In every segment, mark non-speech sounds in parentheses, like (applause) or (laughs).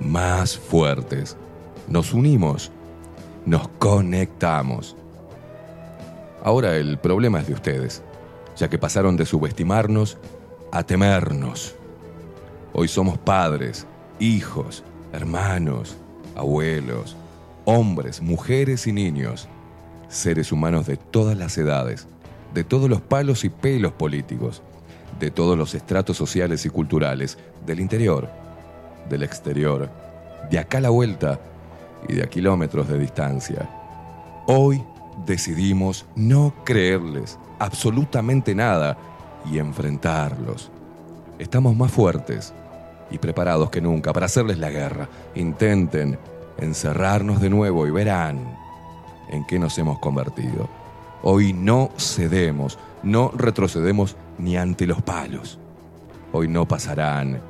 más fuertes, nos unimos, nos conectamos. Ahora el problema es de ustedes, ya que pasaron de subestimarnos a temernos. Hoy somos padres, hijos, hermanos, abuelos, hombres, mujeres y niños, seres humanos de todas las edades, de todos los palos y pelos políticos, de todos los estratos sociales y culturales, del interior, del exterior, de acá a la vuelta y de a kilómetros de distancia. Hoy decidimos no creerles absolutamente nada y enfrentarlos. Estamos más fuertes y preparados que nunca para hacerles la guerra. Intenten encerrarnos de nuevo y verán en qué nos hemos convertido. Hoy no cedemos, no retrocedemos ni ante los palos. Hoy no pasarán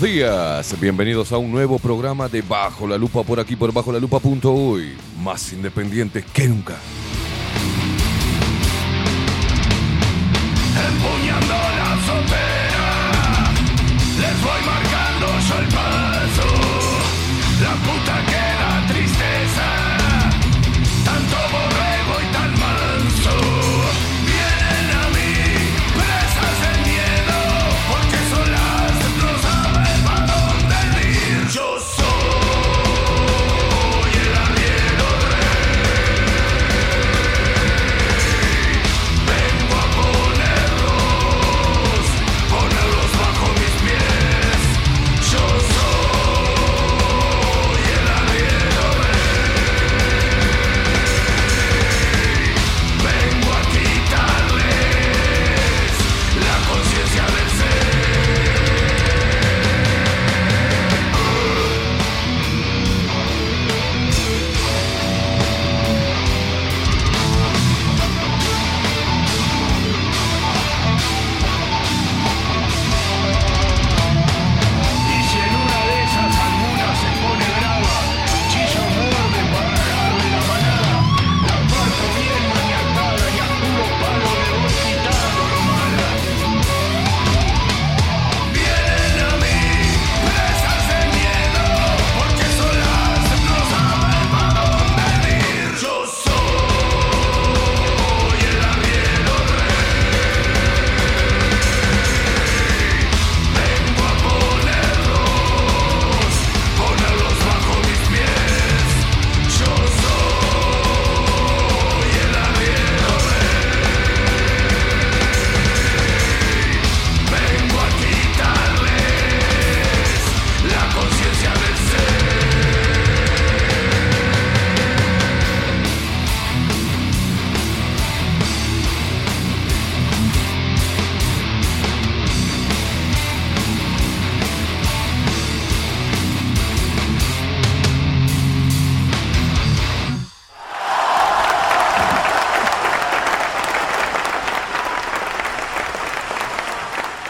Buenos días. Bienvenidos a un nuevo programa de Bajo la Lupa por aquí por bajo la lupa.uy. Más independientes que nunca.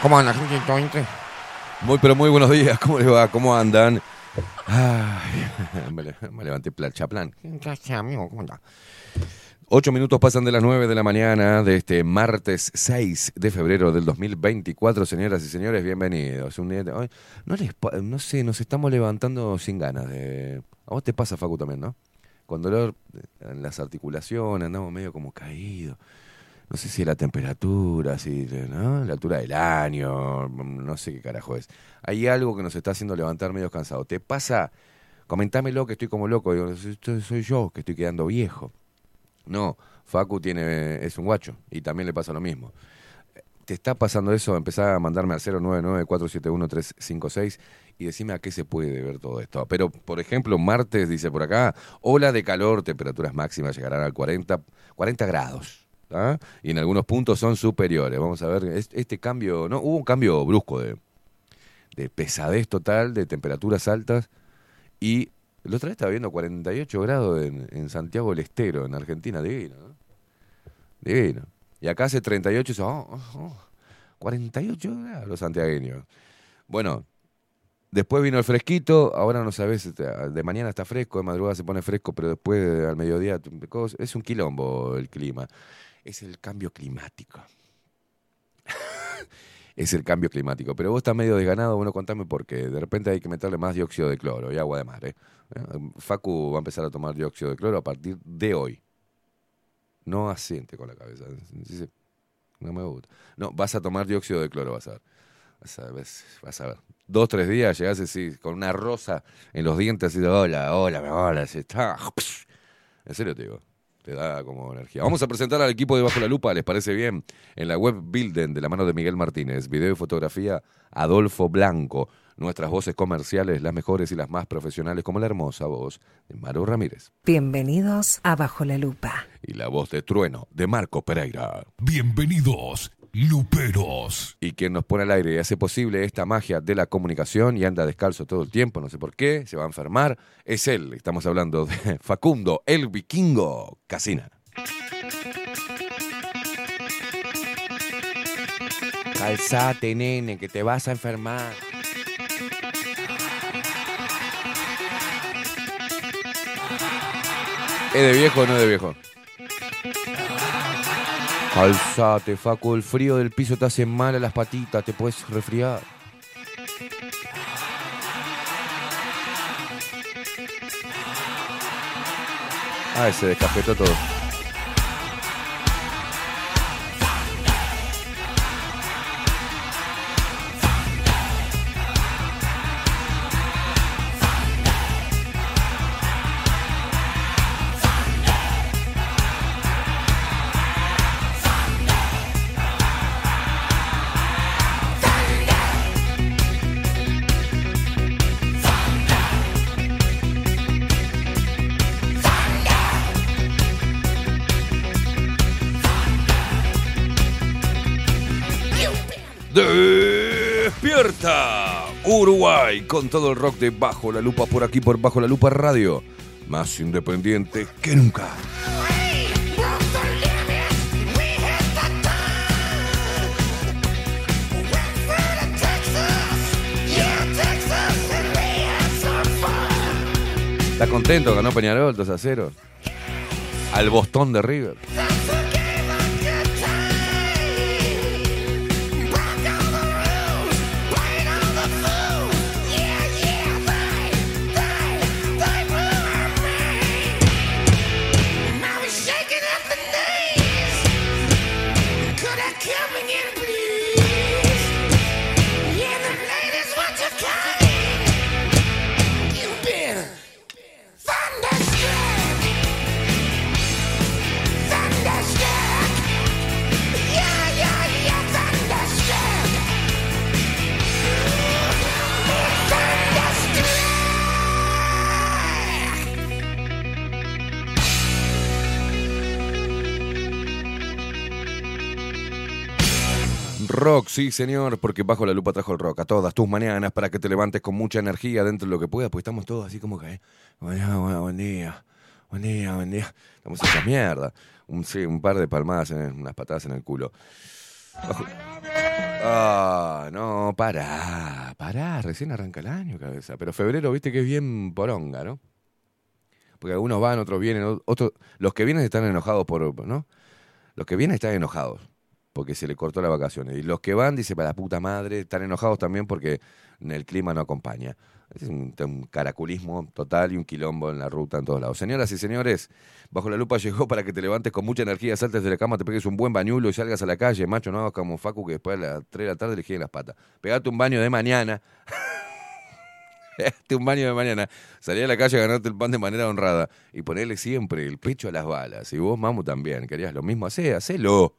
¿Cómo andas, gente? Muy, pero muy buenos días. ¿Cómo les va? ¿Cómo andan? Ay, (laughs) me, le- me levanté plan. Gracias, amigo. ¿Cómo andas? Ocho minutos pasan de las nueve de la mañana de este martes 6 de febrero del 2024. Señoras y señores, bienvenidos. Un día de- hoy- no, les, pa- no sé, nos estamos levantando sin ganas de... A vos te pasa, Facu, también, ¿no? Con dolor en las articulaciones, andamos medio como caídos. No sé si la temperatura, si ¿no? la altura del año, no sé qué carajo es. Hay algo que nos está haciendo levantar medio cansado. ¿Te pasa? Comentámelo que estoy como loco. Digo, "Esto soy yo que estoy quedando viejo. No, Facu tiene, es un guacho y también le pasa lo mismo. ¿Te está pasando eso? Empezá a mandarme al 099-471-356 y decime a qué se puede ver todo esto. Pero, por ejemplo, martes dice por acá, ola de calor, temperaturas máximas llegarán al 40, 40 grados. ¿Ah? Y en algunos puntos son superiores. Vamos a ver, es- este cambio, no hubo un cambio brusco de, de pesadez total, de temperaturas altas y la otra vez estaba viendo 48 grados en, en Santiago del Estero, en Argentina, divino, ¿no? Divino. Y acá hace 38 y dice, oh, oh, oh, 48 grados los santiagueños. Bueno, después vino el fresquito, ahora no sabes, este, de mañana está fresco, de madrugada se pone fresco, pero después al mediodía es un quilombo el clima. Es el cambio climático. (laughs) es el cambio climático. Pero vos estás medio desganado, bueno, contame por qué. De repente hay que meterle más dióxido de cloro y agua de mar. ¿eh? Eh, Facu va a empezar a tomar dióxido de cloro a partir de hoy. No asiente con la cabeza. No me gusta. No, vas a tomar dióxido de cloro, vas a ver. Vas a ver. Vas a ver. Dos, tres días llegás así, con una rosa en los dientes, así de hola, hola, hola, así, está. (laughs) En serio te digo. Te da como energía. Vamos a presentar al equipo de Bajo la Lupa, ¿les parece bien? En la web Bilden, de la mano de Miguel Martínez. Video y fotografía, Adolfo Blanco. Nuestras voces comerciales, las mejores y las más profesionales, como la hermosa voz de Maru Ramírez. Bienvenidos a Bajo la Lupa. Y la voz de trueno de Marco Pereira. Bienvenidos, Luperos. Y quien nos pone al aire y hace posible esta magia de la comunicación y anda descalzo todo el tiempo, no sé por qué, se va a enfermar, es él. Estamos hablando de (laughs) Facundo, el vikingo Casina. Calzate, nene, que te vas a enfermar. ¿Es de viejo o no es de viejo? Calzate, Facu, el frío del piso te hace mal a las patitas, te puedes resfriar. Ah, se descafetó todo. Uruguay con todo el rock de Bajo la Lupa por aquí por Bajo la Lupa Radio. Más independiente que nunca. ¿Está contento? Ganó Peñarol 2 a 0. Al Bostón de River. Rock, sí señor, porque bajo la lupa trajo el rock a todas tus mañanas para que te levantes con mucha energía dentro de lo que puedas, pues estamos todos así como que, eh, buen día, buen, día, buen día, buen día. Estamos mierda. Un, sí, un par de palmadas, en, unas patadas en el culo. Ah, no, pará, pará, recién arranca el año, cabeza. Pero febrero, viste que es bien poronga, ¿no? Porque algunos van, otros vienen, otros, los que vienen están enojados por, ¿no? Los que vienen están enojados porque se le cortó las vacaciones. Y los que van, dice, para la puta madre, están enojados también porque el clima no acompaña. Es un, un caraculismo total y un quilombo en la ruta en todos lados. Señoras y señores, Bajo la Lupa (laughs) llegó para que te levantes con mucha energía, saltes de la cama, te pegues un buen bañulo y salgas a la calle. Macho, no hagas como Facu que después a las 3 de la tarde le giren las patas. Pegate un baño de mañana. (laughs) Pegate un baño de mañana. Salí a la calle a ganarte el pan de manera honrada. Y ponerle siempre el pecho a las balas. Y vos, mamu, también. ¿Querías lo mismo? Hacé, hacelo.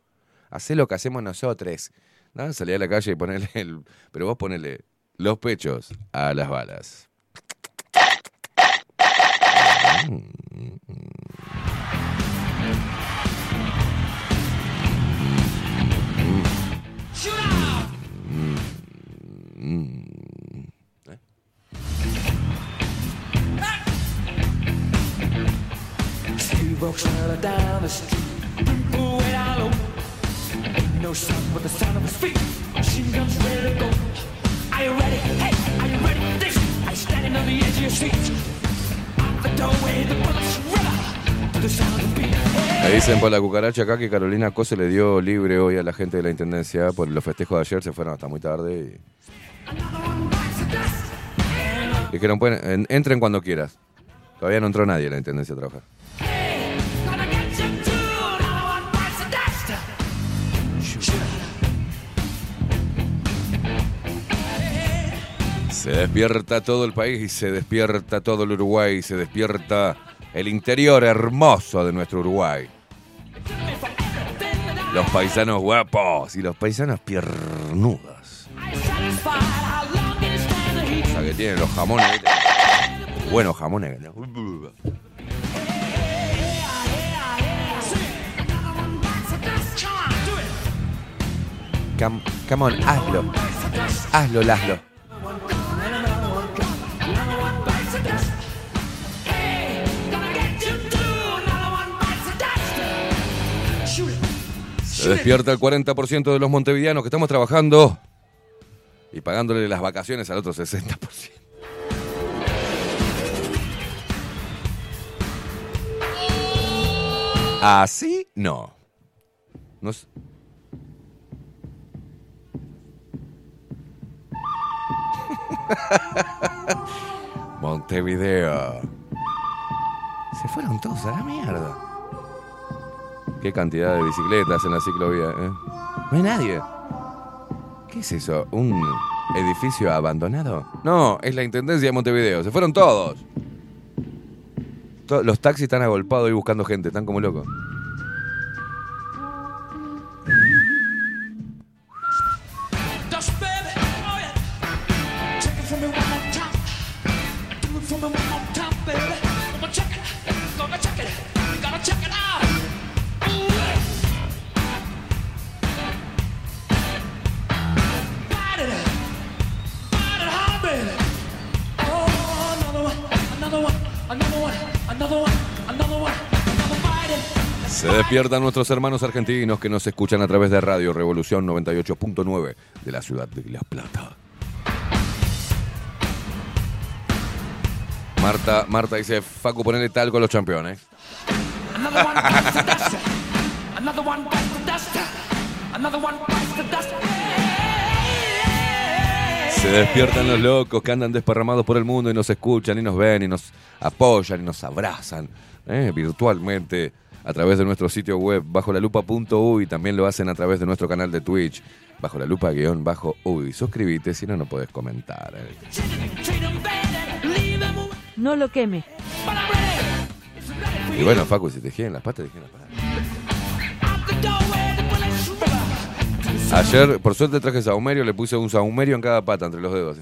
Hacé lo que hacemos nosotros. ¿no? Salí a la calle y ponerle (laughs) el... Pero vos ponele los pechos a las balas. No sound but the sound of his feet. Machine guns ready to go. Are you ready? Hey, are you ready for this? Are you standing on the edge of your seat? Out the doorway, the bullets river to the sound of the beat. Me dicen por la cucaracha acá que Carolina Cose le dio libre hoy a la gente de la Intendencia por los festejos de ayer, se fueron hasta muy tarde y dijeron, pueden, en- entren cuando quieras. Todavía no entró nadie a la Intendencia a trabajar. Se despierta todo el país se despierta todo el Uruguay se despierta el interior hermoso de nuestro Uruguay. Los paisanos guapos y los paisanos piernudos. Sea, que tienen los jamones. Buenos jamones. Cam- come on, hazlo. Hazlo, Laszlo. Se despierta el 40% de los montevideanos que estamos trabajando y pagándole las vacaciones al otro 60%. Así no. No es- (laughs) Montevideo. Se fueron todos a la mierda. Qué cantidad de bicicletas en la ciclovía, ¿eh? No hay nadie. ¿Qué es eso? ¿Un edificio abandonado? No, es la Intendencia de Montevideo. Se fueron todos. To- Los taxis están agolpados y buscando gente, están como locos. Se despiertan nuestros hermanos argentinos que nos escuchan a través de Radio Revolución 98.9 de la ciudad de La Plata. Marta, Marta dice, Facu, ponele talco a los campeones. Se despiertan los locos que andan desparramados por el mundo y nos escuchan y nos ven y nos apoyan y nos abrazan ¿eh? virtualmente a través de nuestro sitio web bajo la lupa.uy y también lo hacen a través de nuestro canal de Twitch bajo la lupa guion bajo uy. Suscríbete si no, no puedes comentar. ¿eh? No lo queme. Y bueno, Facu, si te giran las patas, te giran las patas. Ayer, por suerte, traje saumerio, le puse un saumerio en cada pata entre los dedos. ¿eh?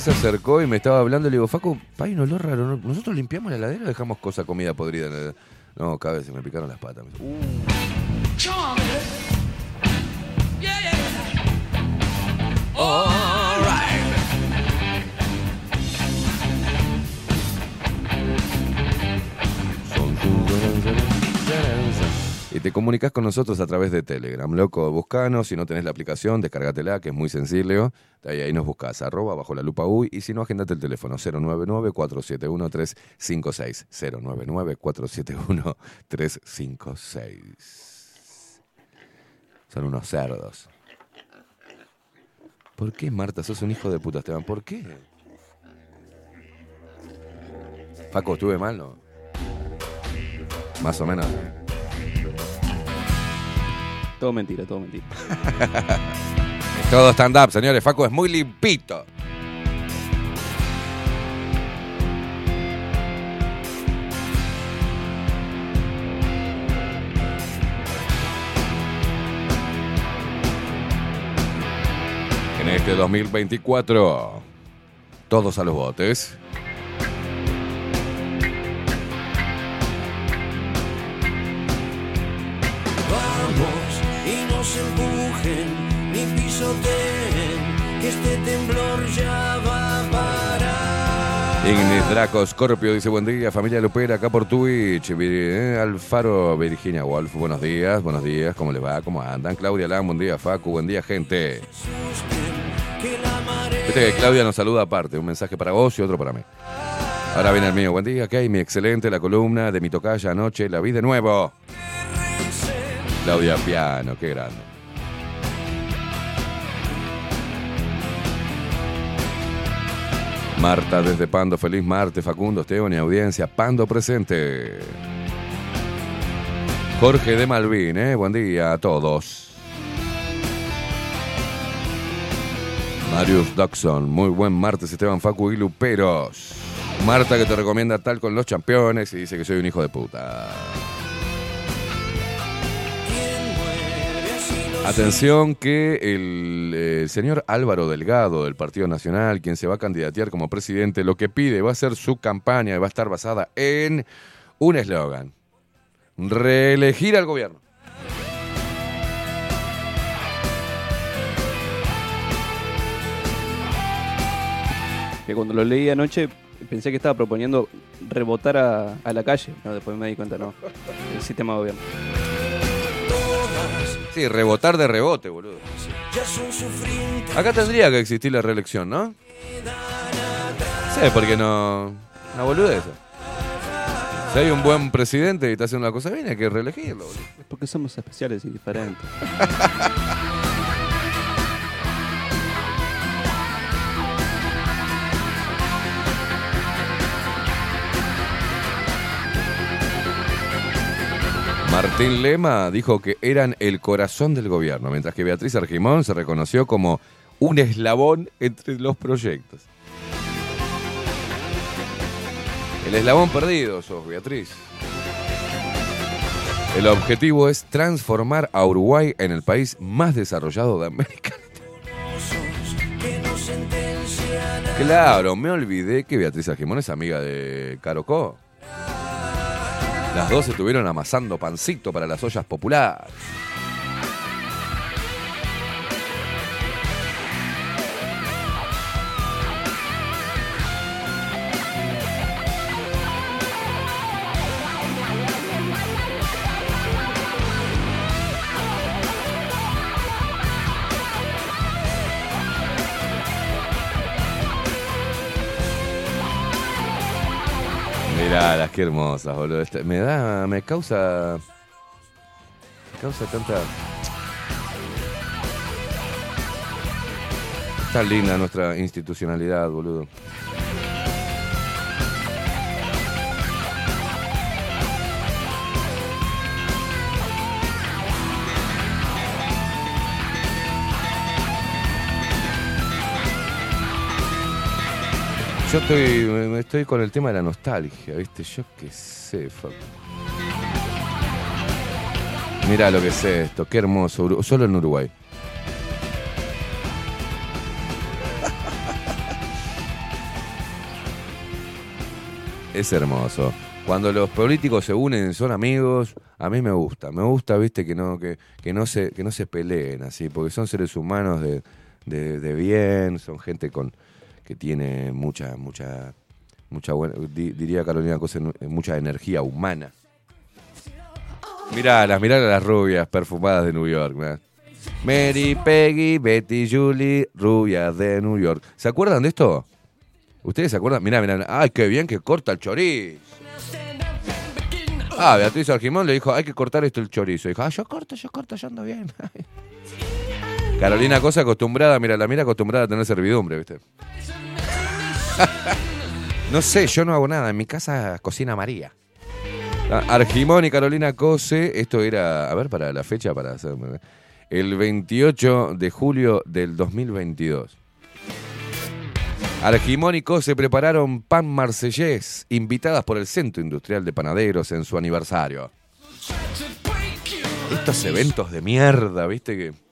Se acercó y me estaba hablando y le digo, Facu, hay un olor raro. ¿no? ¿Nosotros limpiamos la heladera o dejamos cosa, comida podrida? en el-?" No, cada vez se me picaron las patas. "Uh, Y te comunicas con nosotros a través de Telegram. Loco, buscanos. Si no tenés la aplicación, descárgatela, que es muy sencillo. Ahí, ahí nos buscas, arroba bajo la lupa uy. Y si no, agendate el teléfono 099-471-356. 099-471-356. Son unos cerdos. ¿Por qué, Marta? Sos un hijo de puta, Esteban. ¿Por qué? Paco, ¿estuve mal, no? Más o menos. Todo mentira, todo mentira. (laughs) Todo stand-up, señores. Facu es muy limpito. En este 2024, todos a los botes. Empujen ni pisoteen, que este temblor ya va a parar. Ignis Draco Scorpio dice buen día, familia Lupera, acá por Twitch. Eh, Alfaro Virginia Wolf, buenos días, buenos días, ¿cómo les va? ¿Cómo andan? Claudia Lam, buen día, Facu, buen día, gente. Viste que Claudia nos saluda aparte, un mensaje para vos y otro para mí. Ahora viene el mío, buen día, mi excelente, la columna de mi tocaya anoche, la vi de nuevo. Claudia Piano, qué grande. Marta desde Pando, feliz martes, Facundo, Esteban y audiencia, Pando presente. Jorge de Malvin, ¿eh? buen día a todos. Marius Dodson, muy buen martes, Esteban Facu y Luperos. Marta que te recomienda tal con los campeones y dice que soy un hijo de puta. (laughs) Atención que el eh, señor Álvaro Delgado del Partido Nacional, quien se va a candidatear como presidente, lo que pide va a ser su campaña y va a estar basada en un eslogan. Reelegir al gobierno. Que cuando lo leí anoche pensé que estaba proponiendo rebotar a, la calle. Después me di cuenta, no. El sistema de gobierno. Sí, rebotar de rebote, boludo. Acá tendría que existir la reelección, ¿no? Sí, porque no. Una boludez. Si hay un buen presidente y está haciendo una cosa bien, hay que reelegirlo, boludo. Es porque somos especiales y diferentes. (laughs) Martín Lema dijo que eran el corazón del gobierno, mientras que Beatriz Argimón se reconoció como un eslabón entre los proyectos. El eslabón perdido sos, Beatriz. El objetivo es transformar a Uruguay en el país más desarrollado de América. Claro, me olvidé que Beatriz Argimón es amiga de Carocó. Las dos estuvieron amasando pancito para las ollas populares. Qué hermosas, boludo. Este- me da, me causa, me causa tanta... Está linda nuestra institucionalidad, boludo. Yo estoy, estoy con el tema de la nostalgia, ¿viste? Yo qué sé, Facu. Mirá lo que es esto, qué hermoso. Solo en Uruguay. (laughs) Es hermoso. Cuando los políticos se unen, son amigos, a mí me gusta. Me gusta, viste, que no, que, que no, se, que no se peleen así, porque son seres humanos de- de bien, son gente con que tiene mucha, mucha, mucha buena, di- diría Carolina Cosa, mucha energía humana. Mirá, mirá las rubias perfumadas de New York. mirá. Mary, Peggy, Betty, Julie, rubias de New York. ¿Se acuerdan de esto? ¿Ustedes se acuerdan? Mirá, mirá, ay, qué bien que corta el chorizo. Ah, Beatriz Argimón le dijo, hay que cortar esto el chorizo. Dijo, ah, yo corto, yo corto, yo ando bien. (laughs) Carolina Cosa acostumbrada, mira, la mira acostumbrada a tener servidumbre, ¿viste? (laughs) no sé, yo no hago nada. En mi casa cocina María. Ah, Argimón y Carolina Cose, esto era, a ver, para la fecha, para hacer. El 28 de julio del 2022. Argimón y Cose prepararon pan marsellés, invitadas por el Centro Industrial de Panaderos en su aniversario. Estos eventos de mierda, ¿viste? que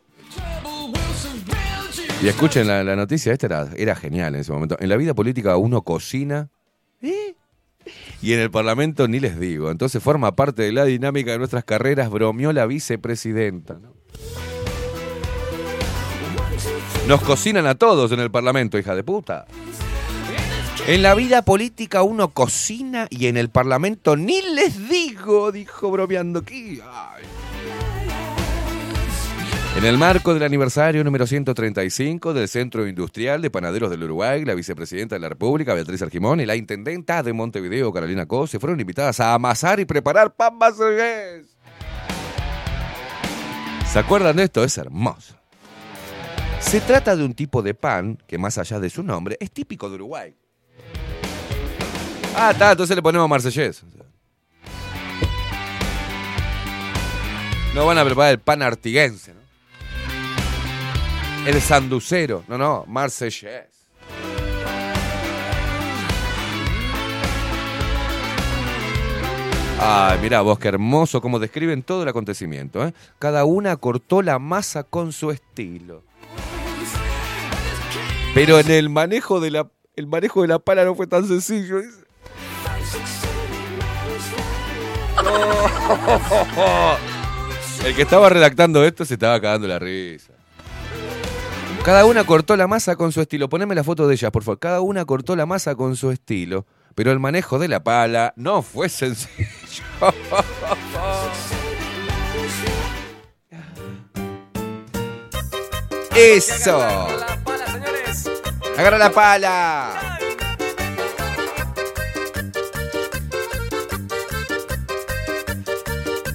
Y escuchen la, noticia, esta era, genial en ese momento. En la vida política uno cocina y en el Parlamento ni les digo. Entonces forma parte de la dinámica de nuestras carreras, bromeó la vicepresidenta. ¿no? Nos cocinan a todos en el Parlamento, hija de puta. En la vida política uno cocina y en el Parlamento ni les digo, dijo bromeando. En el marco del aniversario número 135 del Centro Industrial de Panaderos del Uruguay, la vicepresidenta de la República, Beatriz Argimón, y la intendenta de Montevideo, Carolina Cose, fueron invitadas a amasar y preparar pan marsellés. ¿Se acuerdan de esto? Es hermoso. Se trata de un tipo de pan que, más allá de su nombre, es típico de Uruguay. Ah, está, entonces le ponemos marsellés. No van a preparar el pan artiguense, ¿no? El sanducero. No, no, marsellés. Ay, mira vos, qué hermoso cómo describen todo el acontecimiento. ¿eh? Cada una cortó la masa con su estilo. Pero en el manejo de la, el manejo de la pala no fue tan sencillo. (laughs) El que estaba redactando esto se estaba cagando la risa. Cada una cortó la masa con su estilo. Poneme la foto de ellas, por favor. Cada una cortó la masa con su estilo. Pero el manejo de la pala no fue sencillo. Eso. Agarra la pala.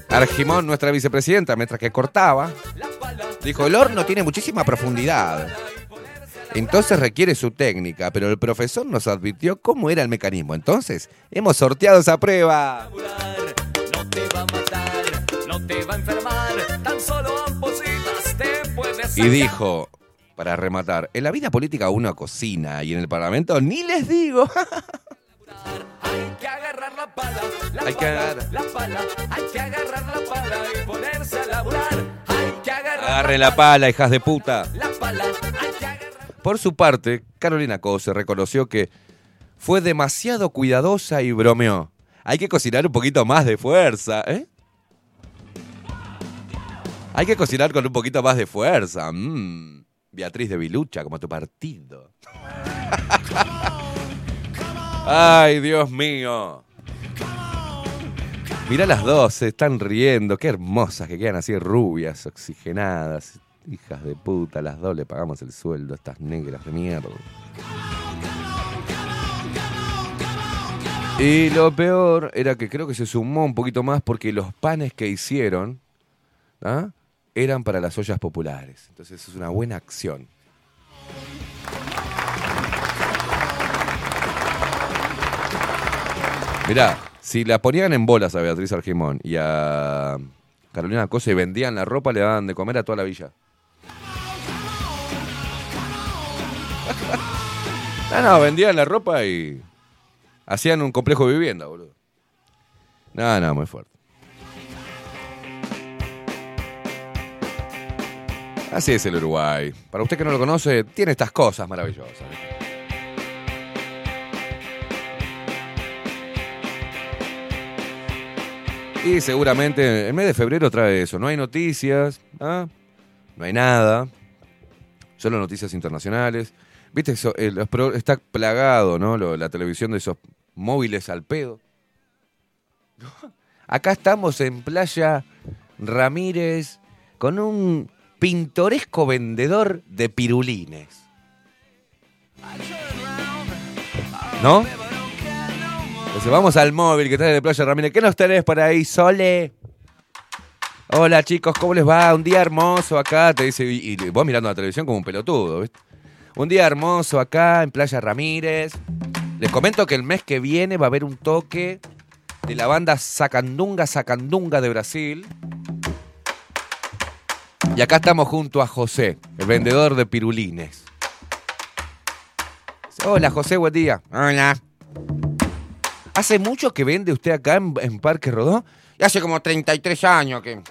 Argimón, nuestra vicepresidenta, mientras que cortaba, dijo, el horno tiene muchísima profundidad. Entonces requiere su técnica, pero el profesor nos advirtió cómo era el mecanismo. Entonces, hemos sorteado esa prueba. No te va a matar, no te va a enfermar. Tan solo ampositas te puedes Y dijo, para rematar, en la vida política uno cocina y en el parlamento ni les digo. Hay que agarrar la pala, la Hay que pala, agarrar. la pala, hay que agarrar la pala y ponerse a laburar. Hay que agarrar Agarre la pala, hijas de puta. Por su parte, Carolina Cose reconoció que fue demasiado cuidadosa y bromeó. Hay que cocinar un poquito más de fuerza, ¿eh? Hay que cocinar con un poquito más de fuerza. mm. Beatriz de Vilucha, como tu partido. (laughs) Ay, Dios mío. Mirá las dos, se están riendo. Qué hermosas que quedan así rubias, oxigenadas. Hijas de puta, las dos le pagamos el sueldo a estas negras de mierda. Y lo peor era que creo que se sumó un poquito más porque los panes que hicieron ¿ah? eran para las ollas populares. Entonces es una buena acción. Mirá, si la ponían en bolas a Beatriz Argimón y a Carolina Cosa y vendían la ropa, le daban de comer a toda la villa. (laughs) no, no, vendían la ropa y hacían un complejo de vivienda, boludo. No, no, muy fuerte. Así es el Uruguay. Para usted que no lo conoce, tiene estas cosas maravillosas. Y seguramente el mes de febrero trae eso. No hay noticias, ¿ah? no hay nada. Solo noticias internacionales. Viste, eso, eh, está plagado, ¿no? La televisión de esos móviles al pedo. (laughs) Acá estamos en Playa Ramírez con un pintoresco vendedor de pirulines. ¿No? Entonces vamos al móvil que está de Playa Ramírez. ¿Qué nos tenés por ahí, Sole? Hola chicos, ¿cómo les va? Un día hermoso acá, te dice, y, y vos mirando la televisión como un pelotudo, ¿viste? Un día hermoso acá en Playa Ramírez. Les comento que el mes que viene va a haber un toque de la banda Sacandunga Sacandunga de Brasil. Y acá estamos junto a José, el vendedor de pirulines. Hola José, buen día. Hola. ¿Hace mucho que vende usted acá en, en Parque Rodó? Y hace como 33 años que...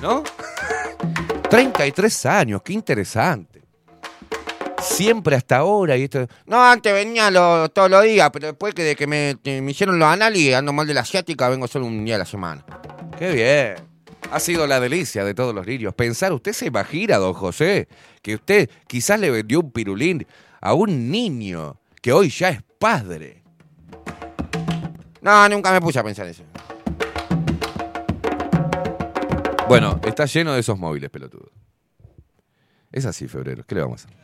¿No? (laughs) 33 años, qué interesante. Siempre hasta ahora y esto. No, antes venía lo- todos los días, pero después que de que me, me hicieron los análisis, ando mal de la asiática, vengo solo un día a la semana. Qué bien. Ha sido la delicia de todos los lirios. Pensar, usted se imagina, don José, que usted quizás le vendió un pirulín a un niño que hoy ya es padre. No, nunca me puse a pensar eso. Bueno, está lleno de esos móviles, pelotudo. Es así, febrero. ¿Qué le vamos a hacer?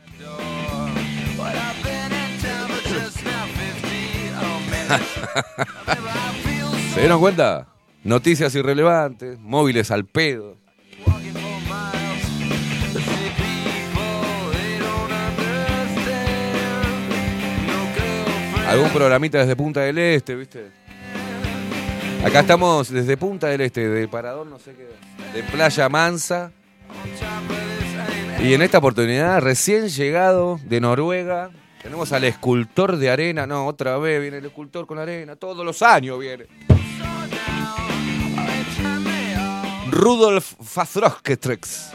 (laughs) ¿Se dieron cuenta? Noticias irrelevantes, móviles al pedo. Algún programita desde Punta del Este, ¿viste? Acá estamos desde Punta del Este, de Parador, no sé qué, de Playa Mansa. Y en esta oportunidad, recién llegado de Noruega, tenemos al escultor de arena. No, otra vez viene el escultor con arena, todos los años viene. Rudolf Fazrosketrex.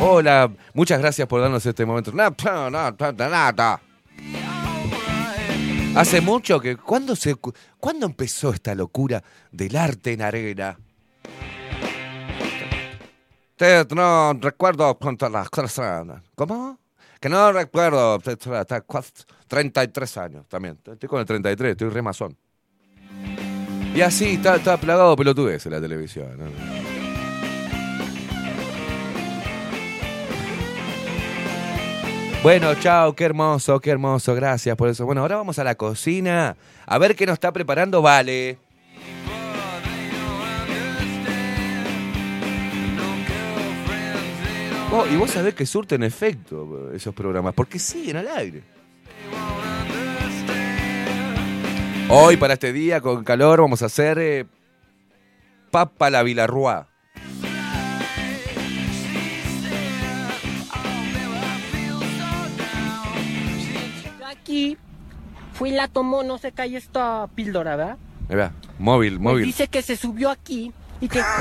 Hola, muchas gracias por darnos este momento. Hace mucho que. ¿cuándo, se, ¿Cuándo empezó esta locura del arte en arena? No recuerdo cuánto las cosas. ¿Cómo? Que no recuerdo. 33 años también. Estoy con el 33, estoy remazón. Y así, está, está plagado pelotudez en la televisión. Bueno, chao, qué hermoso, qué hermoso, gracias por eso. Bueno, ahora vamos a la cocina a ver qué nos está preparando Vale. Oh, y vos sabés que surten efecto esos programas, porque siguen al aire. Hoy, para este día con calor, vamos a hacer eh, papa la Villarroa. Aquí fui y la tomó, no sé qué hay esta píldora, ¿verdad? Móvil, móvil. Dice que se subió aquí y que... (laughs)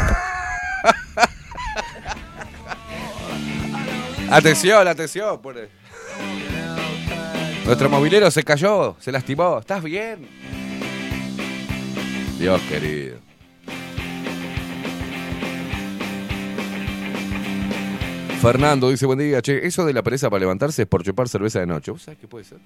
Atención, atención. por- Nuestro movilero se cayó, se lastimó. ¿Estás bien? Dios querido. Fernando dice, buen día, che, eso de la pereza para levantarse es por chupar cerveza de noche. ¿Vos sabés qué puede ser?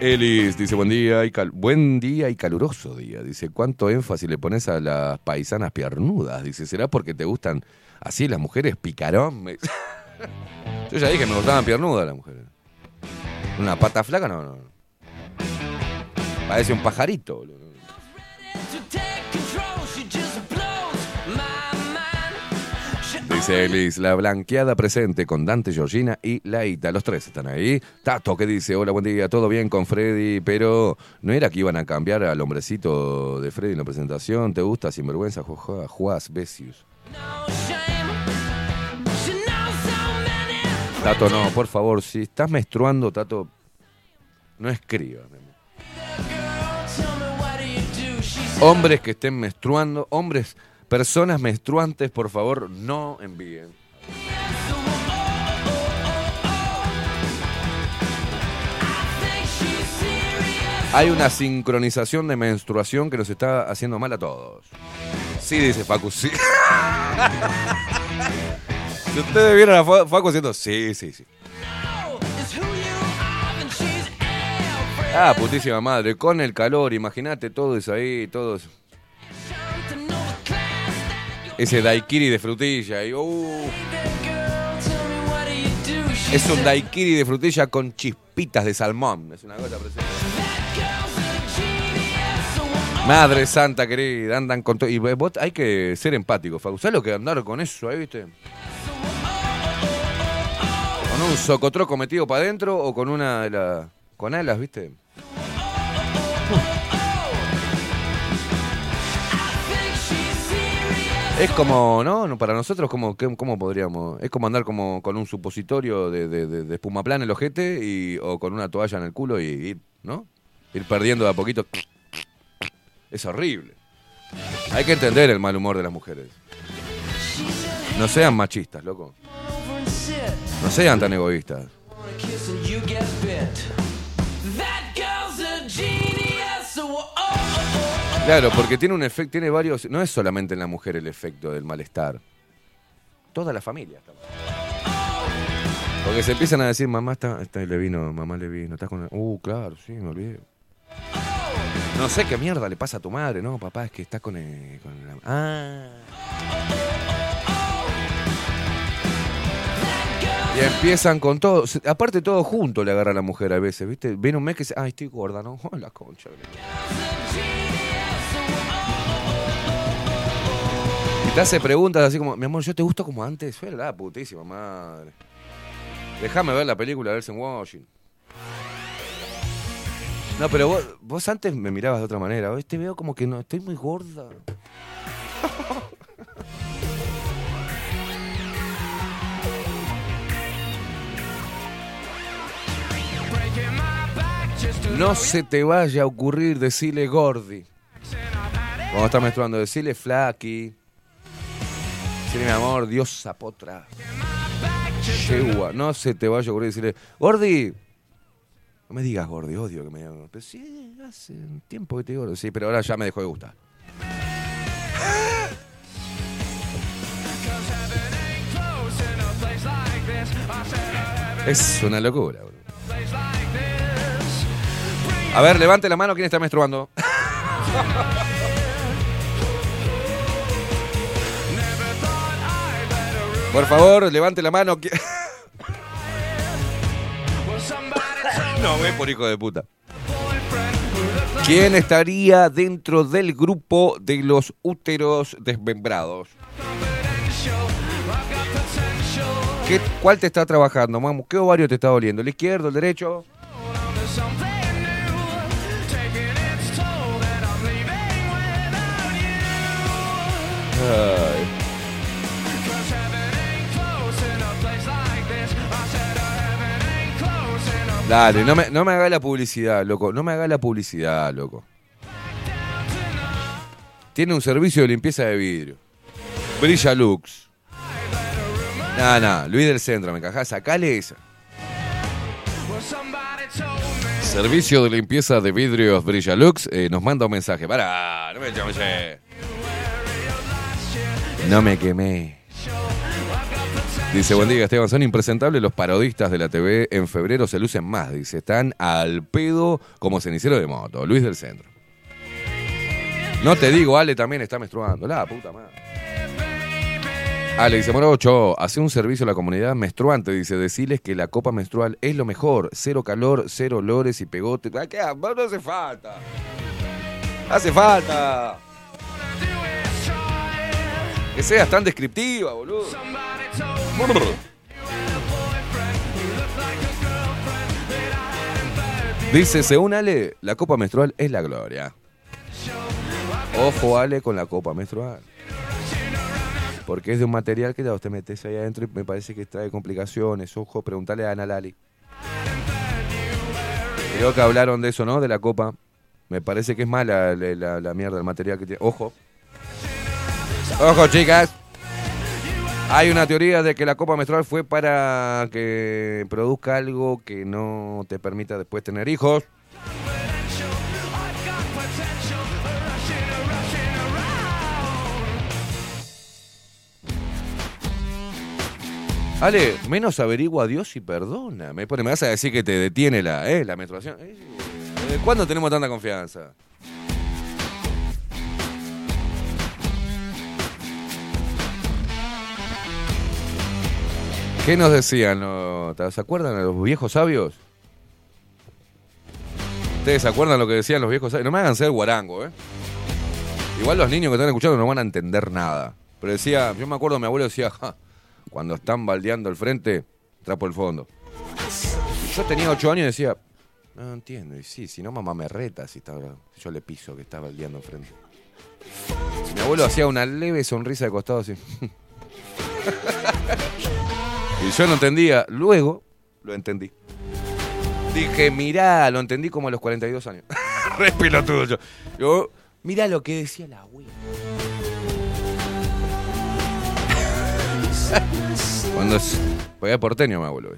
Elis dice, buen día, y cal- buen día y caluroso día. Dice, ¿cuánto énfasis le pones a las paisanas piernudas? Dice, ¿será porque te gustan así las mujeres picarón? (laughs) Yo ya dije me gustaban piernudas las mujeres. Una pata flaca, no, no. Parece un pajarito, boludo. Dice Elis, la blanqueada presente con Dante, Georgina y Laita. Los tres están ahí. Tato que dice, hola, buen día, todo bien con Freddy, pero no era que iban a cambiar al hombrecito de Freddy en la presentación. ¿Te gusta? Sinvergüenza, Ju- Juaz Besius. Tato, no, por favor, si estás menstruando, Tato, no escriba. mi amor. Hombres que estén menstruando, hombres, personas menstruantes, por favor, no envíen. Hay una sincronización de menstruación que nos está haciendo mal a todos. Sí, dice Facu, sí. (laughs) si ustedes vieron a Fa- Facu haciendo sí, sí, sí. Ah, putísima madre, con el calor, imagínate todo eso ahí, todo eso. Ese daiquiri de frutilla. Y, uh, es un daiquiri de frutilla con chispitas de salmón. Es una cosa preciosa. Madre santa querida, andan con todo. Y vos hay que ser empático, Facu. ¿Sabes lo que andar con eso ahí, viste? Con un socotroco metido para adentro o con una de las. con alas, viste? Es como, ¿no? Para nosotros, ¿qué- ¿cómo podríamos? Es como andar como con un supositorio de, de, de espumaplan en el ojete y, o con una toalla en el culo y ir, ¿no? Ir perdiendo de a poquito. Es horrible. Hay que entender el mal humor de las mujeres. No sean machistas, loco. No sean tan egoístas. Claro, porque tiene un efecto, tiene varios. No es solamente en la mujer el efecto del malestar. Toda la familia. está mal. Porque se empiezan a decir, mamá está, está le vino, mamá le vino, estás con. Uh, claro, sí, me olvidé. No sé qué mierda le pasa a tu madre, no, papá, es que está con, el, con la- Ah. Y empiezan con todo. Aparte, todo junto le agarra a la mujer a veces, ¿viste? Viene un mes que se. Ay, estoy gorda, ¿no? Oh, (laughs) la concha. Te hace preguntas así como, mi amor, ¿yo te gusto como antes? Fue la putísima madre. Déjame ver la película de Elsen Washington. No, pero vos, vos antes me mirabas de otra manera. Hoy te veo como que no, estoy muy gorda. No se te vaya a ocurrir decirle gordi. Cuando estás menstruando, decirle flaqui. Decirle mi amor, diosa potra. Yegua. No se te vaya a ocurrir decirle, gordi. No me digas gordi, odio que me digan. Pero sí, hace un tiempo que te digo. Sí, pero ahora ya me dejó de gustar. Es una locura, bro. A ver, levante la mano quién está menstruando. (laughs) Por favor, levante la mano. (laughs) No, ve por hijo de puta. ¿Quién estaría dentro del grupo de los úteros desmembrados? ¿Qué, ¿Cuál te está trabajando, mamu? ¿Qué ovario te está doliendo? ¿El izquierdo, el derecho? Uh. Dale, no me, no me haga la publicidad, loco. No me haga la publicidad, loco. Tiene un servicio de limpieza de vidrio. Brilla Lux. Nah, nah, Luis del Centro, me encajás. Sacale esa. Servicio de limpieza de vidrios Brilla Lux eh, nos manda un mensaje. Para, no me chamullé. No me quemé. Dice, buen día Esteban, son impresentables los parodistas de la TV. En febrero se lucen más, dice. Están al pedo como cenicero de moto. Luis del Centro. No te digo, Ale también está menstruando. La puta madre. Ale dice, Morocho, hace un servicio a la comunidad menstruante. Dice, deciles que la copa menstrual es lo mejor. Cero calor, cero olores y pegote. Ah, ¿qué? No hace falta. Hace falta. Que seas tan descriptiva, boludo. Dice, según Ale, la copa menstrual es la gloria. Ojo, Ale, con la copa menstrual. Porque es de un material que ya usted metes ahí adentro y me parece que trae complicaciones. Ojo, preguntale a Ana Lali. Creo que hablaron de eso, ¿no? De la copa. Me parece que es mala la, la- la mierda, el material que tiene. Ojo. Ojo, chicas. Hay una teoría de que la copa menstrual fue para que produzca algo que no te permita después tener hijos. Ale, menos averigua a Dios y perdona. Me, pone, me vas a decir que te detiene la, eh, la menstruación. Eh, ¿Desde cuándo tenemos tanta confianza? ¿Qué nos decían? ¿Se acuerdan de los viejos sabios? ¿Ustedes se acuerdan lo que decían los viejos sabios? No me hagan ser guarango, ¿eh? Igual los niños que están escuchando no van a entender nada. Pero decía, yo me acuerdo, mi abuelo decía, "Ja, cuando están baldeando el frente, trapo el fondo. Y yo tenía ocho años y decía, no entiendo. Y sí, si no mamá me reta si, está- yo le piso que está baldeando el frente. Mi abuelo hacía una leve sonrisa de costado así. (laughs) y yo no entendía. Luego lo entendí. Dije, mirá, lo entendí como a los 42 años. (laughs) Re pelotudo yo. Yo, mirá lo que decía la abuela. (laughs) Cuando es. Porque es porteño, mi abuelo.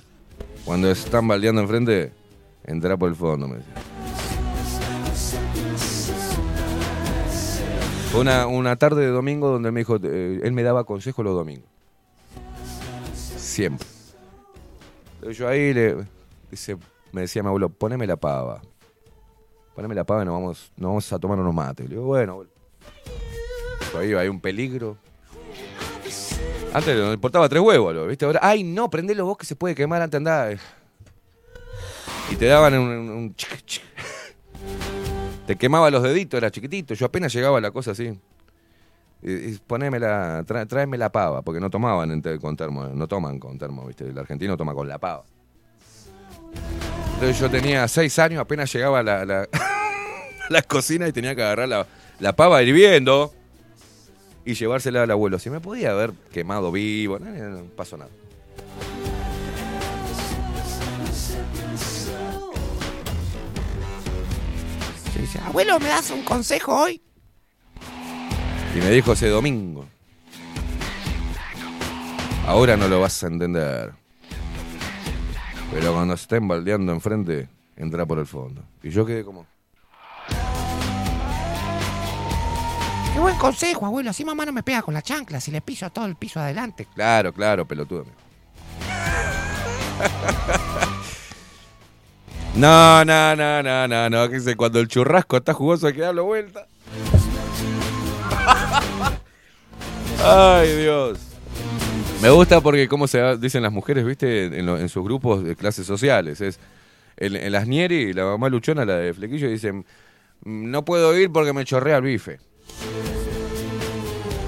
Cuando están baldeando enfrente, entra por el fondo, me decía. Fue una, una tarde de domingo donde él me dijo, eh, él me daba consejos los domingos. Yo ahí le me decía mi abuelo, poneme la pava. Poneme la pava y nos vamos, nos vamos a tomar unos mates. Le digo, bueno, abuelo. Yo ahí hay un peligro. Antes nos importaba tres huevos, ¿viste? Ahora, ay, no, prendelo vos que se puede quemar antes andá. Y te daban un. Te quemaba los deditos, era chiquitito. Yo apenas llegaba a la cosa así. Y, y poneme la, tra- tráeme la pava, porque no tomaban con termo, no toman con termo, ¿viste? El argentino toma con la pava. Entonces yo tenía seis años, apenas llegaba a la, (laughs) la, cocina y tenía que agarrar la, pava hirviendo y llevársela al abuelo. Si me podía haber quemado vivo, no, pasó nada. Abuelo, ¿me das un consejo hoy? Y me dijo ese domingo. Ahora no lo vas a entender. Pero cuando estén baldeando enfrente, entra por el fondo. Y yo quedé como. Qué buen consejo, abuelo. Así mamá no me pega con la chancla si le piso todo el piso adelante. Claro, claro, pelotudo. (laughs) No, no, no, no, no, no. Que cuando el churrasco está jugoso hay que darlo vuelta. Ay, Dios. Me gusta porque, como se dicen las mujeres, viste, en sus grupos de clases sociales, es en, en las Nieri, la mamá luchona, la de Flequillo, dicen, "Mm, no puedo ir porque me chorrea el bife.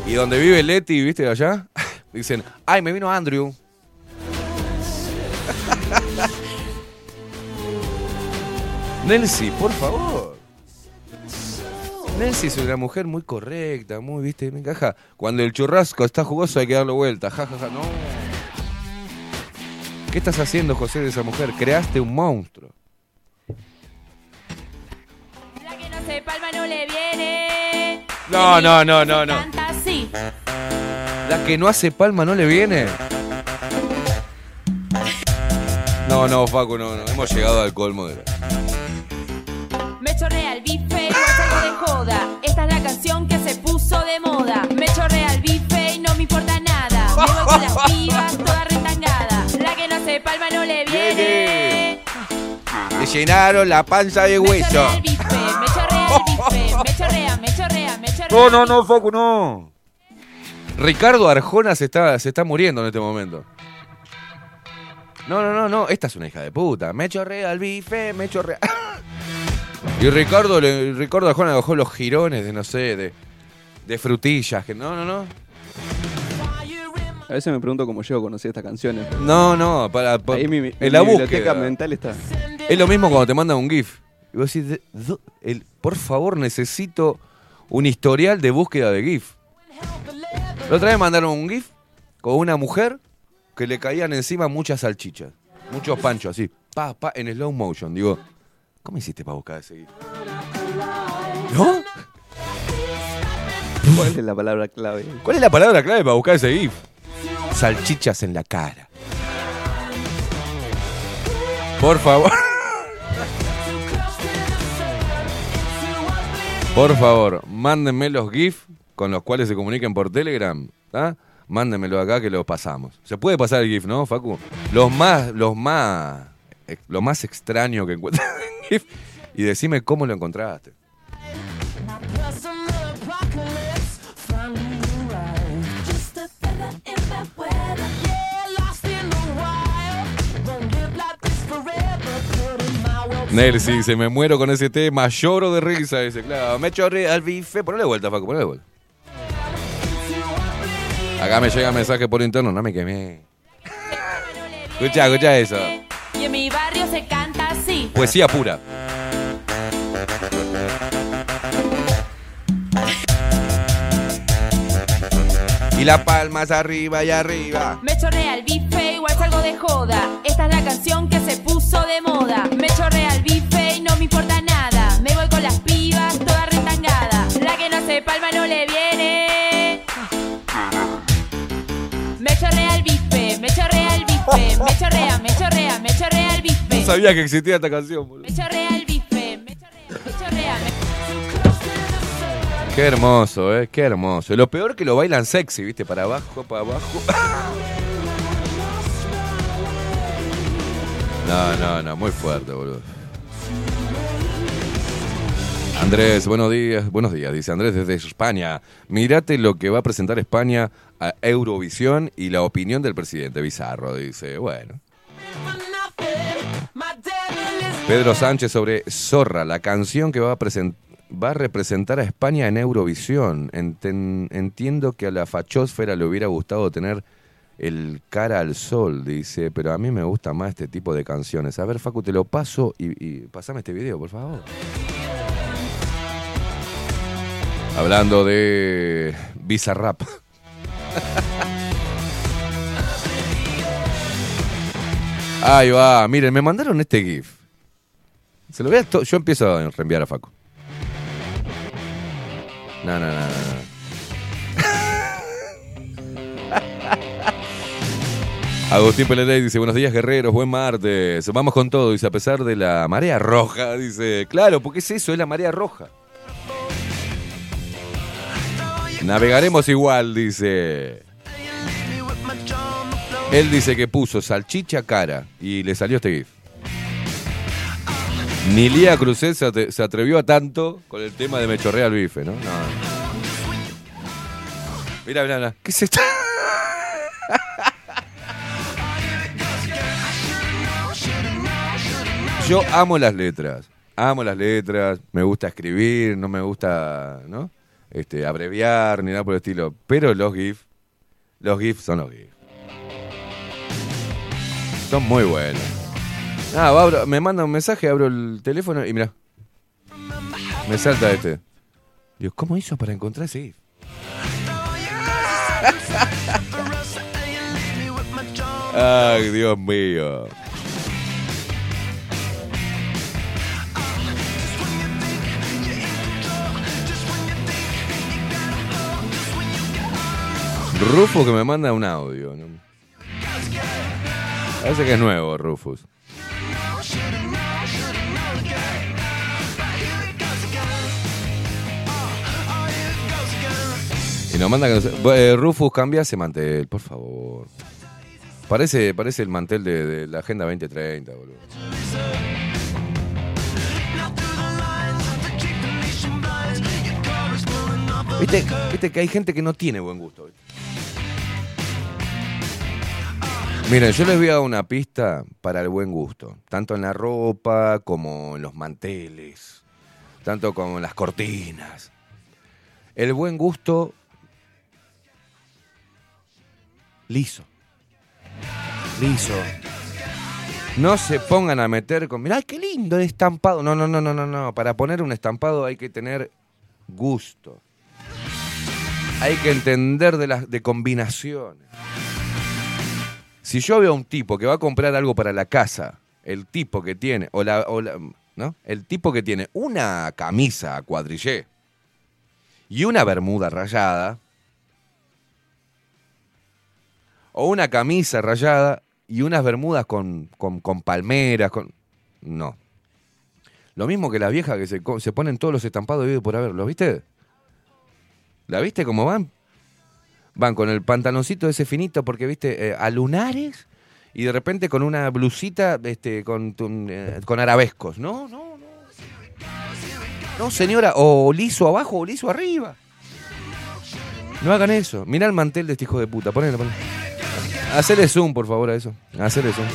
Y donde vive Leti, ¿viste allá? (laughs) Dicen, ay, me vino Andrew. (laughs) Nelsi, por favor. Nelsi es una mujer muy correcta, muy, viste, me encaja. Cuando el churrasco está jugoso hay que darle vuelta, ja, ja, ja, no. ¿Qué estás haciendo, José, de esa mujer? Creaste un monstruo. La que no se palma no le viene. No, no, no, no, no. Canta así. La que no hace palma no le viene. No, no, Facu, no, no. Hemos llegado al colmo de la... Me chorrea el bife Esta es la canción que se puso de moda. Me chorrea el bife y no me importa nada. Me voy con las pibas toda retangada. La que no se palma no le viene. Le llenaron la panza de Me hueso. chorrea el bife, me chorrea el bife. Me chorrea, me chorrea, me chorrea. No, no, no, Facu, no. Ricardo Arjona se está, se está muriendo en este momento. No, no, no, no. Esta es una hija de puta. Me chorrea el bife, me chorrea. (laughs) Y Ricardo, le, Ricardo Arjona le bajó los jirones de, no sé, de, de frutillas. Que no, no, no. A veces me pregunto cómo yo conocí estas canciones. No, no, para, para- Ahí mi, mi- en la mi biblioteca búsqueda. mental está. Es lo mismo cuando te mandan un GIF. Y vos decís, do- el- por favor, necesito un historial de búsqueda de GIF. La otra vez mandaron un GIF con una mujer que le caían encima muchas salchichas. Muchos panchos, así. Pa, pa, en slow motion. Digo, ¿cómo hiciste para buscar ese GIF? ¿No? (laughs) ¿Cuál es la palabra clave? ¿Cuál es la palabra clave para buscar ese GIF? Salchichas en la cara. Por favor. (laughs) Por favor, mándenme los GIF con los cuales se comuniquen por Telegram. ¿tá? Mándenmelo acá que los pasamos. Se puede pasar el GIF, ¿no, Facu? Los más, los más, lo más extraño que encuentres (laughs) en GIF. Y decime cómo lo encontraste. Nelsi, se me muero con ese tema, lloro de risa. Dice, claro, me chorré al bife. Ponle vuelta, Facu, ponle vuelta. Acá me llega mensaje por interno, no me quemé. Escucha, escucha eso. Y en mi barrio se canta así. Poesía pura. Y las palmas arriba y arriba. Me chorrea el bife, igual salgo de joda. Esta es la canción que se puso de moda. Me chorrea el bife y no me importa nada. Me voy con las pibas toda retangada. La que no se palma no le viene. Me chorrea el bife, me chorrea el bife. Me chorrea, me chorrea, me chorrea. No sabía que existía esta canción, boludo. Me chorrea el bife, me chorrea, me chorrea. me- Qué hermoso, eh, qué hermoso. Lo peor que lo bailan sexy, ¿viste? Para abajo, para abajo. No, no, no, muy fuerte, boludo. Andrés, buenos días, buenos días, dice Andrés desde España. Mírate lo que va a presentar España a Eurovisión y la opinión del presidente Bizarro, dice, bueno. Pedro Sánchez sobre Zorra, la canción que va a, a representar a España en Eurovisión. Entiendo que a la fachósfera le hubiera gustado tener el cara al sol, dice, pero a mí me gusta más este tipo de canciones. A ver, Facu, te lo paso y, y pasame este video, por favor. Hablando de Bizarrap. (laughs) Ahí va, miren, me mandaron este GIF. Se lo voy a to- yo empiezo a reenviar a Facu. No, no, no, no. (laughs) Agustín Pelerey dice, buenos días guerreros, buen martes. Vamos con todo, dice, a pesar de la marea roja, dice, claro, porque es eso, es la marea roja. Navegaremos igual, dice. Él dice que puso salchicha cara y le salió este GIF. Ni Lía Cruzet se, se atrevió a tanto con el tema de me chorrea el bife, ¿no? No. Mira, mira, mira. ¿Qué es esto? (laughs) Yo amo las letras. Amo las letras. Me gusta escribir, no me gusta, ¿no? Este, abreviar ni nada por el estilo. Pero los GIF, los GIF son los GIF. Son muy buenos. Ah, abro- me manda un mensaje, abro el teléfono y mira. Me salta este. Dios, ¿cómo hizo para encontrar ese? (laughs) Ay, Dios mío. Rufus que me manda un audio. Parece que es nuevo, Rufus. Eh, Rufus, cambia ese mantel, por favor. Parece, parece el mantel de, la Agenda 2030, boludo. ¿Viste, viste que hay gente que no tiene buen gusto. Miren, yo les voy a dar una pista para el buen gusto, tanto en la ropa como en los manteles, tanto como en las cortinas. El buen gusto liso. Liso. No se pongan a meter con, mirá qué lindo el estampado. No, no, no, no, no, no. Para poner un estampado hay que tener gusto. Hay que entender de las de combinaciones. Si yo veo a un tipo que va a comprar algo para la casa, el tipo que tiene, o la, o la- ¿no? El tipo que tiene una camisa a cuadrillé y una bermuda rayada, o una camisa rayada y unas bermudas con, con, con palmeras, con... No. Lo mismo que las viejas que se, se ponen todos los estampados de por haber. ¿Lo viste? ¿La viste cómo van? Van con el pantaloncito ese finito porque, viste, eh, a lunares y de repente con una blusita este, con, eh, con arabescos. No, no, no. No, señora, o liso abajo o liso arriba. No hagan eso. Mirá el mantel de este hijo de puta. Ponelo, ponelo. Hacele zoom, por favor, a eso. Hacele zoom.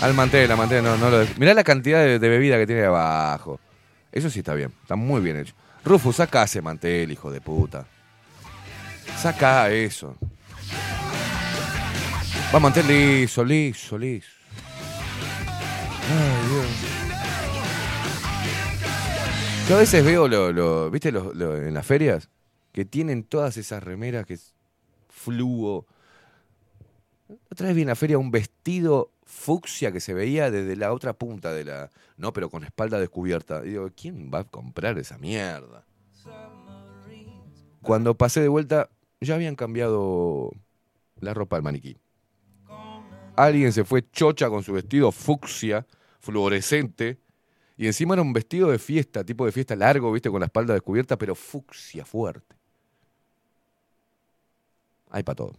Al mantel, al mantel, no, no lo Mirá la cantidad de, bebida que tiene abajo. Eso sí está bien, está muy bien hecho. Rufus, saca ese mantel, hijo de puta. Saca eso. Va mantel liso, liso, liso. Ay, Dios. Yo a veces veo, lo, ¿viste en las ferias? Que tienen todas esas remeras que fluo. Otra vez vi en la feria un vestido fucsia que se veía desde la otra punta de la... No, pero con espalda descubierta. Y digo, ¿quién va a comprar esa mierda? Cuando pasé de vuelta, ya habían cambiado la ropa al maniquí. Alguien se fue chocha con su vestido fucsia, fluorescente, y encima era un vestido de fiesta, tipo de fiesta largo, viste, con la espalda descubierta, pero fucsia fuerte. Hay para todo.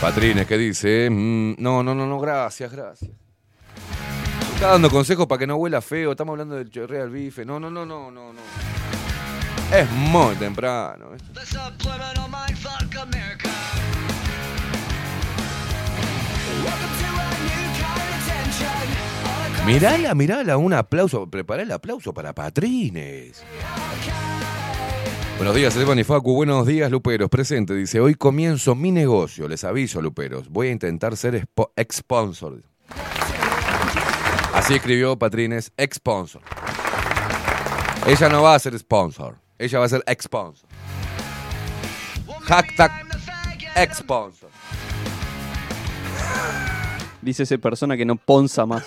Patrines, ¿qué dice? Mm, no, no, no, no, gracias, gracias. Está dando consejos para que no huela feo. Estamos hablando del chorrea al bife. No, no, no, no, no, no. Es muy temprano. ¿eh? Mirala, mirala, un aplauso. Prepará el aplauso para Patrines. Buenos días, Esteban y Facu. Buenos días, Luperos. Presente. Dice, hoy comienzo mi negocio. Les aviso, Luperos. Voy a intentar ser ex-sponsor. Así escribió Patrines, ex-sponsor. Ella no va a ser sponsor. Ella va a ser ex-sponsor. Hashtag ex-sponsor. Dice esa persona que no ponza más.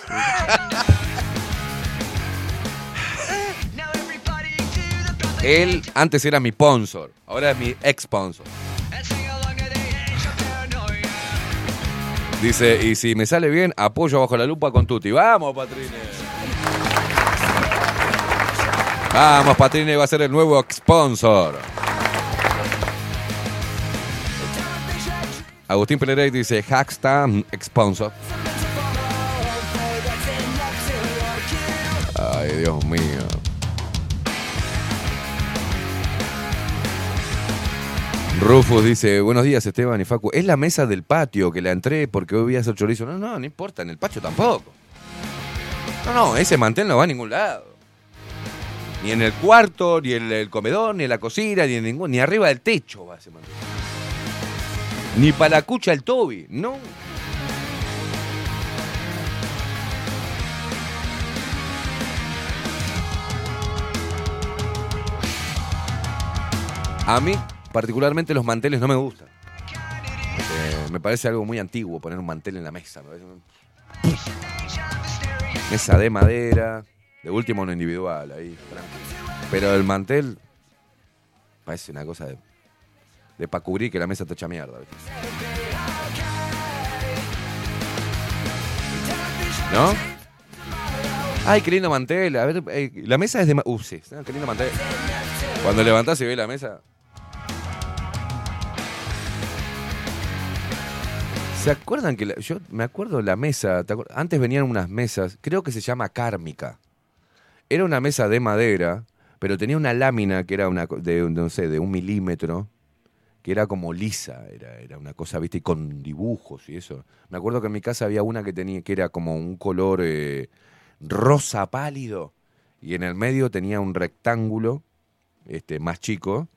Él antes era mi sponsor. Ahora es mi ex-sponsor. Dice, y si me sale bien, apoyo bajo la lupa con Tuti. Vamos, Patrines. Vamos, Patrines va a ser el nuevo sponsor. Agustín Pelerey dice, hashtag sponsor. Ay, Dios mío. Rufus dice, buenos días Esteban y Facu. Es la mesa del patio que la entré porque hoy voy a hacer chorizo. No, no, no importa, en el patio tampoco. No, no, ese mantel no va a ningún lado. Ni en el cuarto, ni en el comedor, ni en la cocina, ni en ningún, ni arriba del techo va ese mantel. Ni para la cucha el Toby, no. A mí, particularmente, los manteles no me gustan. Eh, me parece algo muy antiguo poner un mantel en la mesa. Mesa de madera, de último uno individual, ahí. Pero el mantel parece una cosa de, de para cubrir que la mesa está hecha mierda. ¿No? Ay, qué lindo mantel. A ver, eh, la mesa es de... ma- Uh, sí, qué lindo mantel. Cuando levantás y ves la mesa... ¿Se acuerdan que la- yo me acuerdo la mesa? ¿te acuer- Antes venían unas mesas, creo que se llama kármica. Era una mesa de madera, pero tenía una lámina que era una de no sé, de un milímetro, que era como lisa, era, era una cosa, viste, y con dibujos y eso. Me acuerdo que en mi casa había una que tenía, que era como un color eh, rosa pálido, y en el medio tenía un rectángulo, este, más chico,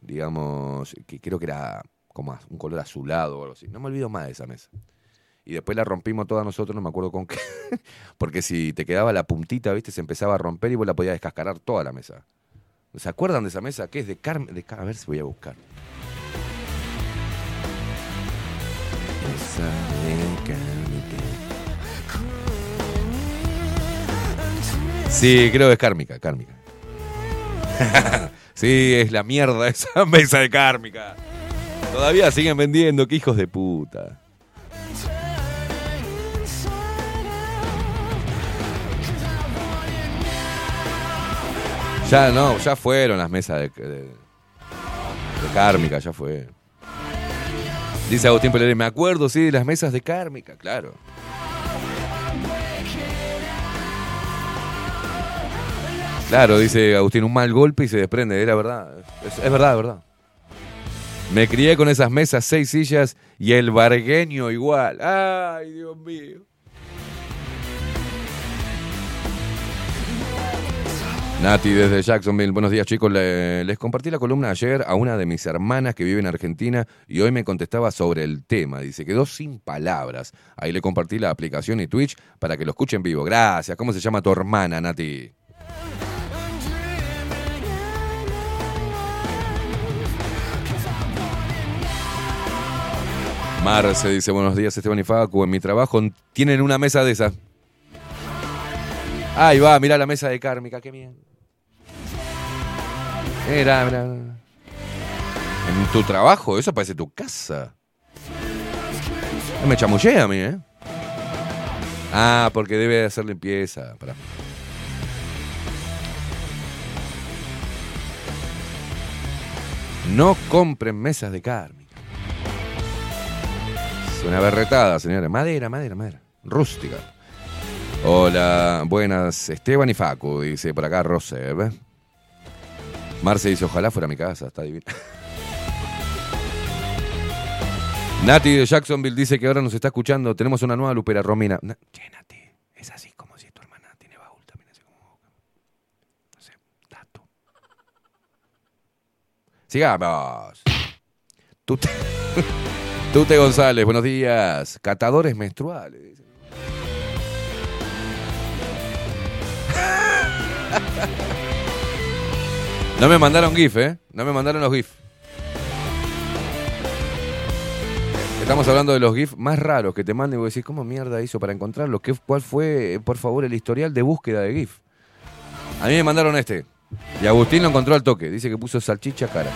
digamos, que creo que era como un color azulado o algo así. No me olvido más de esa mesa. Y después la rompimos todas nosotros, no me acuerdo con qué. (laughs) Porque si te quedaba la puntita, viste, se empezaba a romper y vos la podías descascarar toda la mesa. ¿Se acuerdan de esa mesa? ¿Qué es? De Carmen. De, a ver si voy a buscar. Sí, creo que es kármica, kármica. (laughs) sí, es la mierda esa (laughs) mesa de kármica. Todavía siguen vendiendo, qué hijos de puta. Ya no, ya fueron las mesas de, de, de kármica, ya fue. Dice Agustín Pelere, me acuerdo, sí, de las mesas de kármica, claro. Claro, dice Agustín, un mal golpe y se desprende, era verdad. Es, es verdad, es verdad. Me crié con esas mesas, seis sillas y el bargueño igual. Ay, Dios mío. Nati desde Jacksonville. Buenos días, chicos. Le- les compartí la columna ayer a una de mis hermanas que vive en Argentina y hoy me contestaba sobre el tema. Dice, quedó sin palabras. Ahí le compartí la aplicación y Twitch para que lo escuchen vivo. Gracias. ¿Cómo se llama tu hermana, Nati? Marce dice, buenos días, Esteban y Facu. En mi trabajo tienen una mesa de esas. Ahí va, mirá la mesa de Kármica, qué bien. Mira, mira. En tu trabajo, eso parece tu casa. Me chamullé a mí, ¿eh? Ah, porque debe hacer limpieza. Pará. No compren mesas de Kármica. Es una berretada, señores. Madera, madera, madera. Rústica. Hola, buenas, Esteban y Facu, dice por acá Roser. Marce dice, ojalá fuera mi casa, está divino. (laughs) Nati de Jacksonville dice que ahora nos está escuchando. Tenemos una nueva Lupera Romina. Na- che, Nati, es así como si tu hermana tiene baúl también, así como. No sé, dato. Sigamos. Tute, (laughs) Tute González, buenos días. Catadores menstruales. No me mandaron GIF, ¿eh? No me mandaron los GIF. Estamos hablando de los GIF más raros que te manden y vos decís, ¿cómo mierda hizo para encontrarlos? ¿Qué, ¿Cuál fue, por favor, el historial de búsqueda de GIF? A mí me mandaron este. Y Agustín lo encontró al toque. Dice que puso salchicha cara.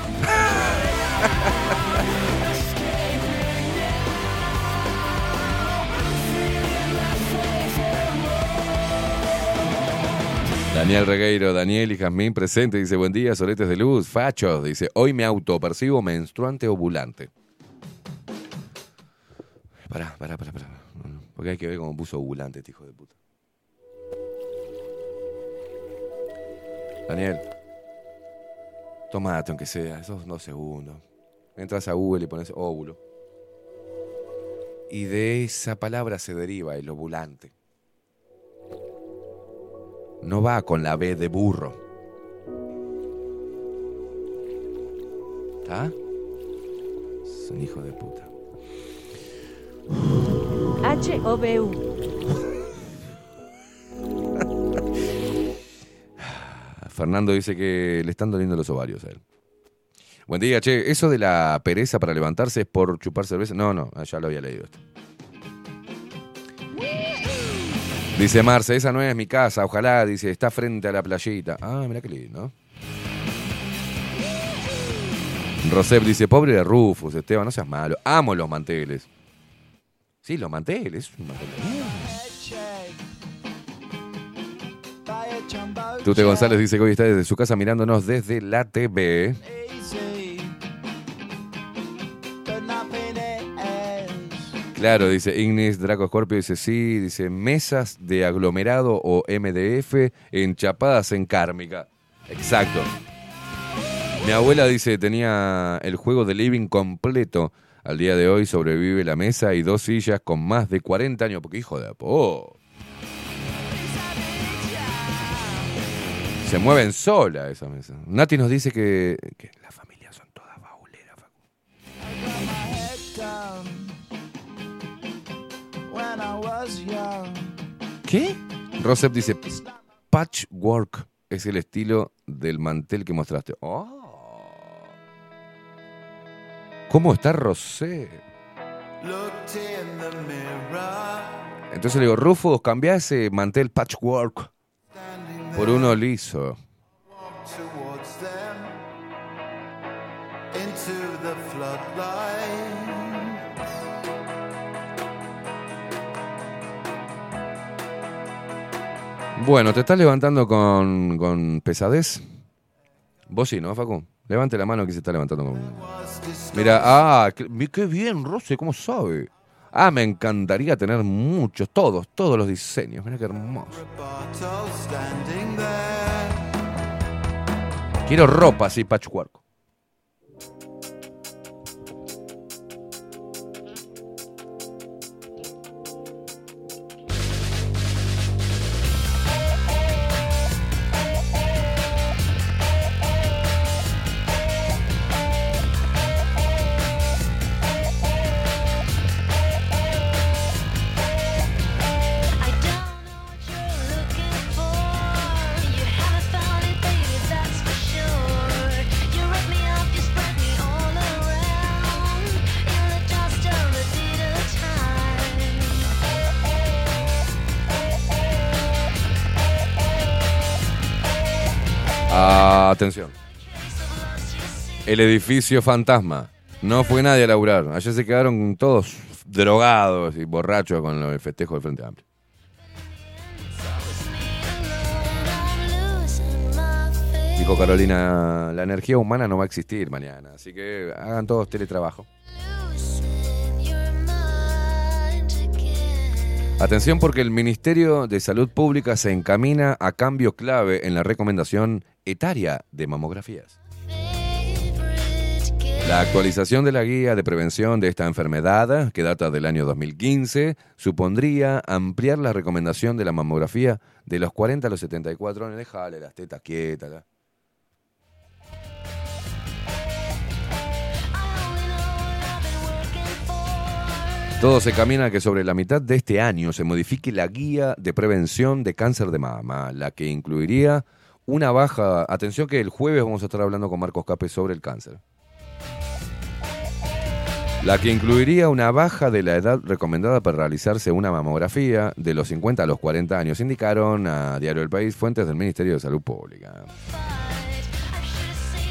Daniel Regueiro, Daniel y Jazmín presente, dice buen día, soletes de luz, fachos, dice hoy me autopercibo menstruante ovulante. Pará, pará, pará, pará. Porque hay que ver cómo puso ovulante este hijo de puta. Daniel, tomate aunque sea, esos dos segundos. Entras a Google y pones óvulo. Y de esa palabra se deriva el ovulante. No va con la B de burro. ¿Está? Es un hijo de puta. H-O-B-U. (laughs) Fernando dice que le están doliendo los ovarios a él. Buen día, che. ¿Eso de la pereza para levantarse es por chupar cerveza? No, no, ya lo había leído esto. Dice Marce, esa no es mi casa, ojalá, dice, está frente a la playita. Ah, mira qué lindo. Rosep dice, pobre de Rufus, Esteban, no seas malo. Amo los manteles. Sí, los manteles. Tute González dice que hoy está desde su casa mirándonos desde la TV. Claro, dice Ignis Draco Scorpio, dice sí, dice mesas de aglomerado o MDF enchapadas en kármica. Exacto. Mi abuela dice tenía el juego de living completo. Al día de hoy sobrevive la mesa y dos sillas con más de 40 años. Porque hijo de po. Se mueven sola esa mesa. Nati nos dice que, que las familias ¿Qué? Rosep dice, patchwork es el estilo del mantel que mostraste. Oh. ¿Cómo está Rosé? Entonces le digo, Rufus, cambia ese mantel patchwork por uno liso. Bueno, ¿te estás levantando con, con pesadez? Vos sí, ¿no, Facu? Levante la mano que se está levantando con... Mira, ah, qué, bien, Rosé, ¿cómo sabe? Ah, me encantaría tener muchos, todos, todos los diseños. Mira qué hermoso. Quiero ropa así, patchwork. El edificio fantasma. No fue nadie a laburar. Ayer se quedaron todos drogados y borrachos con el festejo del Frente Amplio. Dijo Carolina, la energía humana no va a existir mañana, así que hagan todos teletrabajo. Atención porque el Ministerio de Salud Pública se encamina a cambio clave en la recomendación etaria de mamografías. La actualización de la guía de prevención de esta enfermedad, que data del año 2015, supondría ampliar la recomendación de la mamografía de los 40 a los 74 años. Déjale las tetas quietas. Todo se camina a que sobre la mitad de este año se modifique la guía de prevención de cáncer de mama, la que incluiría una baja. Atención que el jueves vamos a estar hablando con Marcos Capes sobre el cáncer. La que incluiría una baja de la edad recomendada para realizarse una mamografía de los 50 a los 40 años, indicaron a Diario del País fuentes del Ministerio de Salud Pública.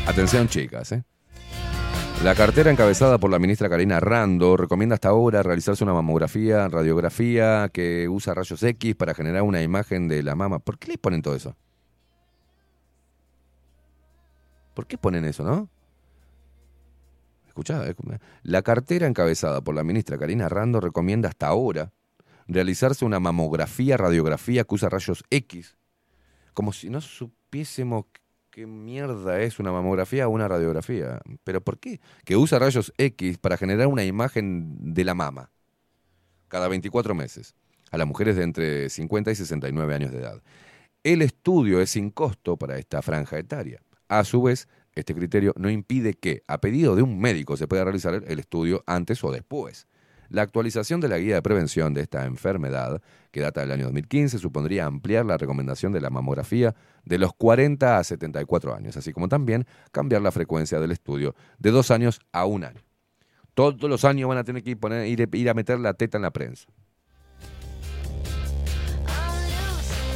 Atención chicas, ¿eh? La cartera encabezada por la ministra Karina Rando recomienda hasta ahora realizarse una mamografía, radiografía que usa rayos X para generar una imagen de la mama. ¿Por qué le ponen todo eso? ¿Por qué ponen eso, no? Escuchá, escuchá. La cartera encabezada por la ministra Karina Rando recomienda hasta ahora realizarse una mamografía, radiografía que usa rayos X. Como si no supiésemos ¿qué mierda es una mamografía o una radiografía? ¿Pero por qué? Que usa rayos X para generar una imagen de la mama cada 24 meses a las mujeres de entre 50 y 69 años de edad. El estudio es sin costo para esta franja etaria. A su vez, este criterio no impide que, a pedido de un médico, se pueda realizar el estudio antes o después. La actualización de la guía de prevención de esta enfermedad, que data del año 2015, supondría ampliar la recomendación de la mamografía de los 40 a 74 años, así como también cambiar la frecuencia del estudio de dos años a un año. Todos los años van a tener que ir, a meter la teta en la prensa.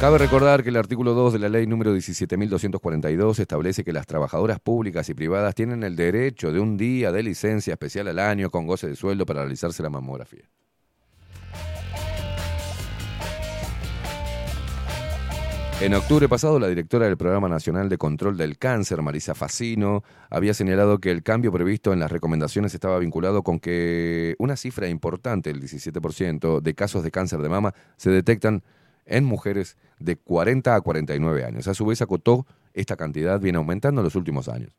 Cabe recordar que el artículo 2 de la ley número 17.242 establece que las trabajadoras públicas y privadas tienen el derecho de un día de licencia especial al año con goce de sueldo para realizarse la mamografía. En octubre pasado, la directora del Programa Nacional de Control del Cáncer, Marisa Facino, había señalado que el cambio previsto en las recomendaciones estaba vinculado con que una cifra importante, el 17%, de casos de cáncer de mama se detectan en mujeres de 40 a 49 años. A su vez, acotó, esta cantidad viene aumentando en los últimos años.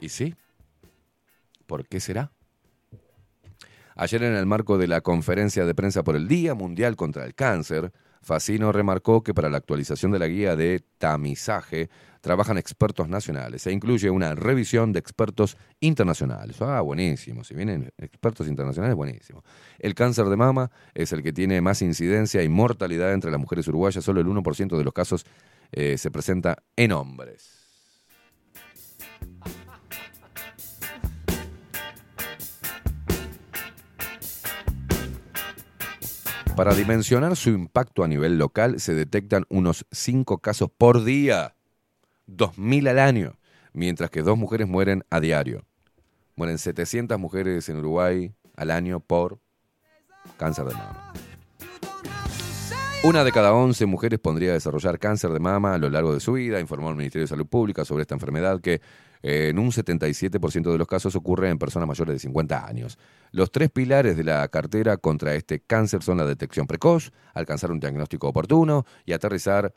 ¿Y sí? ¿Por qué será? Ayer en el marco de la conferencia de prensa por el Día Mundial contra el Cáncer, Facino remarcó que para la actualización de la guía de tamizaje trabajan expertos nacionales e incluye una revisión de expertos internacionales. Ah, buenísimo. Si vienen expertos internacionales, buenísimo. El cáncer de mama es el que tiene más incidencia y mortalidad entre las mujeres uruguayas. Solo el 1% de los casos eh, se presenta en hombres. Para dimensionar su impacto a nivel local se detectan unos 5 casos por día, 2.000 al año, mientras que dos mujeres mueren a diario. Mueren 700 mujeres en Uruguay al año por cáncer de mama. Una de cada 11 mujeres podría desarrollar cáncer de mama a lo largo de su vida, informó el Ministerio de Salud Pública sobre esta enfermedad que en un 77% de los casos ocurre en personas mayores de 50 años. Los tres pilares de la cartera contra este cáncer son la detección precoz, alcanzar un diagnóstico oportuno y aterrizar,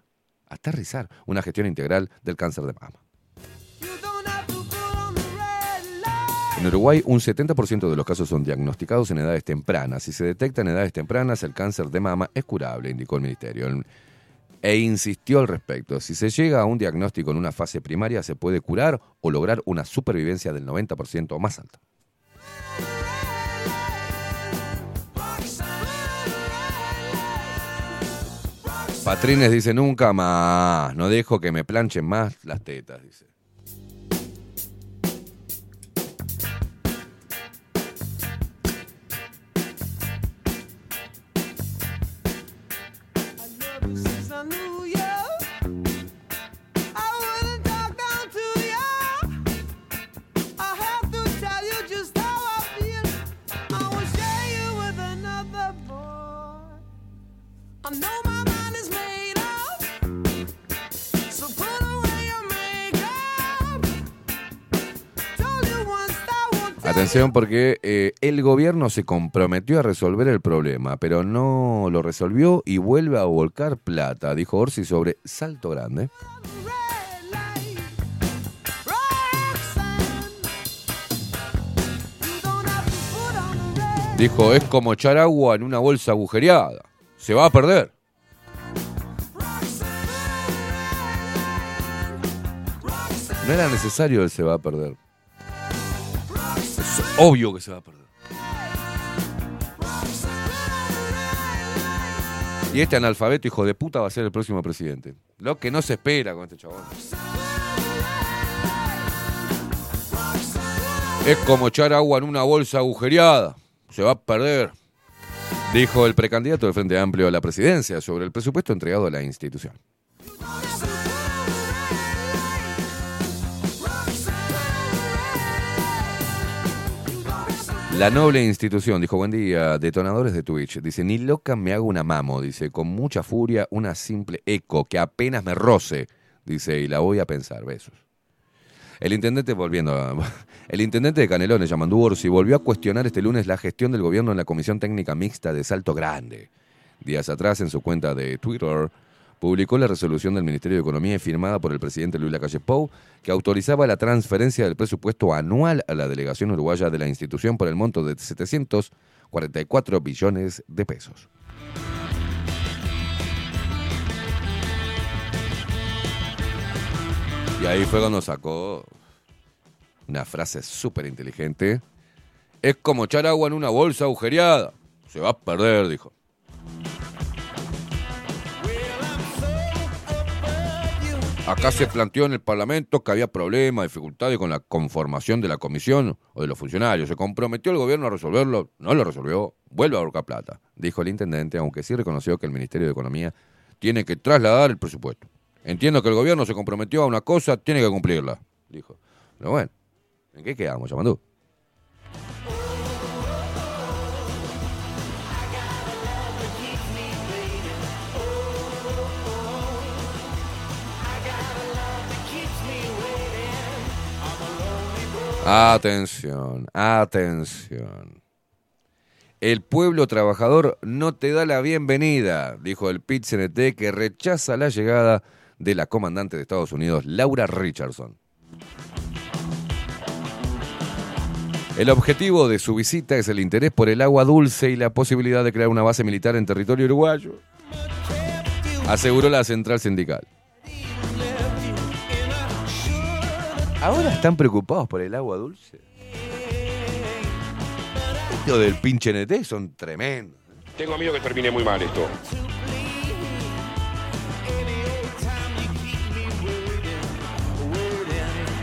aterrizar una gestión integral del cáncer de mama. En Uruguay, un 70% de los casos son diagnosticados en edades tempranas. Si se detecta en edades tempranas, el cáncer de mama es curable, indicó el Ministerio. E insistió al respecto. Si se llega a un diagnóstico en una fase primaria, se puede curar o lograr una supervivencia del 90% o más alta. Patrines dice nunca más, no dejo que me planchen más las tetas, dice. Porque eh, el gobierno se comprometió a resolver el problema, pero no lo resolvió y vuelve a volcar plata, dijo Orsi sobre Salto Grande. Dijo, es como echar agua en una bolsa agujereada. Se va a perder. No era necesario el se va a perder. Obvio que se va a perder. Y este analfabeto hijo de puta va a ser el próximo presidente. Lo que no se espera con este chabón. Es como echar agua en una bolsa agujereada. Se va a perder. Dijo el precandidato del Frente Amplio a la presidencia sobre el presupuesto entregado a la institución. La noble institución, dijo, buen día, detonadores de Twitch. Dice, ni loca me hago una mamo, dice, con mucha furia, una simple eco que apenas me roce, dice, y la voy a pensar, besos. El intendente, volviendo a- (laughs) el intendente de Canelones, Yamandú Orsi, volvió a cuestionar este lunes la gestión del gobierno en la Comisión Técnica Mixta de Salto Grande. Días atrás, en su cuenta de Twitter, publicó la resolución del Ministerio de Economía firmada por el presidente Luis Lacalle Pou, que autorizaba la transferencia del presupuesto anual a la delegación uruguaya de la institución por el monto de 744 billones de pesos. Y ahí fue cuando sacó una frase súper inteligente. Es como echar agua en una bolsa agujereada. Se va a perder, dijo. Acá se planteó en el Parlamento que había problemas, dificultades con la conformación de la comisión o de los funcionarios. Se comprometió el gobierno a resolverlo, no lo resolvió, vuelve a ahorcar plata, dijo el intendente, aunque sí reconoció que el Ministerio de Economía tiene que trasladar el presupuesto. Entiendo que el gobierno se comprometió a una cosa, tiene que cumplirla, dijo. Pero bueno, ¿en qué quedamos, Yamandú? Atención, atención. El pueblo trabajador no te da la bienvenida, dijo el pit -CNT que rechaza la llegada de la comandante de Estados Unidos, Laura Richardson. El objetivo de su visita es el interés por el agua dulce y la posibilidad de crear una base militar en territorio uruguayo, aseguró la central sindical. Ahora están preocupados por el agua dulce. Los del pinche NT son tremendos. Tengo miedo que termine muy mal esto.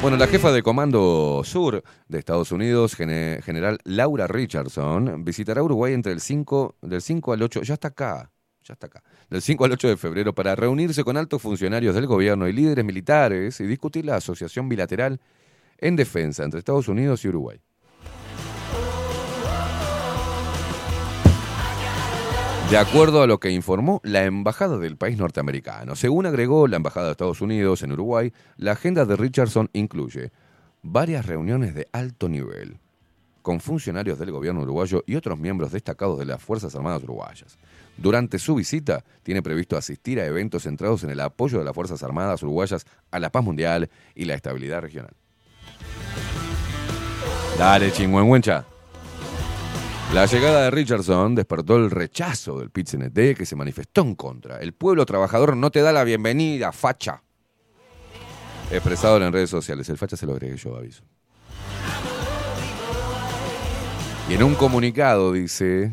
Bueno, la jefa de Comando Sur de Estados Unidos, gene- general Laura Richardson, visitará Uruguay entre el 5, del 5 al 8, ya está acá, ya está acá, del 5 al 8 de febrero para reunirse con altos funcionarios del gobierno y líderes militares y discutir la asociación bilateral en defensa entre Estados Unidos y Uruguay. De acuerdo a lo que informó la embajada del país norteamericano, según agregó la embajada de Estados Unidos en Uruguay, la agenda de Richardson incluye varias reuniones de alto nivel con funcionarios del gobierno uruguayo y otros miembros destacados de las Fuerzas Armadas uruguayas. Durante su visita, tiene previsto asistir a eventos centrados en el apoyo de las Fuerzas Armadas uruguayas a la paz mundial y la estabilidad regional. Dale, chingüengüencha. La llegada de Richardson despertó el rechazo del pit que se manifestó en contra. El pueblo trabajador no te da la bienvenida, facha. Expresado en redes sociales. El facha se lo agregué yo, aviso. Y en un comunicado dice...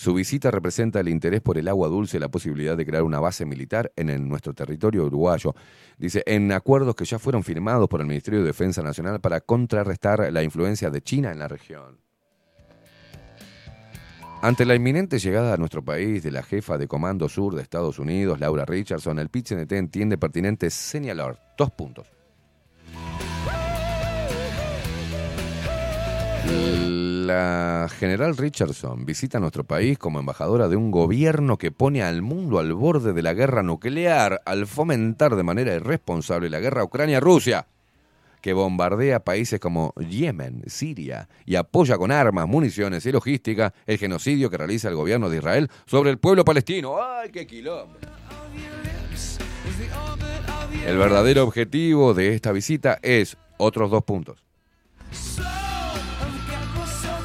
Su visita representa el interés por el agua dulce y la posibilidad de crear una base militar en, nuestro territorio uruguayo. Dice, en acuerdos que ya fueron firmados por el Ministerio de Defensa Nacional para contrarrestar la influencia de China en la región. Ante la inminente llegada a nuestro país de la jefa de Comando Sur de Estados Unidos, Laura Richardson, el PIT-CNT entiende pertinente señalar dos puntos. La general Richardson visita nuestro país como embajadora de un gobierno que pone al mundo al borde de la guerra nuclear al fomentar de manera irresponsable la guerra Ucrania-Rusia, que bombardea países como Yemen, Siria y apoya con armas, municiones y logística el genocidio que realiza el gobierno de Israel sobre el pueblo palestino. ¡Ay, qué quilombo! El verdadero objetivo de esta visita es otros dos puntos.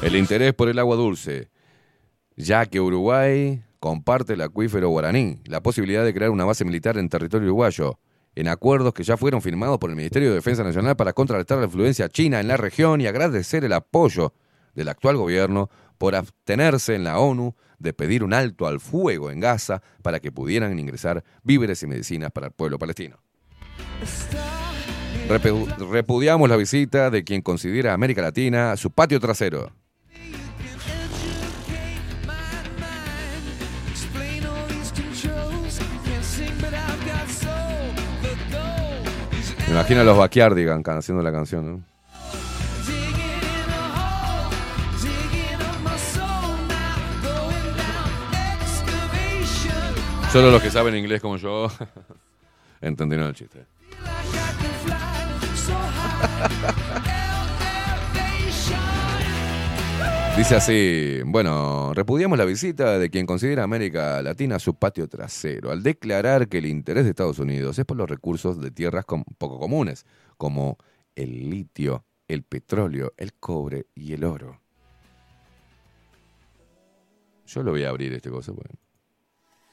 El interés por el agua dulce, ya que Uruguay comparte el acuífero guaraní, la posibilidad de crear una base militar en territorio uruguayo, en acuerdos que ya fueron firmados por el Ministerio de Defensa Nacional para contrarrestar la influencia china en la región y agradecer el apoyo del actual gobierno por abstenerse en la ONU de pedir un alto al fuego en Gaza para que pudieran ingresar víveres y medicinas para el pueblo palestino. Repu- repudiamos la visita de quien considera a América Latina su patio trasero. Imagino a los Backyardigan haciendo la canción, ¿no? Solo los que saben inglés como yo (laughs) entendieron el chiste. (laughs) Dice así, bueno, repudiamos la visita de quien considera América Latina su patio trasero, al declarar que el interés de Estados Unidos es por los recursos de tierras poco comunes, como el litio, el petróleo, el cobre y el oro. Yo lo voy a abrir este cosa, porque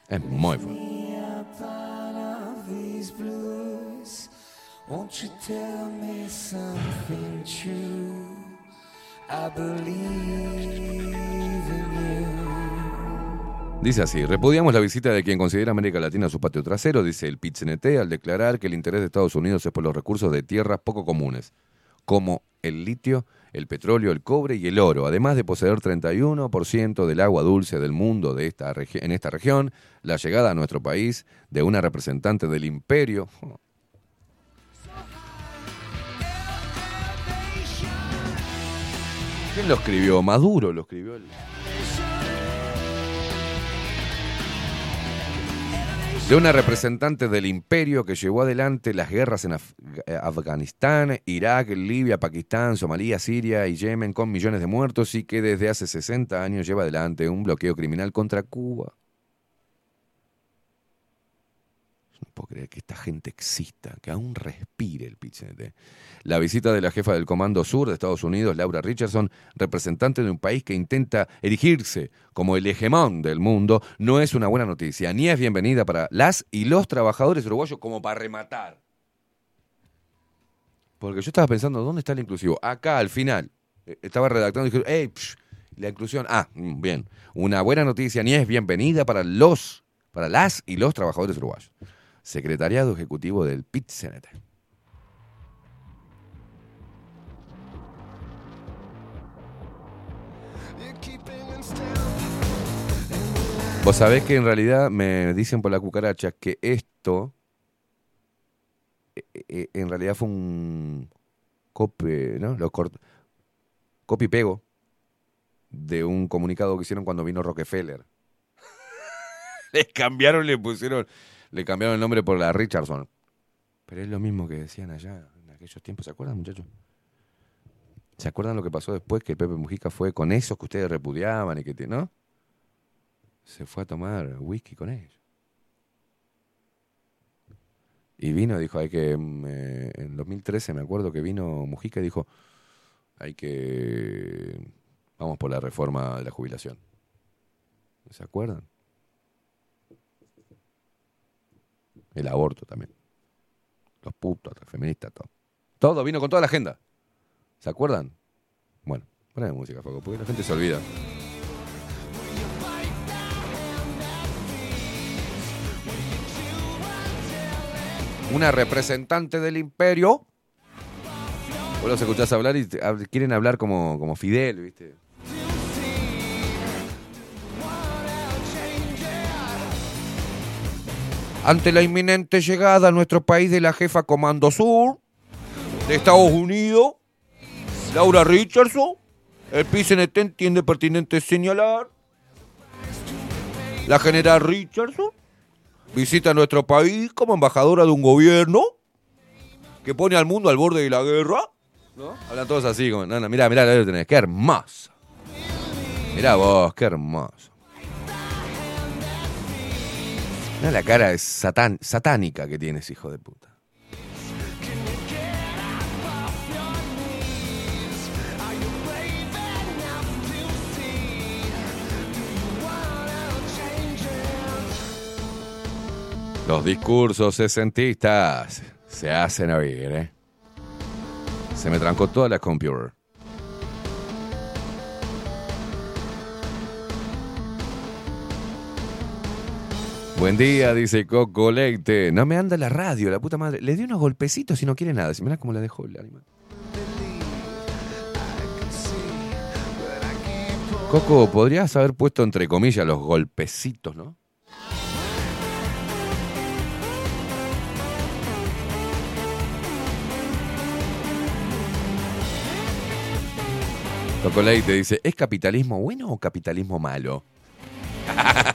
es muy fuerte. Dice así, repudiamos la visita de quien considera América Latina su patio trasero, dice el PIT-CNT, al declarar que el interés de Estados Unidos es por los recursos de tierras poco comunes, como el litio, el petróleo, el cobre y el oro, además de poseer 31% del agua dulce del mundo de esta en esta región, la llegada a nuestro país de una representante del imperio. ¿Quién lo escribió? Maduro lo escribió. de una representante del imperio que llevó adelante las guerras en eh, Afganistán, Irak, Libia, Pakistán, Somalia, Siria y Yemen con millones de muertos y que desde hace 60 años lleva adelante un bloqueo criminal contra Cuba. No puedo creer que esta gente exista, que aún respire el PIT-CNT. La visita de la jefa del Comando Sur de Estados Unidos, Laura Richardson, representante de un país que intenta erigirse como el hegemón del mundo, no es una buena noticia, ni es bienvenida para las y los trabajadores uruguayos como para rematar. Porque yo estaba pensando, ¿dónde está el inclusivo? Acá, al final. Eh, Estaba redactando y dije, hey, psh, la inclusión. Ah, mm, bien. Una buena noticia, ni es bienvenida para las y los trabajadores uruguayos. Secretariado Ejecutivo del PIT-CNT. Vos sabés que en realidad me dicen por la cucaracha que esto eh, eh, en realidad fue un copy, ¿no? Lo copy pego de un comunicado que hicieron cuando vino Rockefeller. (laughs) le cambiaron, le pusieron, le cambiaron el nombre por la Richardson. Pero es lo mismo que decían allá en aquellos tiempos, ¿se acuerdan, muchachos? ¿Se acuerdan lo que pasó después que Pepe Mujica fue con esos que ustedes repudiaban y que, ¿no? Se fue a tomar whisky con ellos. Y vino, dijo, hay que, mm, eh, en 2013 me acuerdo que vino Mujica y dijo, hay que, vamos por la reforma de la jubilación. ¿Se acuerdan? El aborto también. Los putos, las feministas, todo. Todo vino con toda la agenda. ¿Se acuerdan? Bueno, poneme música, Faco, porque la gente se olvida. Una representante del imperio. Vos los escuchás hablar y quieren hablar como, como Fidel, ¿viste? Ante la inminente llegada a nuestro país de la jefa Comando Sur de Estados Unidos, Laura Richardson, el PCNT entiende pertinente señalar. La general Richardson visita nuestro país como embajadora de un gobierno que pone al mundo al borde de la guerra. ¿No? Hablan todos así, como, no, no, mirá, mirá, ahí lo tenés, qué hermoso. Mirá vos, qué hermoso. La cara satán, satánica que tienes, hijo de puta. Los discursos sesentistas se hacen oír, ¿eh? Se me trancó toda la computer. Buen día, dice Coco Leite. No me anda la radio, la puta madre. Le di unos golpecitos y no quiere nada. Mirá cómo la dejó el animal. Coco, podrías haber puesto entre comillas los golpecitos, ¿no? Coco Leite dice, ¿es capitalismo bueno o capitalismo malo? (laughs)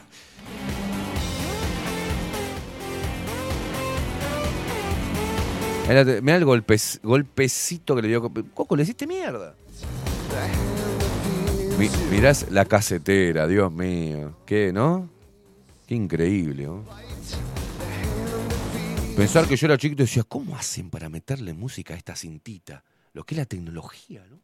Mirá el golpes- golpecito que le dio. Coco, le hiciste mierda. Mi- mirás la casetera, Dios mío. ¿Qué, no? Qué increíble, ¿no? Pensar que yo era chiquito y decía, ¿cómo hacen para meterle música a esta cintita? Lo que es la tecnología, ¿no?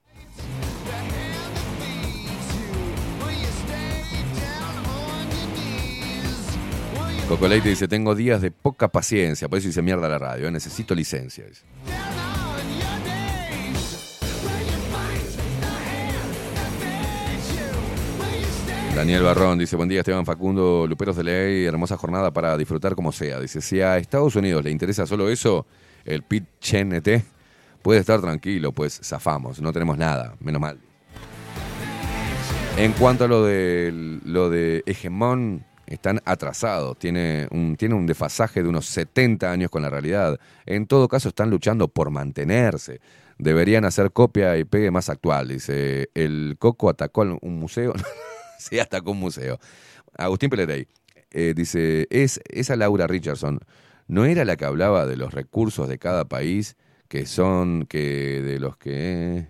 Coco Leite dice, tengo días de poca paciencia, por eso dice mierda la radio, ¿eh? necesito licencia. dice. Daniel Barrón dice, buen día Esteban Facundo, Luperos de Ley, hermosa jornada para disfrutar como sea. Dice, si a Estados Unidos le interesa solo eso, el pit CNT puede estar tranquilo, pues zafamos, no tenemos nada, menos mal. En cuanto a lo de, lo de Hegemón, están atrasados, tiene un, tiene un desfasaje de unos 70 años con la realidad. En todo caso, están luchando por mantenerse. Deberían hacer copia y pegue más actual. Dice, el Coco atacó un museo. (laughs) sí, atacó un museo. Agustín Pelerey eh, dice, es, esa Laura Richardson no era la que hablaba de los recursos de cada país que son que de los que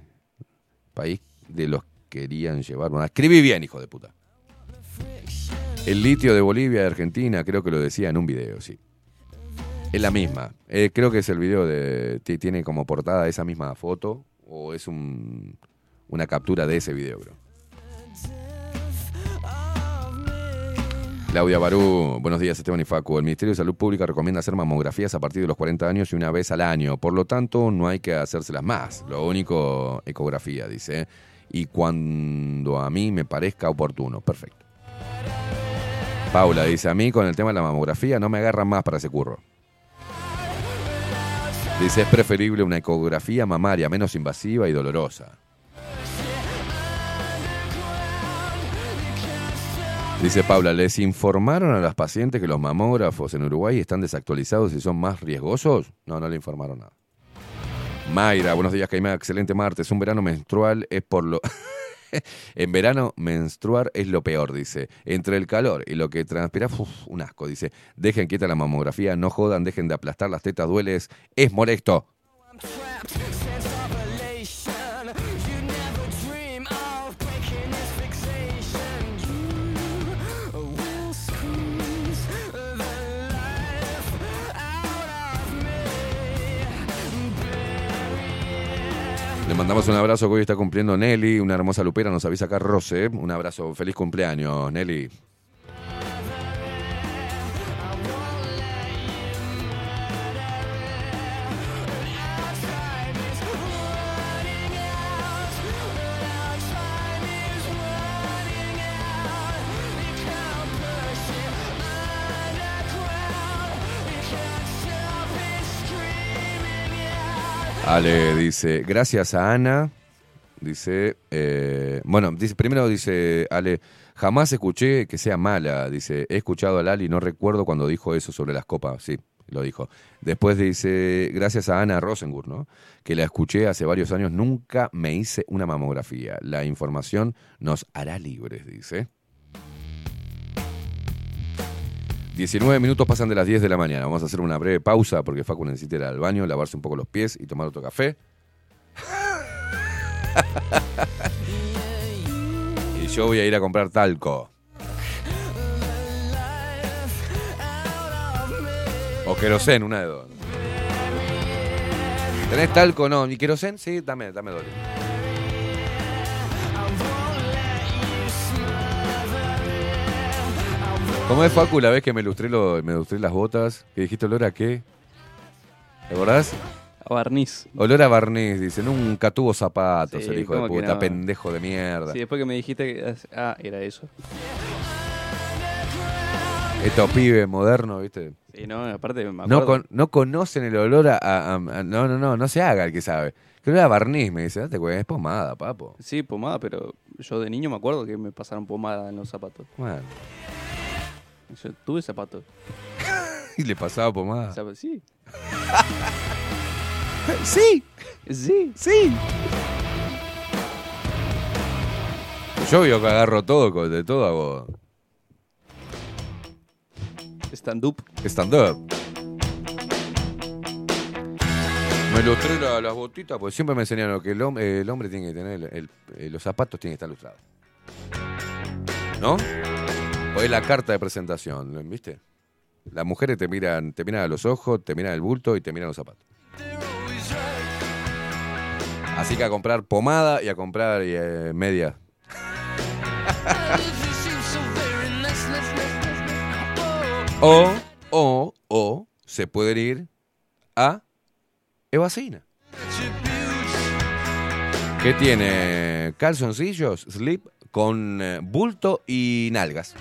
país de los querían llevar. Bueno, escribí bien, hijo de puta. El litio de Bolivia y Argentina, creo que lo decía en un video, sí. Es la misma. Eh, creo que es el video de. ti- Tiene como portada esa misma foto. O es un, una captura de ese video, creo. Claudia Barú, buenos días Esteban y Facu. El Ministerio de Salud Pública recomienda hacer mamografías a partir de los 40 años y una vez al año. Por lo tanto, no hay que hacérselas más. Lo único, ecografía, dice. Y cuando a mí me parezca oportuno. Perfecto. Paula dice, a mí con el tema de la mamografía no me agarran más para ese curro. Dice, es preferible una ecografía mamaria menos invasiva y dolorosa. Dice Paula, ¿les informaron a las pacientes que los mamógrafos en Uruguay están desactualizados y son más riesgosos? No, no le informaron nada. Mayra, buenos días, Caimán, excelente martes. Un verano menstrual es por lo... (laughs) en verano menstruar es lo peor, dice. Entre el calor y lo que transpira, uf, un asco, dice. Dejen quieta la mamografía, no jodan, dejen de aplastar las tetas, dueles, es molesto. Mandamos un abrazo que hoy está cumpliendo Nelly, una hermosa lupera, nos avisa acá Rose. Un abrazo, feliz cumpleaños, Nelly. Ale dice, gracias a Ana, dice, eh, bueno, dice, primero dice Ale, jamás escuché que sea mala, dice, he escuchado a Lali, no recuerdo cuando dijo eso sobre las copas, sí, lo dijo. Después dice, gracias a Ana Rosengur, ¿no? Que la escuché hace varios años, nunca me hice una mamografía. La información nos hará libres, dice. 19 minutos pasan de las 10 de la mañana. Vamos a hacer una breve pausa porque Facu necesita ir al baño, lavarse un poco los pies y tomar otro café. (laughs) y yo voy a ir a comprar talco. O querosén, una de dos. ¿Tenés talco? No. ¿Y querosén? Sí, dame, dame doble. ¿Cómo es Facu la vez que me lustré, lo- me lustré las botas? Que dijiste olor a qué? ¿Te acordás? A barniz. Olor a barniz, dice. Nunca tuvo zapatos Sí, el hijo de ¿cómo que puta, no? pendejo de mierda. Sí, después que me dijiste que... Ah, era eso. Estos pibes modernos, ¿viste? Sí, no, aparte me acuerdo. No, con- no conocen el olor a, a- a- No, no, no, no se haga el que sabe. Que olor a barniz, me dice. Date cuenta, es pomada, papo. Sí, pomada, pero yo de niño me acuerdo que me pasaron pomada en los zapatos. Bueno. Yo tuve zapatos. (laughs) Y le pasaba pomada. Zap- Sí. (laughs) Sí. Sí. Sí. Yo veo que agarro todo, de todo hago Stand-up. stand-up. Me lustré la- las botitas, porque siempre me enseñaron que el, hom- el hombre tiene que tener, el- el- los zapatos tienen que estar lustrados. ¿No? O es la carta de presentación, ¿viste? Las mujeres te miran, te miran a los ojos, te miran el bulto y te miran los zapatos. Así que a comprar pomada y a comprar eh, media. (laughs) O, o, o, se pueden ir a Evacina. Que tiene calzoncillos, slip, con eh, bulto y nalgas.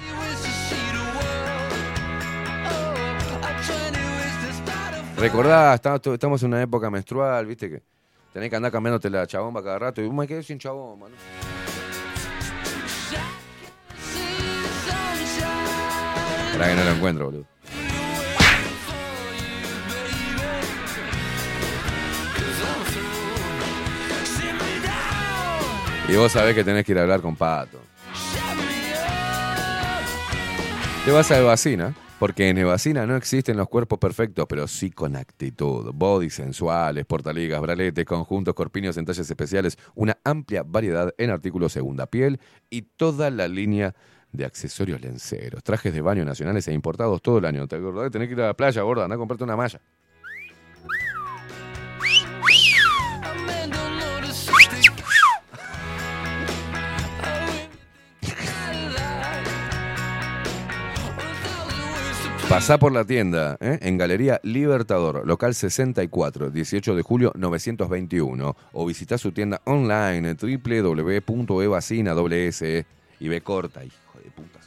Recordá, estamos en una época menstrual, viste que tenés que andar cambiándote la chabomba cada rato y me quedé sin chabomba, ¿no? Para que no lo encuentro, boludo. Y vos sabés que tenés que ir a hablar con Pato. Te vas a Evacina, porque en Evacina no existen los cuerpos perfectos, pero sí con actitud. Bodies sensuales, portaligas, braletes, conjuntos, corpiños en talles especiales, una amplia variedad en artículos segunda piel y toda la línea de accesorios lenceros, trajes de baño nacionales e importados todo el año. ¿Te acordás? Tenés que ir a la playa, gorda, anda a comprarte una malla. Pasá por la tienda, ¿eh? en Galería Libertador, local 64, 18 de julio 921. O visita su tienda online www.evacina.es y ve corta, hijo de puta.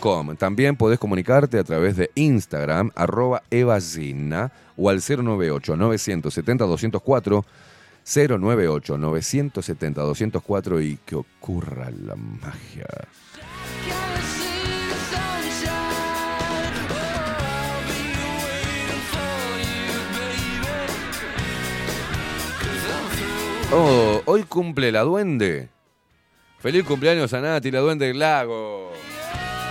.com. También podés comunicarte a través de Instagram, arroba evacina, o al 098-970-204, 098-970-204 y que ocurra la magia. Oh, hoy cumple la duende. Feliz cumpleaños a Nati, la duende del lago.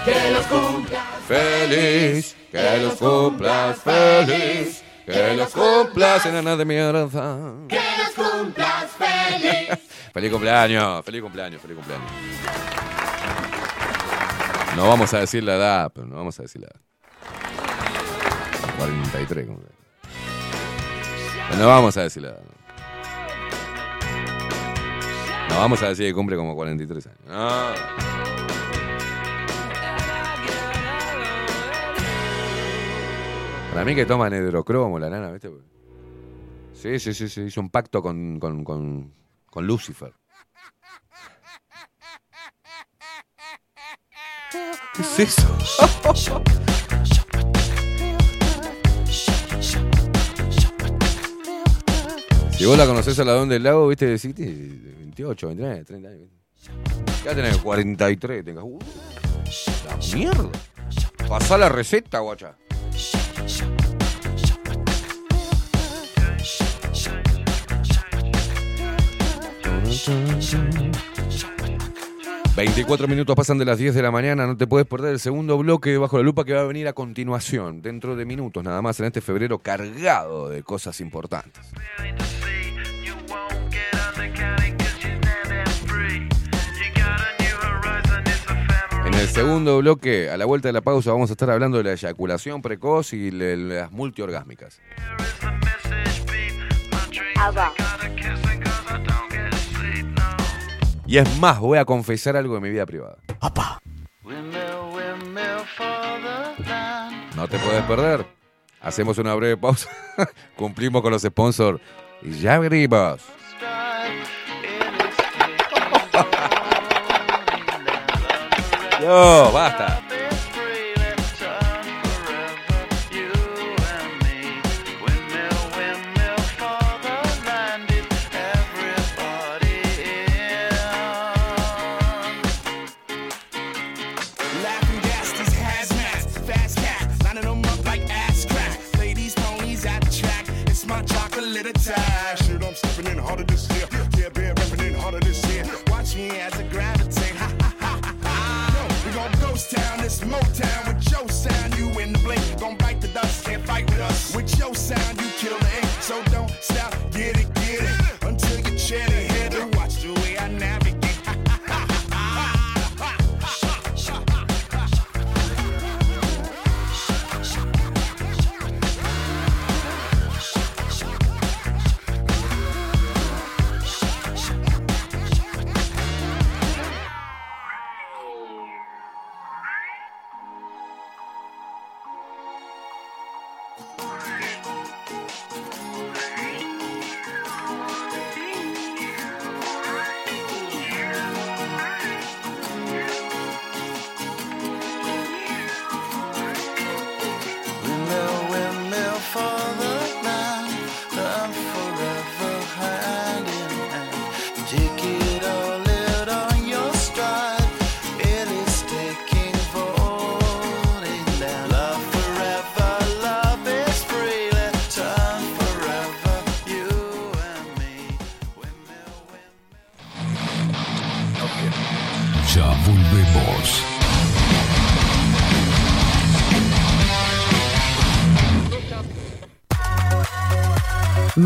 Que los cumplas Feliz, que los cumplas feliz, que los cumplas enana de mierda. Que los cumplas feliz. (laughs) Feliz cumpleaños, feliz cumpleaños, feliz cumpleaños. No vamos a decir la edad, pero no vamos a decir la edad. 43, como no vamos a decir la edad. No vamos a decir que cumple como 43 años. No. Para mí que toman hidrocromo la nana, ¿viste? Sí, sí, sí, sí. Hizo un pacto con, con, con, con Lucifer. ¿Qué es eso? (laughs) Si vos la conocés a la don del lago, viste, decís, "Tiene 28, 29, 30 años. Ya tenés 43, tengas. Uh, la mierda. Pasá la receta, guacha. ...24 minutos pasan de las 10 de la mañana... ...no te puedes perder el segundo bloque... ...bajo la lupa que va a venir a continuación... ...dentro de minutos nada más... ...en este febrero cargado de cosas importantes... En el segundo bloque, a la vuelta de la pausa, vamos a estar hablando de la eyaculación precoz y le- las multiorgásmicas. Y es más, voy a confesar algo de mi vida privada. No te puedes perder. Hacemos una breve pausa. (laughs) Cumplimos con los sponsors. Y ya venimos. (laughs) Yo, basta. Motown with your sound. You in the blink, gon' bite the dust, can't fight with us. With your sound, you kill the ink. So don't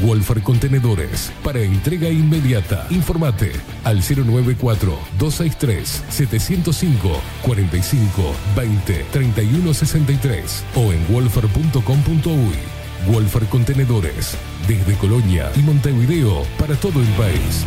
Wolfer Contenedores para entrega inmediata. Informate al 094-263-705 45 20 31 63 o en wolfer.com.uy. Wolfer Contenedores desde Colonia y Montevideo para todo el país.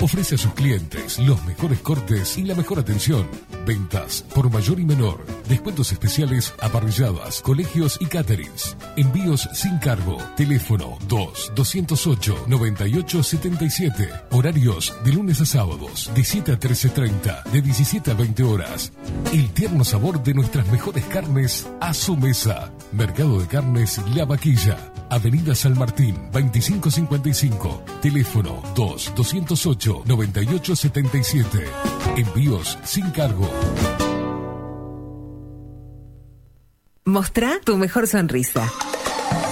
Ofrece a sus clientes los mejores cortes y la mejor atención. Ventas por mayor y menor. Descuentos especiales a colegios y caterings. Envíos sin cargo. Teléfono 2-208-9877. Horarios de lunes a sábados de 7 a 13.30, de 17 a 20 horas. El tierno sabor de nuestras mejores carnes a su mesa. Mercado de Carnes La Vaquilla. Avenida San Martín, 2555. Teléfono 2-208-9877. Envíos sin cargo. Mostrá tu mejor sonrisa.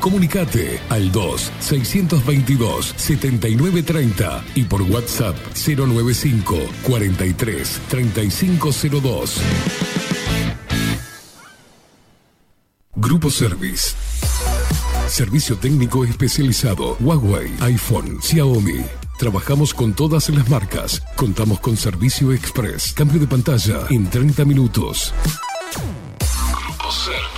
Comunicate al 2-622-7930 y por WhatsApp 095 43 3502. Grupo Service. Servicio técnico especializado. Huawei, iPhone, Xiaomi. Trabajamos con todas las marcas. Contamos con servicio express. Cambio de pantalla en 30 minutos. Grupo Service.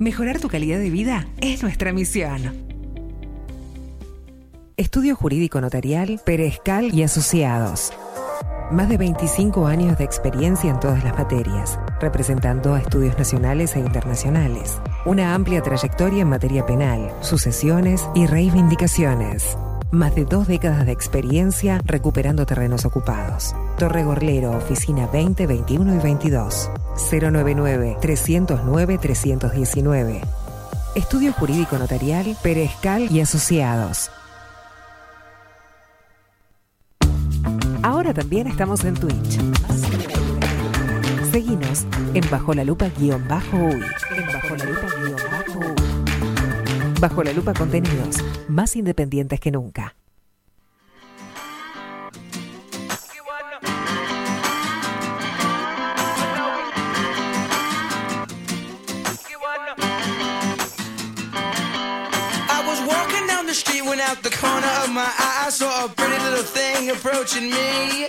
Mejorar tu calidad de vida es nuestra misión. Estudio Jurídico Notarial, Perezcal y Asociados. Más de 25 años de experiencia en todas las materias, representando a estudios nacionales e internacionales. Una amplia trayectoria en materia penal, sucesiones y reivindicaciones. Más de dos décadas de experiencia recuperando terrenos ocupados. Torre Gorlero, oficina 20, 21 y 22. 099-309-319. Estudio Jurídico Notarial, Perezcal y Asociados. Ahora también estamos en Twitch. Seguinos en Bajo la Lupa guion bajo uy. En Bajo la Lupa guion bajo uy. Bajo la Lupa contenidos más independientes que nunca. Out the corner of my eye I saw a pretty little thing approaching me.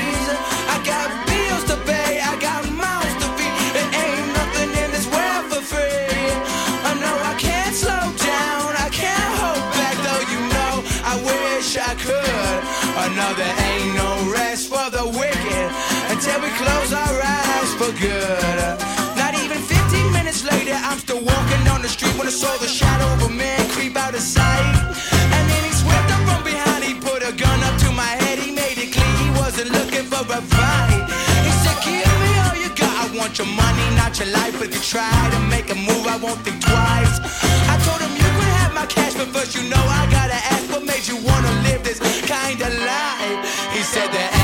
Good. Not even 15 minutes later, I'm still walking down the street when I saw the shadow of a man creep out of sight. And then he swept up from behind, he put a gun up to my head, he made it clear he wasn't looking for a fight. He said, Give me all you got, I want your money, not your life. If you try to make a move, I won't think twice. I told him you could have my cash, but first you know I gotta ask what made you wanna live this kind of life. He said there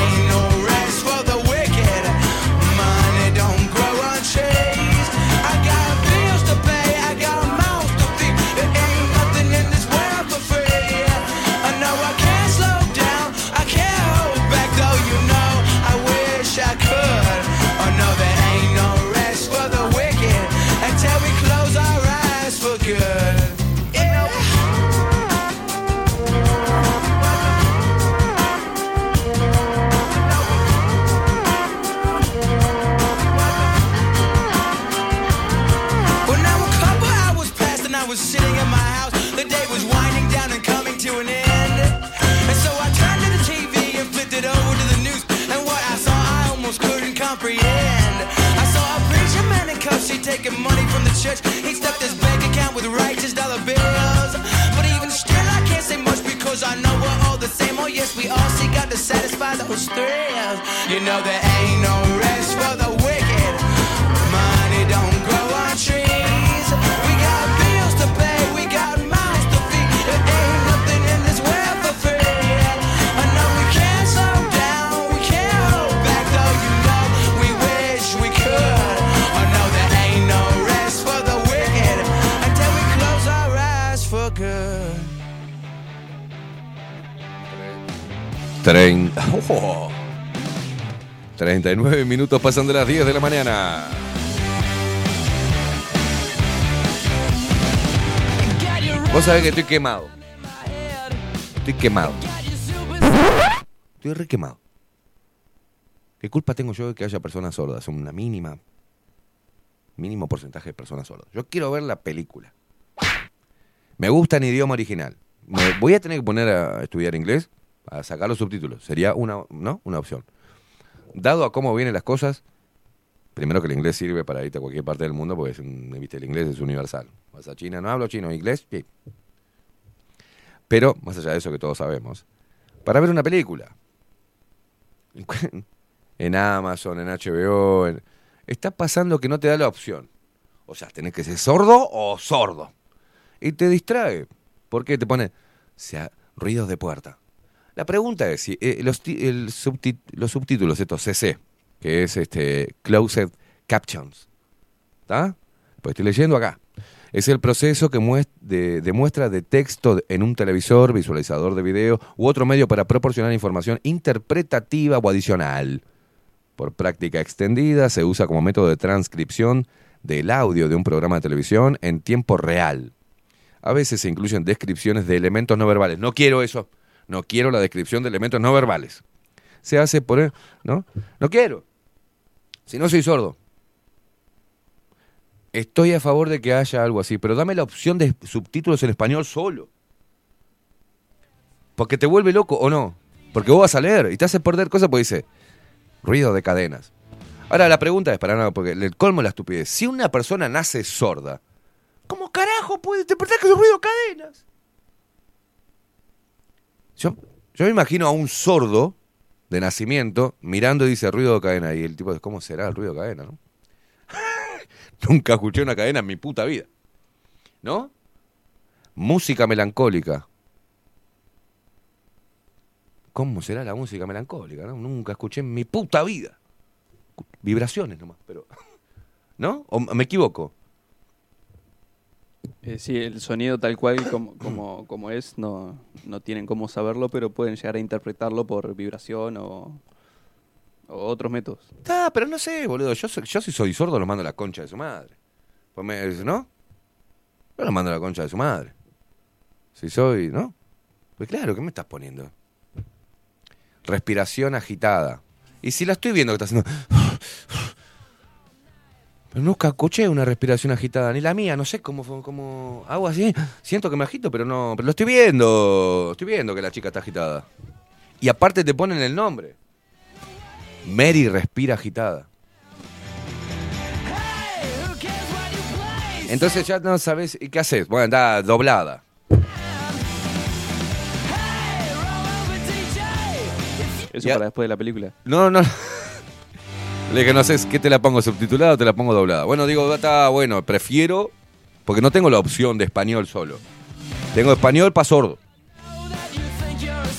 church. He stuffed his bank account with righteous dollar bills. But even still, I can't say much because I know we're all the same. Oh, yes, we all seek out to satisfy those thrills. You know, there ain't no Trein- (laughs) Oh. 39 minutos pasan de las 10 de la mañana. Vos sabés que estoy quemado. Estoy quemado. Estoy re quemado. ¿Qué culpa tengo yo de que haya personas sordas? Una mínima. Mínimo porcentaje de personas sordas. Yo quiero ver la película. Me gusta en idioma original. Me voy a tener que poner a estudiar inglés a sacar los subtítulos. Sería una, ¿no? una opción. Dado a cómo vienen las cosas, primero que el inglés sirve para irte a cualquier parte del mundo, porque viste, el inglés es universal. Vas a China, no hablo chino, inglés, sí. Pero, más allá de eso que todos sabemos, para ver una película, (laughs) en Amazon, en HBO, está pasando que no te da la opción. O sea, tenés que ser sordo o sordo. Y te distrae. porque te pone sea, ruidos de puerta? La pregunta es si eh, los, el subti- los subtítulos, estos CC, que es este Closed Captions, ¿está? Pues estoy leyendo acá. Es el proceso que de muestra de texto en un televisor, visualizador de video u otro medio para proporcionar información interpretativa o adicional. Por práctica extendida, se usa como método de transcripción del audio de un programa de televisión en tiempo real. A veces se incluyen descripciones de elementos no verbales. No quiero eso. No quiero la descripción de elementos no verbales. Se hace por... ¿No? No quiero. Si no soy sordo. Estoy a favor de que haya algo así, pero dame la opción de subtítulos en español solo. Porque te vuelve loco o no. Porque vos vas a leer y te hace perder cosas porque dice ruido de cadenas. Ahora la pregunta es para nada, porque el colmo de la estupidez. Si una persona nace sorda, ¿cómo carajo puede interpretar que es ruido de cadenas? Yo, yo me imagino a un sordo de nacimiento mirando y dice ruido de cadena. Y el tipo dice, ¿cómo será el ruido de cadena? (laughs) Nunca escuché una cadena en mi puta vida. ¿No? Música melancólica. ¿Cómo será la música melancólica? no? Nunca escuché en mi puta vida. Vibraciones nomás, pero. (laughs) ¿No? ¿O me equivoco? Eh, sí, el sonido tal cual como, como, como es, no, no tienen cómo saberlo, pero pueden llegar a interpretarlo por vibración o, o otros métodos. Ah, pero no sé, boludo. Yo, si soy sordo lo mando a la concha de su madre. Pues me, ¿No? Yo lo mando a la concha de su madre. Si soy, ¿no? Pues claro, ¿qué me estás poniendo? Respiración agitada. Y si la estoy viendo que está haciendo... Pero nunca escuché una respiración agitada, ni la mía, no sé cómo, cómo hago así. Siento que me agito, pero no. Pero lo estoy viendo, estoy viendo que la chica está agitada. Y aparte te ponen el nombre. Mary respira agitada. Entonces ya no sabes. Qué haces? Bueno, está doblada. Eso para después de la película. No, no. Le dije, no sé, ¿qué te la pongo subtitulada o te la pongo doblada? Bueno, digo, está bueno, prefiero, porque no tengo la opción de español solo. Tengo español para sordo.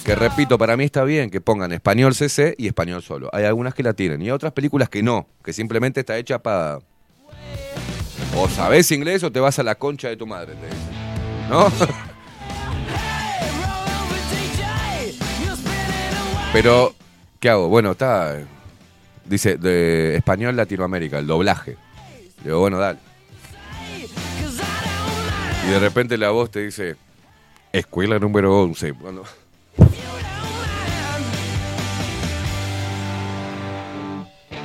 Que repito, para mí está bien que pongan español CC y español solo. Hay algunas que la tienen y hay otras películas que no, que simplemente está hecha para... O sabes inglés o te vas a la concha de tu madre, te dicen. ¿No? (laughs) Pero, ¿qué hago? Bueno, está... Dice, de español Latinoamérica, el doblaje. Digo, bueno, dale. Y de repente la voz te dice, escuela número 11. Bueno,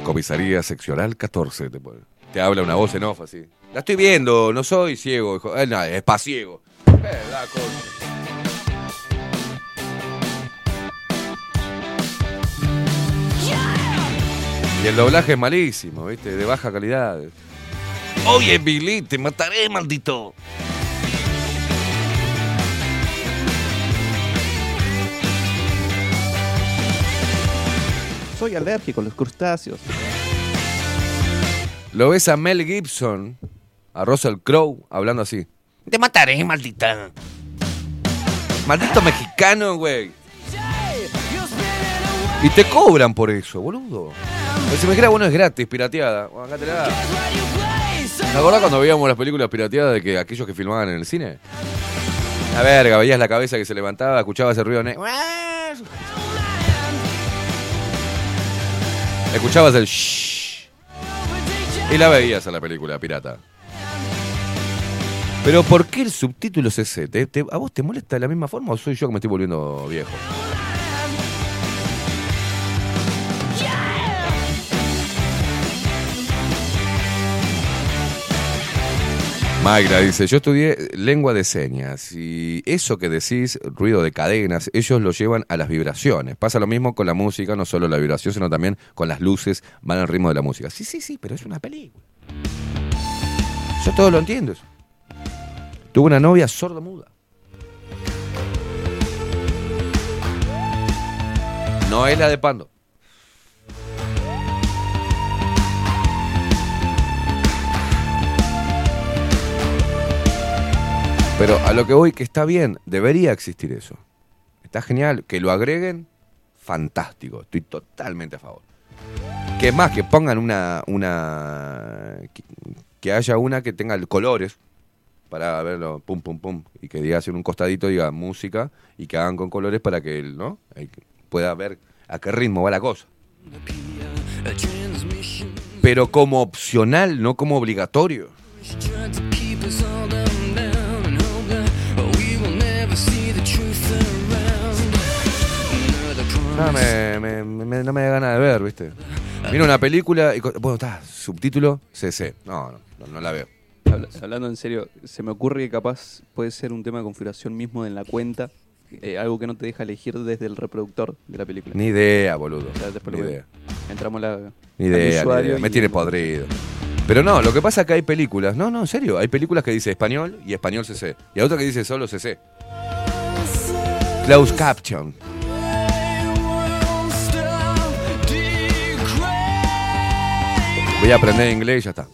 comisaría seccional 14. Te. Te habla una voz en off así. La estoy viendo, no soy ciego. hijo. Eh, no, es pasiego. Eh. Y el doblaje es malísimo, ¿viste? De baja calidad. Oye, Billy, te mataré, maldito. Soy alérgico a los crustáceos. Lo ves a Mel Gibson, a Russell Crowe, hablando así. Te mataré, maldita. Maldito mexicano, güey. Y te cobran por eso, boludo. Si me dijera, bueno, es gratis, pirateada. Acá te la. ¿Te acordás cuando veíamos las películas pirateadas de que aquellos que filmaban en el cine? La verga, veías la cabeza que se levantaba, escuchabas ese ruido negro. Escuchabas el shhh. Y la veías a la película pirata. Pero ¿por qué el subtítulo es ese? ¿Te- te- ¿A vos te molesta de la misma forma o soy yo que me estoy volviendo viejo? Mayra dice, yo estudié lengua de señas y eso que decís, ruido de cadenas, ellos lo llevan a las vibraciones. Pasa lo mismo con la música, no solo la vibración, sino también con las luces, van al ritmo de la música. Sí, sí, sí, pero es una película. Yo todo lo entiendo. Tuve una novia sorda-muda. No es la de Pando. Pero a lo que voy, que está bien, debería existir eso. Está genial, que lo agreguen, fantástico, estoy totalmente a favor. Que más, que pongan una, una, que, haya una que tenga colores para verlo, pum, pum, pum, y que diga en un costadito, diga música, y que hagan con colores para que él, ¿no? Pueda ver a qué ritmo va la cosa. Pero como opcional, no como obligatorio. No me, me- me- no me da ganas de ver, ¿viste? Mira una película y... Bueno, está, subtítulo CC. No, no, no, no la veo. Habla- Hablando en serio, se me ocurre que capaz puede ser un tema de configuración mismo en la cuenta, eh, algo que no te deja elegir desde el reproductor de la película. Ni idea, boludo. O sea, después Ni lo- idea. Entramos la, Ni al idea, ni usuario idea. Me y- tiene podrido. Pero no, lo que pasa es que hay películas. No, no, en serio. Hay películas que dice español y español CC. Y hay otra que dice solo CC. Close Caption. Voy a aprender inglés y ya está.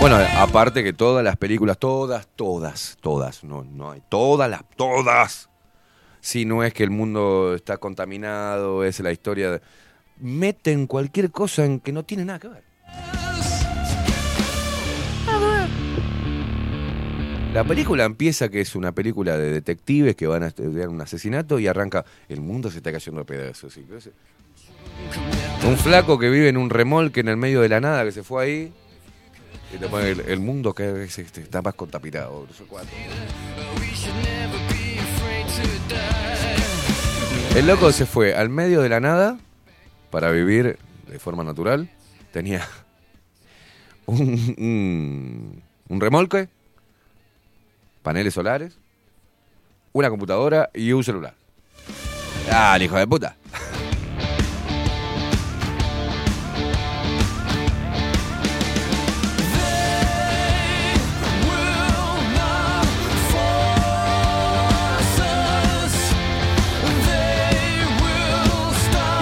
Bueno, aparte que todas las películas, todas, todas, todas, no, no hay, todas las, todas. Si no es que el mundo está contaminado, es la historia de... Meten cualquier cosa en que no tiene nada que ver. La película empieza que es una película de detectives que van a estudiar un asesinato y arranca, el mundo se está cayendo a pedazos. Un flaco que vive en un remolque en el medio de la nada que se fue ahí el, el mundo que es, este, está más contaminado. El loco se fue al medio de la nada para vivir de forma natural. Tenía (laughs) un, un, remolque, paneles solares, una computadora y un celular. Ah, hijo de puta.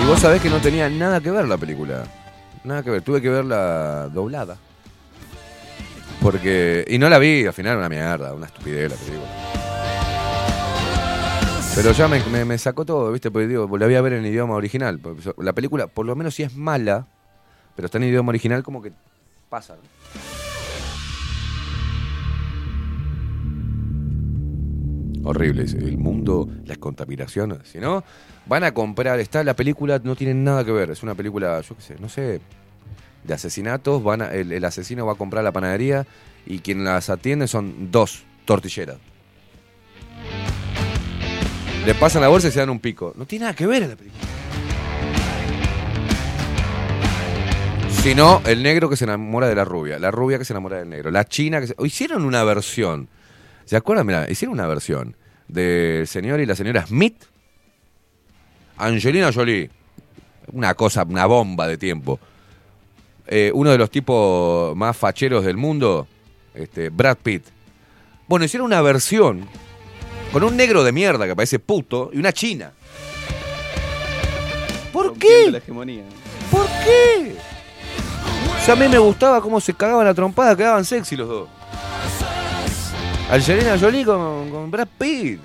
Vos sabés que no tenía nada que ver la película. Nada que ver. Tuve que verla doblada. Porque. Y no la vi, al final una mierda, una estupidez la película. Pero ya me, me- me sacó todo, ¿viste? Porque digo, la voy a ver en idioma original. La película, por lo menos si es mala, pero está en idioma original, como que pasa. Horrible, el mundo, la contaminación. Si no, van a comprar. Está la película, no tiene nada que ver. Es una película, yo qué sé, no sé, de asesinatos. Van a- el, asesino va a comprar la panadería y quien las atiende son dos tortilleras. Le pasan la bolsa y se dan un pico. No tiene nada que ver en la película. Sino el negro que se enamora de la rubia, la rubia que se enamora del negro, la china que se... o Hicieron una versión. ¿Se acuerdan? Mira, hicieron una versión del señor y la señora Smith. Angelina Jolie. Una cosa, una bomba de tiempo. Eh, uno de los tipos más facheros del mundo, este, Brad Pitt. Bueno, hicieron una versión con un negro de mierda que parece puto y una china. ¿Por la hegemonía. ¿Por qué? O sea, a mí me gustaba cómo se cagaban la trompada, quedaban sexy los dos. Angelina Jolie con, con Brad Pitt.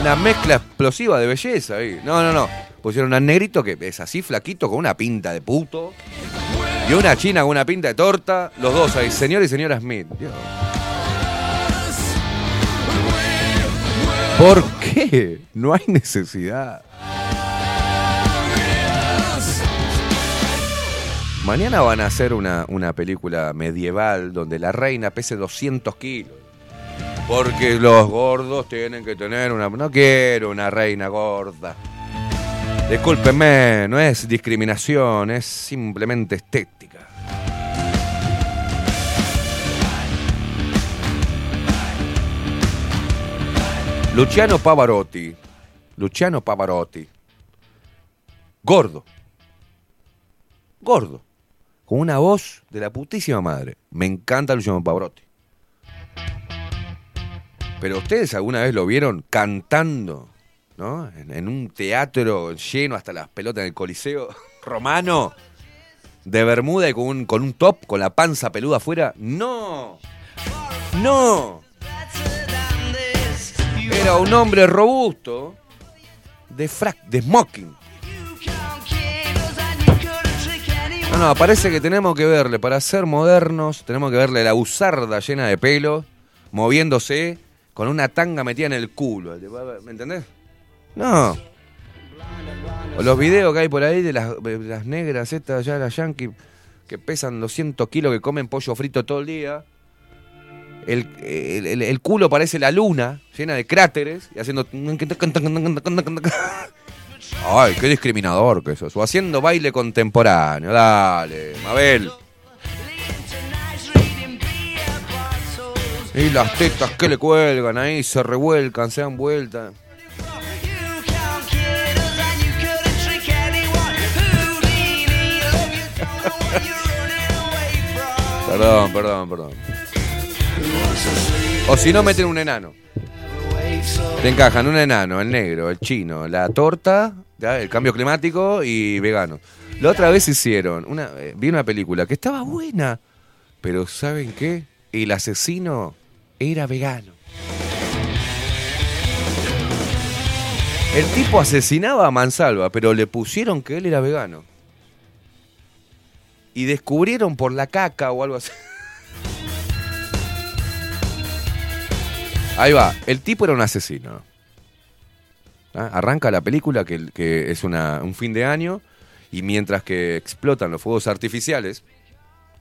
Una mezcla explosiva de belleza ahí. No, no, no. Pusieron al negrito que es así flaquito con una pinta de puto. Y una china con una pinta de torta. Los dos ahí, señor y señora Smith. ¿Por qué? No hay necesidad. Mañana van a hacer una, una película medieval donde la reina pese 200 kilos. Porque los gordos tienen que tener una... No quiero una reina gorda. Discúlpenme, no es discriminación, es simplemente estética. Luciano Pavarotti. Luciano Pavarotti. Gordo. Gordo. Con una voz de la putísima madre. Me encanta Luciano Pavarotti. Pero ustedes alguna vez lo vieron cantando, ¿no? En, un teatro lleno hasta las pelotas en el Coliseo (laughs) romano, de Bermuda y con un, con un top, con la panza peluda afuera. ¡No! ¡No! Era un hombre robusto, de frac, de smoking. No, no, parece que tenemos que verle, para ser modernos, tenemos que verle la usarda llena de pelo, moviéndose, con una tanga metida en el culo. ¿Me entendés? No. O los videos que hay por ahí de las, negras estas, ya las yankees, que pesan 200 kilos, que comen pollo frito todo el día. El, el- el- el culo parece la luna, llena de cráteres, y haciendo... Ay, qué discriminador que eso. O haciendo baile contemporáneo. Dale, Mabel. Y las tetas que le cuelgan ahí, se revuelcan, se dan vueltas. Perdón, perdón, perdón. O si no, meten un enano. Te encajan un enano, el negro, el chino, la torta, el cambio climático y vegano. La otra vez hicieron, una, eh, vi una película que estaba buena, pero ¿saben qué? El asesino era vegano. El tipo asesinaba a Mansalva, pero le pusieron que él era vegano. Y descubrieron por la caca o algo así. Ahí va, el tipo era un asesino. ¿Ah? Arranca la película que, es un fin de año y mientras que explotan los fuegos artificiales,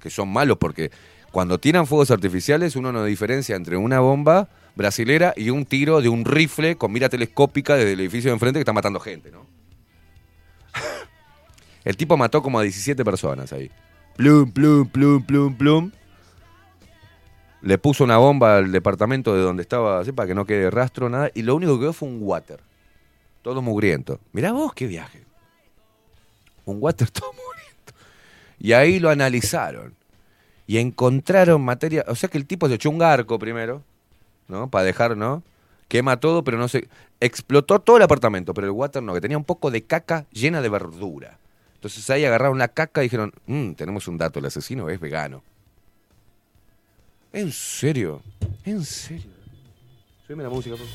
que son malos porque cuando tiran fuegos artificiales uno no diferencia entre una bomba brasilera y un tiro de un rifle con mira telescópica desde el edificio de enfrente que está matando gente, ¿no? El tipo mató como a 17 personas ahí. Plum, plum, plum, plum, plum. Le puso una bomba al departamento de donde estaba, así, para que no quede rastro, nada. Y lo único que quedó fue un water. Todo mugriento. Mirá vos qué viaje. Un water (laughs) todo mugriento. Y ahí lo analizaron. Y encontraron materia. O sea que el tipo se echó un garco primero, ¿no? Para dejar, ¿no? Quema todo, pero no se. Explotó todo el apartamento, pero el water no, que tenía un poco de caca llena de verdura. Entonces ahí agarraron la caca y dijeron, "Mm, tenemos un dato, el asesino es vegano. ¿En serio? ¿En serio? Súbeme la música, por.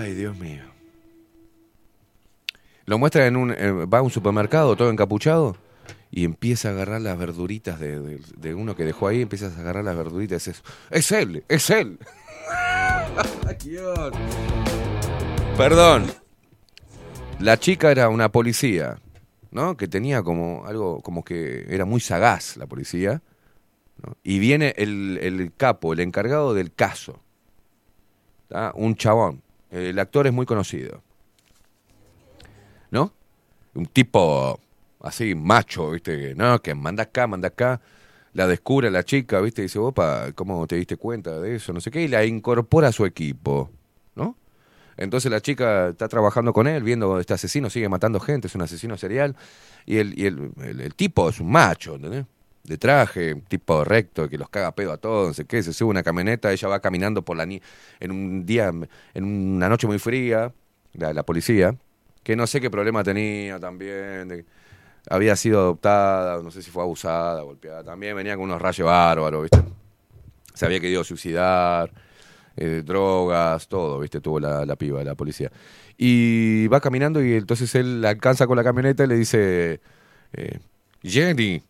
Ay, Dios mío. Lo muestra en un. eh, va a un supermercado todo encapuchado y empieza a agarrar las verduritas de uno que dejó ahí. Empiezas a agarrar las verduritas. Es, es él, es él. (laughs) Perdón. La chica era una policía, ¿no? Que tenía como algo, como que era muy sagaz la policía. ¿no? Y viene el, capo, el encargado del caso. Un chabón. El actor es muy conocido. ¿No? Un tipo así, macho, ¿viste? No, que manda acá, manda acá. La descubre la chica, ¿viste? Dice, opa, ¿cómo te diste cuenta de eso? No sé qué. Y la incorpora a su equipo, ¿no? Entonces la chica está trabajando con él, viendo este asesino, sigue matando gente, es un asesino serial. Y el, y el, el- tipo es un macho, ¿entendés? De traje, tipo recto, que los caga pedo a todos, no sé qué. Se sube una camioneta, ella va caminando por la ni en un día, en una noche muy fría, la, la policía, que no sé qué problema tenía también. había sido adoptada, no sé si fue abusada, golpeada. También venía con unos rayos bárbaros, ¿viste? Se había querido suicidar, eh, drogas, todo, ¿viste? Tuvo la, la piba, la policía. Y va caminando y entonces él la alcanza con la camioneta y le dice, eh, Jenny,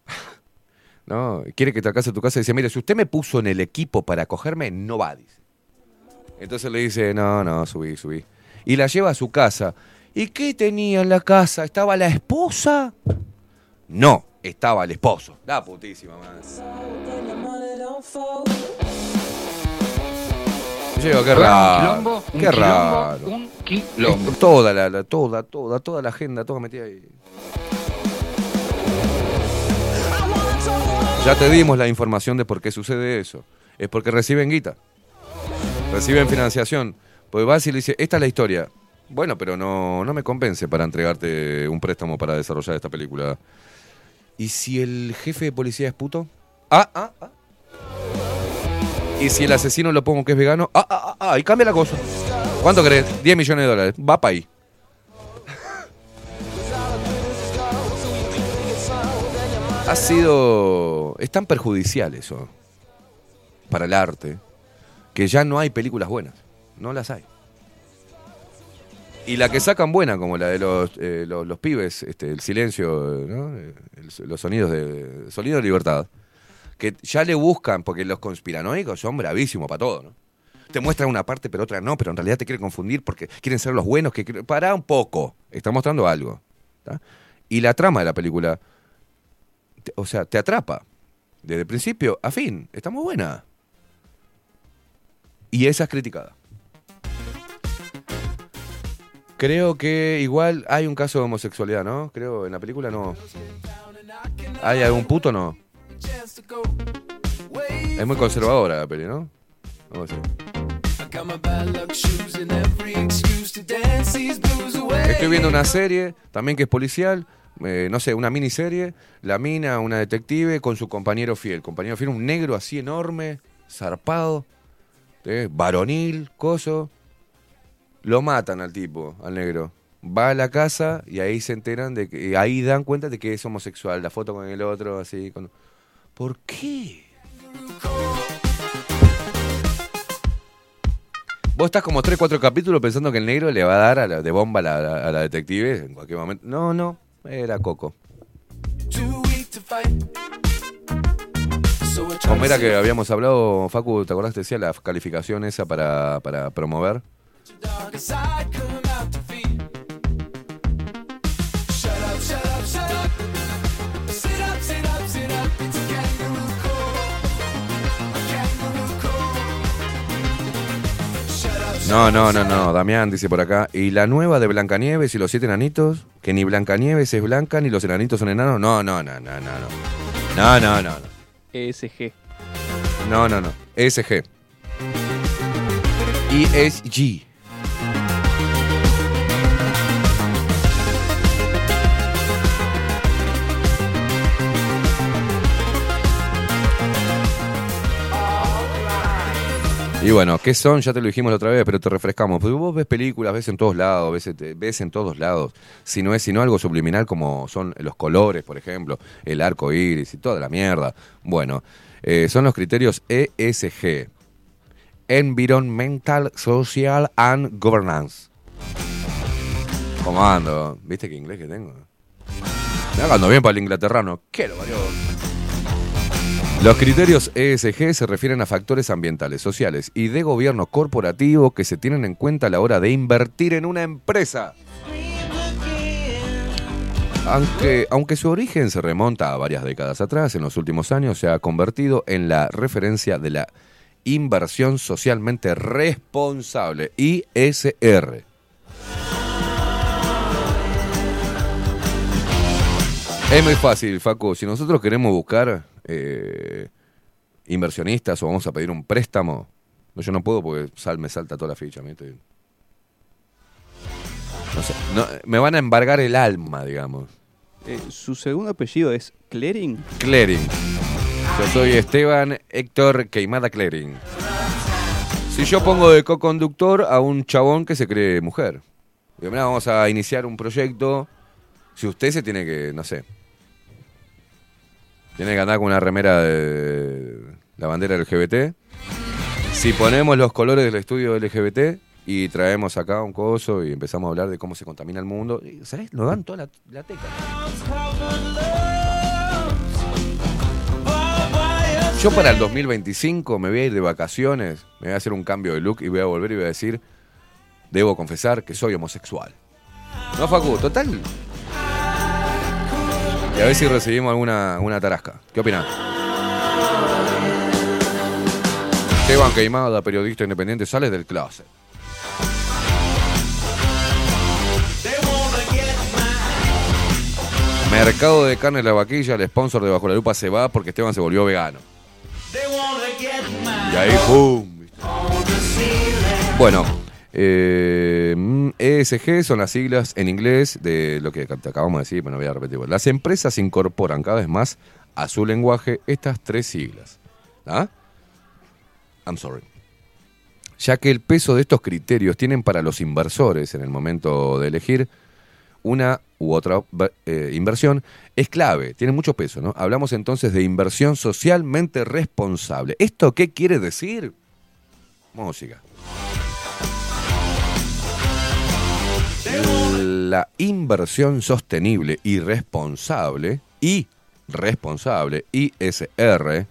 (laughs) ¿no? Quiere que te alcance a tu casa y dice, mire, si usted me puso en el equipo para cogerme, no va, dice. Entonces le dice, no, no, subí, subí. Y la lleva a su casa. ¿Y qué tenía en la casa? ¿Estaba la esposa? No, estaba el esposo. La putísima madre. Digo, qué raro. quilombo, un qué quilombo, raro. un quilombo. Toda la, la- toda, toda, toda la agenda, toda metida ahí. Ya te dimos la información de por qué sucede eso. Es porque reciben guita. Reciben financiación. Pues vas y le dices, esta es la historia. Bueno, pero no, no me convence para entregarte un préstamo para desarrollar esta película. ¿Y si el jefe de policía es puto? Ah, ah, ah. ¿Y si el asesino lo pongo que es vegano? Ah, ah, ah, ah, y cambia la cosa. ¿Cuánto crees? 10 millones de dólares. Va para ahí. (laughs) Ha sido... Es tan perjudicial eso para el arte que ya no hay películas buenas. No las hay. Y la que sacan buena, como la de los, eh, los, pibes, este, el silencio, ¿no? Eh, los sonidos de sonido de libertad, que ya le buscan, porque los conspiranoicos son bravísimos para todo, ¿no? Te muestran una parte, pero otra no, pero en realidad te quieren confundir porque quieren ser los buenos. que Pará un poco, está mostrando algo. Y la trama de la película, o sea, te atrapa. Desde el principio a fin, está muy buena. Y esa es criticada. Creo que igual hay un caso de homosexualidad, ¿no? Creo en la película no. ¿Hay algún puto no? Es muy conservadora la peli, ¿no? Estoy viendo una serie también que es policial, eh, no sé, una miniserie. La mina, una detective con su compañero fiel. Compañero fiel, un negro así enorme, zarpado, eh, varonil, coso. Lo matan al tipo, al negro. Va a la casa y ahí se enteran de que. ahí dan cuenta de que es homosexual. La foto con el otro, así. Con... ¿Por qué? Vos estás como 3, 4 capítulos pensando que el negro le va a dar a la, de bomba a la, detective en cualquier momento. No, no, era Coco. Como era que habíamos hablado, Facu, ¿te acordás? Te decía la calificación esa para, para promover. No, no, no, no, Damián dice por acá. ¿Y la nueva de Blancanieves y los siete enanitos? Que ni Blancanieves es blanca ni los enanitos son enanos. No, no, no, no, no, no. No, no, no. ESG. No, no, no. ESG. ESG. Y bueno, ¿qué son? Ya te lo dijimos la otra vez, pero te refrescamos. Porque vos ves películas, ves en todos lados, ves, este, en todos lados. Si no es algo subliminal como son los colores, por ejemplo, el arco iris y toda la mierda. Bueno, eh, son los criterios ESG. Environmental, Social and Governance. ¿Cómo ando? ¿Viste qué inglés que tengo? Me bien para el inglaterrano. ¿Qué lo valió? Los criterios ESG se refieren a factores ambientales, sociales y de gobierno corporativo que se tienen en cuenta a la hora de invertir en una empresa. Aunque, aunque su origen se remonta a varias décadas atrás, en los últimos años se ha convertido en la referencia de la inversión socialmente responsable, ISR. Es muy fácil, Facu. Si nosotros queremos buscar eh, inversionistas o vamos a pedir un préstamo, no, yo no puedo porque sal, me salta toda la ficha. ¿viste? No sé, no, me van a embargar el alma, digamos. Eh, su segundo apellido es Clearing. Clearing. Yo soy Esteban Héctor Queimada Clearing. Si yo pongo de co-conductor a un chabón que se cree mujer. Digo, "Mirá, vamos a iniciar un proyecto. Si usted se tiene que, no sé, tiene que andar con una remera de la bandera LGBT. Si ponemos los colores del estudio LGBT y traemos acá un coso y empezamos a hablar de cómo se contamina el mundo, ¿sabes? Nos dan toda la, la teca. Yo para el 2025 me voy a ir de vacaciones, me voy a hacer un cambio de look y voy a volver y voy a decir, debo confesar que soy homosexual. No, Facu, total. Y a ver si recibimos alguna una tarasca. ¿Qué opinas? Esteban Queimada, periodista independiente, sale del closet. Mercado de carne La Vaquilla, el sponsor de Bajo la Lupa se va porque Esteban se volvió vegano. Y ahí, ¡pum! Bueno, eh, mm, ESG son las siglas en inglés de lo que acabamos de decir, pero no voy a repetir. Las empresas incorporan cada vez más a su lenguaje estas tres siglas. ¿Ah? I'm sorry. Ya que el peso de estos criterios tienen para los inversores en el momento de elegir una u otra eh, inversión es clave, tiene mucho peso, ¿no? Hablamos entonces de inversión socialmente responsable. ¿Esto qué quiere decir? Música. La inversión sostenible y responsable y responsable ISR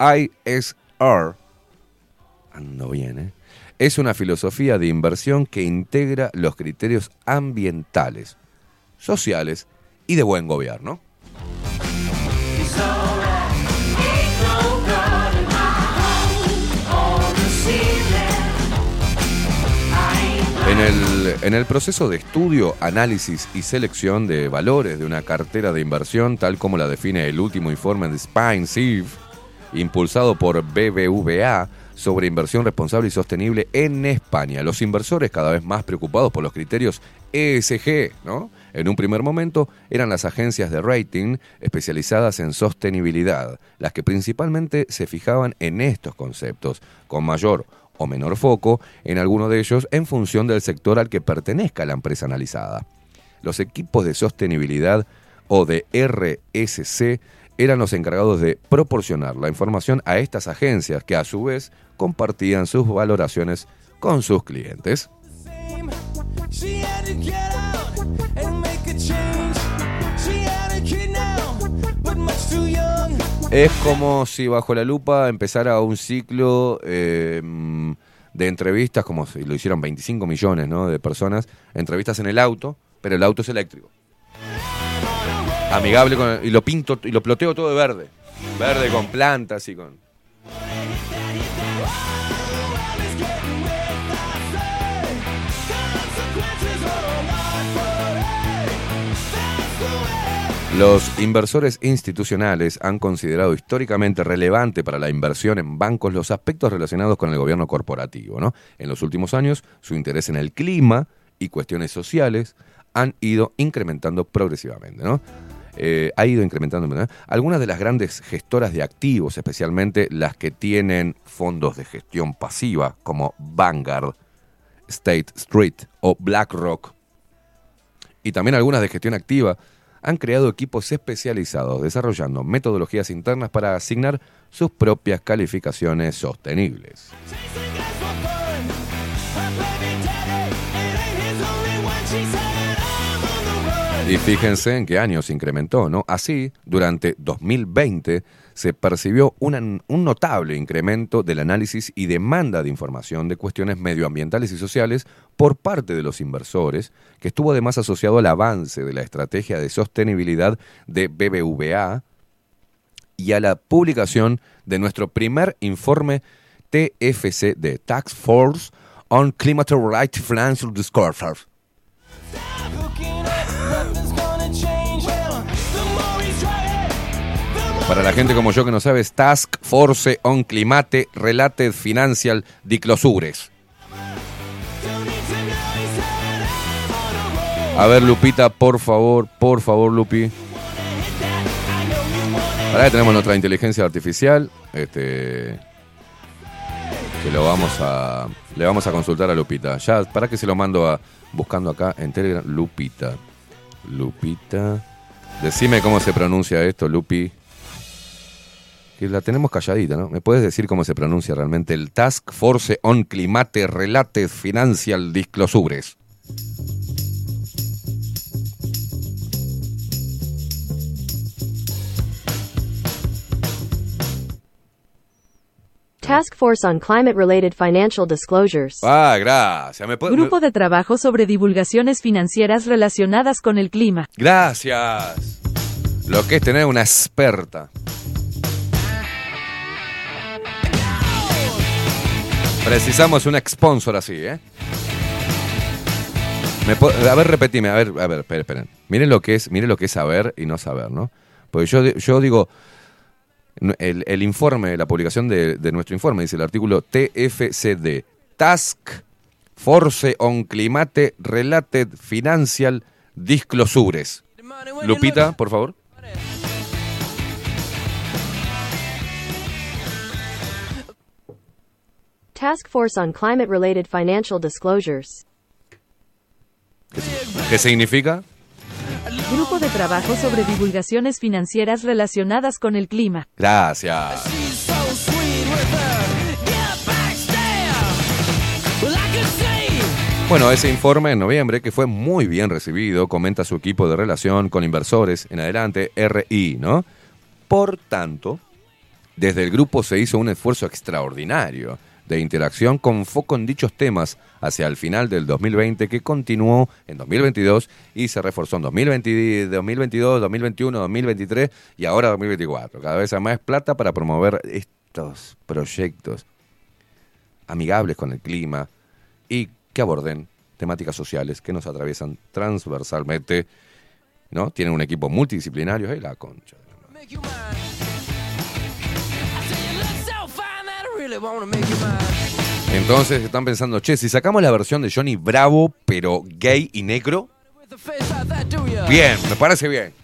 ISR ando bien, ¿eh? Es una filosofía de inversión que integra los criterios ambientales, sociales y de buen gobierno. En el, proceso de estudio, análisis y selección de valores de una cartera de inversión, tal como la define el último informe de Spine Sieve, impulsado por BBVA sobre inversión responsable y sostenible en España. Los inversores cada vez más preocupados por los criterios ESG, ¿no? En un primer momento eran las agencias de rating especializadas en sostenibilidad, las que principalmente se fijaban en estos conceptos, con mayor o menor foco en alguno de ellos en función del sector al que pertenezca la empresa analizada. Los equipos de sostenibilidad o de RSC eran los encargados de proporcionar la información a estas agencias que a su vez compartían sus valoraciones con sus clientes. Es como si bajo la lupa empezara un ciclo mm, de entrevistas, como si lo hicieron 25 millones de personas, entrevistas en el auto, pero el auto es eléctrico. Amigable con y lo pinto y lo ploteo todo de verde. Verde con plantas y con. Los inversores institucionales han considerado históricamente relevante para la inversión en bancos los aspectos relacionados con el gobierno corporativo. ¿no? En los últimos años, su interés en el clima y cuestiones sociales han ido incrementando progresivamente. ¿no? eh, ha ido incrementando. Algunas de las grandes gestoras de activos, especialmente las que tienen fondos de gestión pasiva, como Vanguard, State Street o BlackRock, y también algunas de gestión activa, han creado equipos especializados desarrollando metodologías internas para asignar sus propias calificaciones sostenibles. Y fíjense en qué año se incrementó, ¿no? Así, durante 2020 se percibió un notable incremento del análisis y demanda de información de cuestiones medioambientales y sociales por parte de los inversores, que estuvo además asociado al avance de la estrategia de sostenibilidad de BBVA y a la publicación de nuestro primer informe TFC de Tax Force on Climate Related Financial Disclosure. Para la gente como yo que no sabe, es Task Force on Climate Related Financial Disclosures. A ver, Lupita, por favor, por favor, Lupi. Ahora tenemos nuestra inteligencia artificial. Este. Que lo vamos a. Le vamos a consultar a Lupita. Ya, para que se lo mando. Buscando acá en Telegram. Lupita. Lupita. Decime cómo se pronuncia esto, Lupi. Que la tenemos calladita, ¿no? ¿Me puedes decir cómo se pronuncia realmente el Task Force on Climate Related Financial Disclosures? Task Force on Climate Related Financial Disclosures. Ah, gracias. ¿Me puede- Grupo de trabajo sobre divulgaciones financieras relacionadas con el clima. Gracias. Lo que es tener una experta. Precisamos un sponsor así, ¿eh? Me a ver, repetime, a ver, a ver, esperen, esperen. Miren lo que es, miren lo que es saber y no saber, ¿no? Porque yo, yo digo, el informe, la publicación de, de nuestro informe, dice el artículo TFCD, Task Force on Climate Related Financial Disclosures. Lupita, por favor. Task Force on Climate Related Financial Disclosures. ¿Qué significa? Grupo de trabajo sobre divulgaciones financieras relacionadas con el clima. Gracias. Bueno, ese informe en noviembre, que fue muy bien recibido, comenta su equipo de relación con inversores en adelante, RI, ¿no? Por tanto, desde el grupo se hizo un esfuerzo extraordinario de interacción con foco en dichos temas hacia el final del 2020 que continuó en 2022 y se reforzó en 2020, 2022, 2021, 2023 y ahora 2024. Cada vez hay más plata para promover estos proyectos amigables con el clima y que aborden temáticas sociales que nos atraviesan transversalmente, ¿no? Tienen un equipo multidisciplinario, ¡ay, la concha! Entonces están pensando, che, si sacamos la versión de Johnny Bravo, pero gay y negro, bien, me parece bien.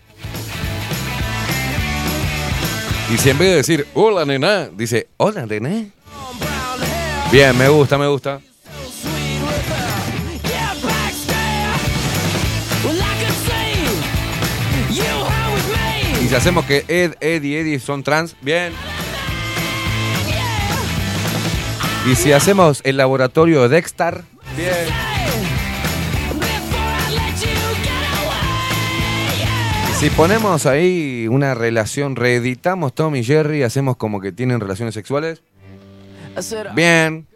Y si en vez de decir, hola nena, dice, hola nena. Bien, me gusta, me gusta. Y si hacemos que Ed, Ed y Eddie son trans, bien. Y si hacemos el laboratorio de Dexter, bien. Y si ponemos ahí una relación, reeditamos Tom y Jerry, hacemos como que tienen relaciones sexuales, bien.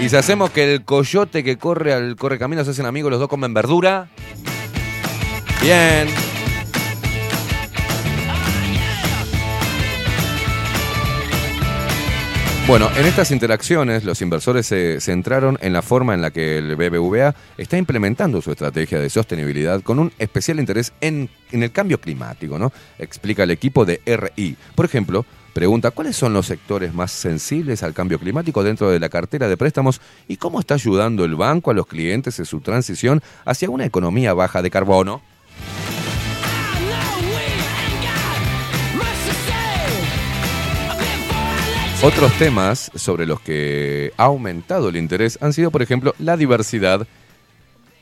Y si hacemos que el coyote que corre al corre camino se hacen amigos, los dos comen verdura, bien. Bueno, en estas interacciones los inversores se centraron en la forma en la que el BBVA está implementando su estrategia de sostenibilidad con un especial interés en, el cambio climático, ¿no? Explica el equipo de RI. Por ejemplo, pregunta cuáles son los sectores más sensibles al cambio climático dentro de la cartera de préstamos y cómo está ayudando el banco a los clientes en su transición hacia una economía baja de carbono. Otros temas sobre los que ha aumentado el interés han sido, por ejemplo, la diversidad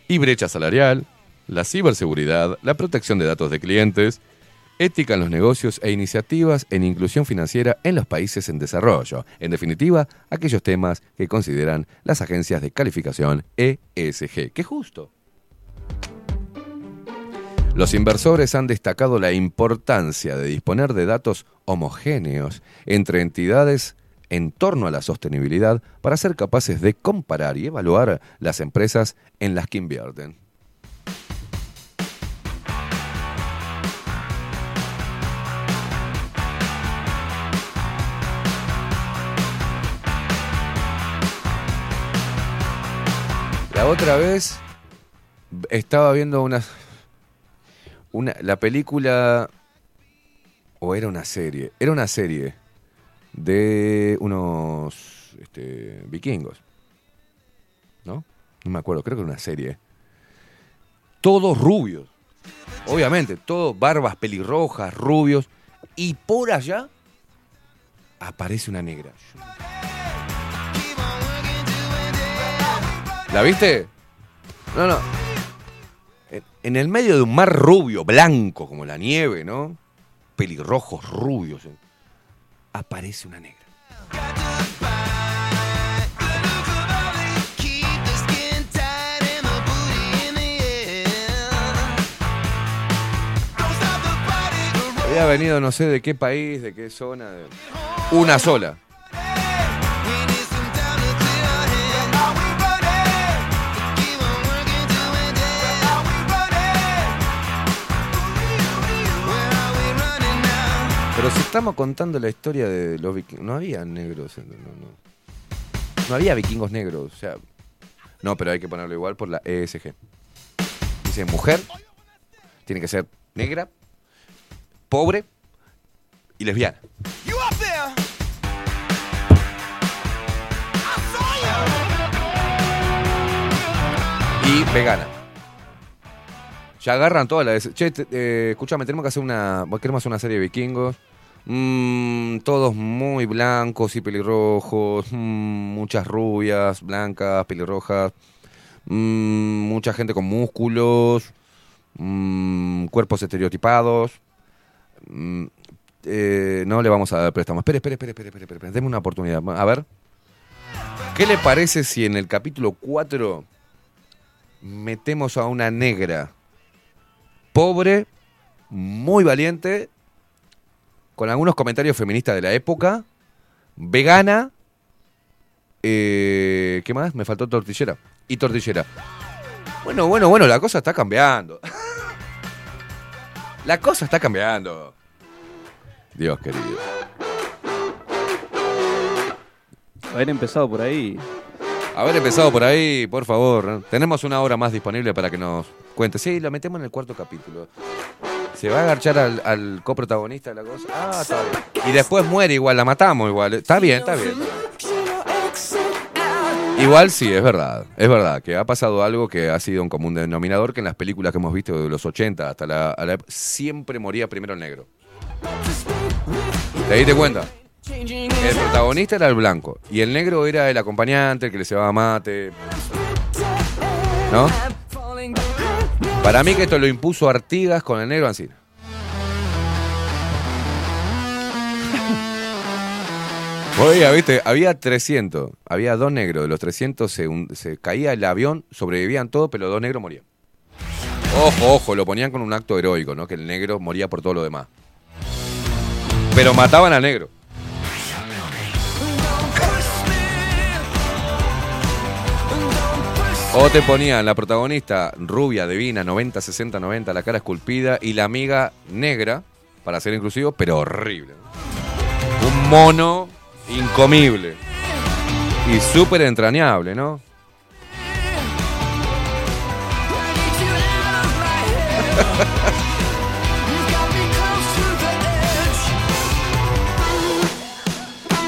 y brecha salarial, la ciberseguridad, la protección de datos de clientes, ética en los negocios e iniciativas en inclusión financiera en los países en desarrollo. En definitiva, aquellos temas que consideran las agencias de calificación ESG. ¡Qué justo! Los inversores han destacado la importancia de disponer de datos homogéneos entre entidades en torno a la sostenibilidad para ser capaces de comparar y evaluar las empresas en las que invierten. La otra vez estaba viendo una, una la película o era una serie, era una serie de unos este, vikingos, ¿no? No me acuerdo, creo que era una serie. Todos rubios, obviamente, todos barbas pelirrojas, rubios, y por allá aparece una negra. ¿La viste? No, no. En, el medio de un mar rubio, blanco como la nieve, ¿no? Pelirrojos, rubios. Aparece una negra. Había venido no sé de qué país, de qué zona. de- Una sola. Pero si estamos contando la historia de los vikingos, no había negros, no, no, no. No había vikingos negros, o sea, no, pero hay que ponerlo igual por la ESG. Dice mujer, tiene que ser negra, pobre y lesbiana. Y vegana. Ya agarran todas las... Che, te- eh, escúchame, tenemos que hacer una... Queremos hacer una serie de vikingos. Mm, todos muy blancos y pelirrojos. mm, muchas rubias, blancas, pelirrojas. mm, mucha gente con músculos. mm, cuerpos estereotipados. eh, no le vamos a dar préstamo. Espere, espere, espere, espere, espere, espere. Deme una oportunidad. A ver. ¿Qué le parece si en el capítulo 4 metemos a una negra pobre, muy valiente, con algunos comentarios feministas de la época, vegana, eh, ¿qué más? Me faltó tortillera. Y tortillera. Bueno, bueno, bueno, la cosa está cambiando. (laughs) la cosa está cambiando. Dios querido. Haber empezado por ahí. Haber empezado por ahí, por favor. Tenemos una hora más disponible para que nos cuente. Sí, lo metemos en el cuarto capítulo. Se va a agarchar al, coprotagonista de la cosa. Ah, está bien. Y después muere igual, la matamos igual. Está bien, está bien. Igual sí, es verdad. Es verdad que ha pasado algo que ha sido un común denominador que en las películas que hemos visto de los 80 hasta la, la- siempre moría primero el negro. ¿Te diste cuenta? El protagonista era el blanco y el negro era el acompañante, el que le llevaba mate. ¿No? Para mí que esto lo impuso Artigas con el negro Ancina. (laughs) Oiga, viste, había 300, había dos negros, de los 300 se, se caía el avión, sobrevivían todos, pero dos negros morían. Ojo, ojo, lo ponían con un acto heroico, ¿no? Que el negro moría por todo lo demás. Pero mataban al negro. O te ponían la protagonista rubia, divina, 90, 60, 90, la cara esculpida, y la amiga negra, para ser inclusivo, pero horrible. Un mono incomible. Y súper entrañable, ¿no? (laughs)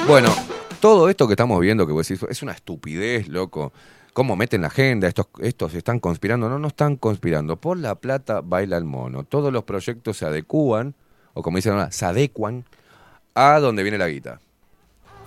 Bueno, todo esto que estamos viendo, que vos es una estupidez, loco. ¿Cómo meten la agenda? Estos, estos están conspirando. No, no están conspirando. Por la plata baila el mono. Todos los proyectos se adecúan, o como dicen ahora, se adecuan a donde viene la guita.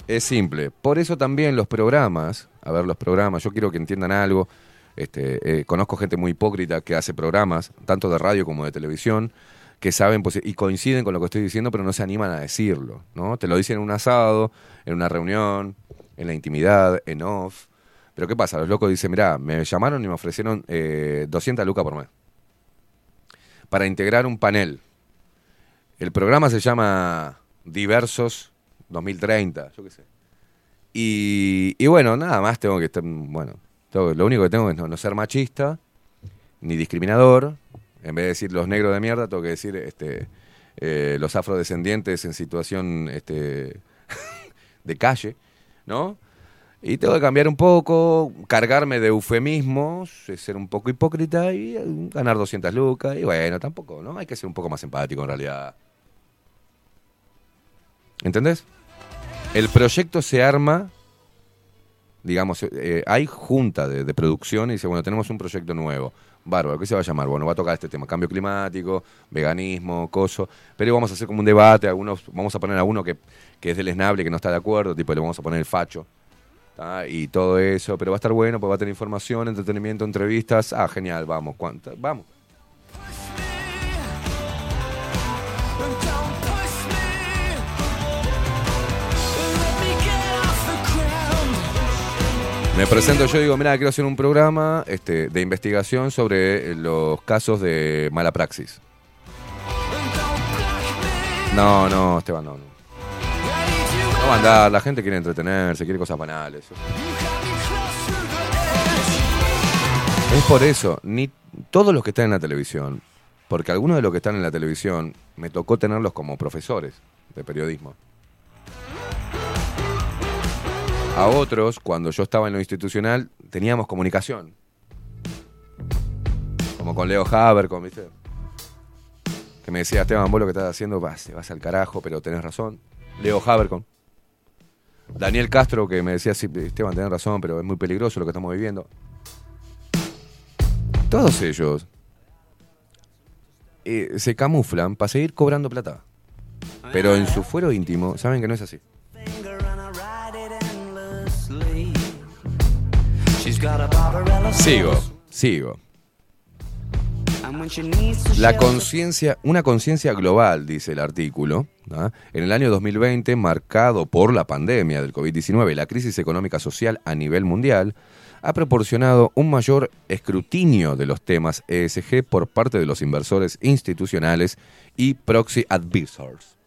Es simple. Por eso también los programas, a ver, los programas, yo quiero que entiendan algo. Este, eh, conozco gente muy hipócrita que hace programas, tanto de radio como de televisión, que saben pues, y coinciden con lo que estoy diciendo, pero no se animan a decirlo. ¿no? Te lo dicen en un asado, en una reunión, en la intimidad, en off. Pero ¿qué pasa? Los locos dicen, mirá, me llamaron y me ofrecieron eh, 200 lucas por mes para integrar un panel. El programa se llama Diversos 2030, yo qué sé. Y, bueno, nada más tengo que estar, bueno, tengo- lo único que tengo es no, no ser machista, ni discriminador. En vez de decir los negros de mierda, tengo que decir este, eh, los afrodescendientes en situación este, (laughs) de calle, ¿no? Y tengo que cambiar un poco, cargarme de eufemismos, eh, ser un poco hipócrita y eh, ganar 200 lucas. Y bueno, tampoco, ¿no? Hay que ser un poco más empático en realidad. ¿Entendés? El proyecto se arma, digamos, eh, hay junta de, de producción y dice, bueno, tenemos un proyecto nuevo. Bárbaro, ¿qué se va a llamar? Bueno, va a tocar este tema, cambio climático, veganismo, coso. Pero vamos a hacer como un debate, algunos, vamos a poner a uno que, que es del esnable, que no está de acuerdo, tipo, le vamos a poner el facho. Y todo eso, pero va a estar bueno, pues va a tener información, entretenimiento, entrevistas. Ah, genial, vamos, ¿cuánto? Vamos. Me presento yo digo, mira, quiero hacer un programa este, de investigación sobre eh, los casos de mala praxis. No, no, Esteban, no. No, no va a andar, la gente quiere entretenerse, quiere cosas banales. Es por eso, ni todos los que están en la televisión, porque algunos de los que están en la televisión me tocó tenerlos como profesores de periodismo. A otros, cuando yo estaba en lo institucional, teníamos comunicación. Como con Leo Habercom, ¿viste? Que me decía, Esteban, vos lo que estás haciendo vas, vas al carajo, pero tenés razón. Leo Habercom. Daniel Castro, que me decía, sí, Esteban, tenés razón, pero es muy peligroso lo que estamos viviendo. Todos ellos eh, se camuflan para seguir cobrando plata. Pero en su fuero íntimo saben que no es así. Sigo, sigo. La conciencia, una conciencia global, dice el artículo, ¿ah? en el año 2020, marcado por la pandemia del COVID-19 y la crisis económica social a nivel mundial, ha proporcionado un mayor escrutinio de los temas ESG por parte de los inversores institucionales y proxy advisors.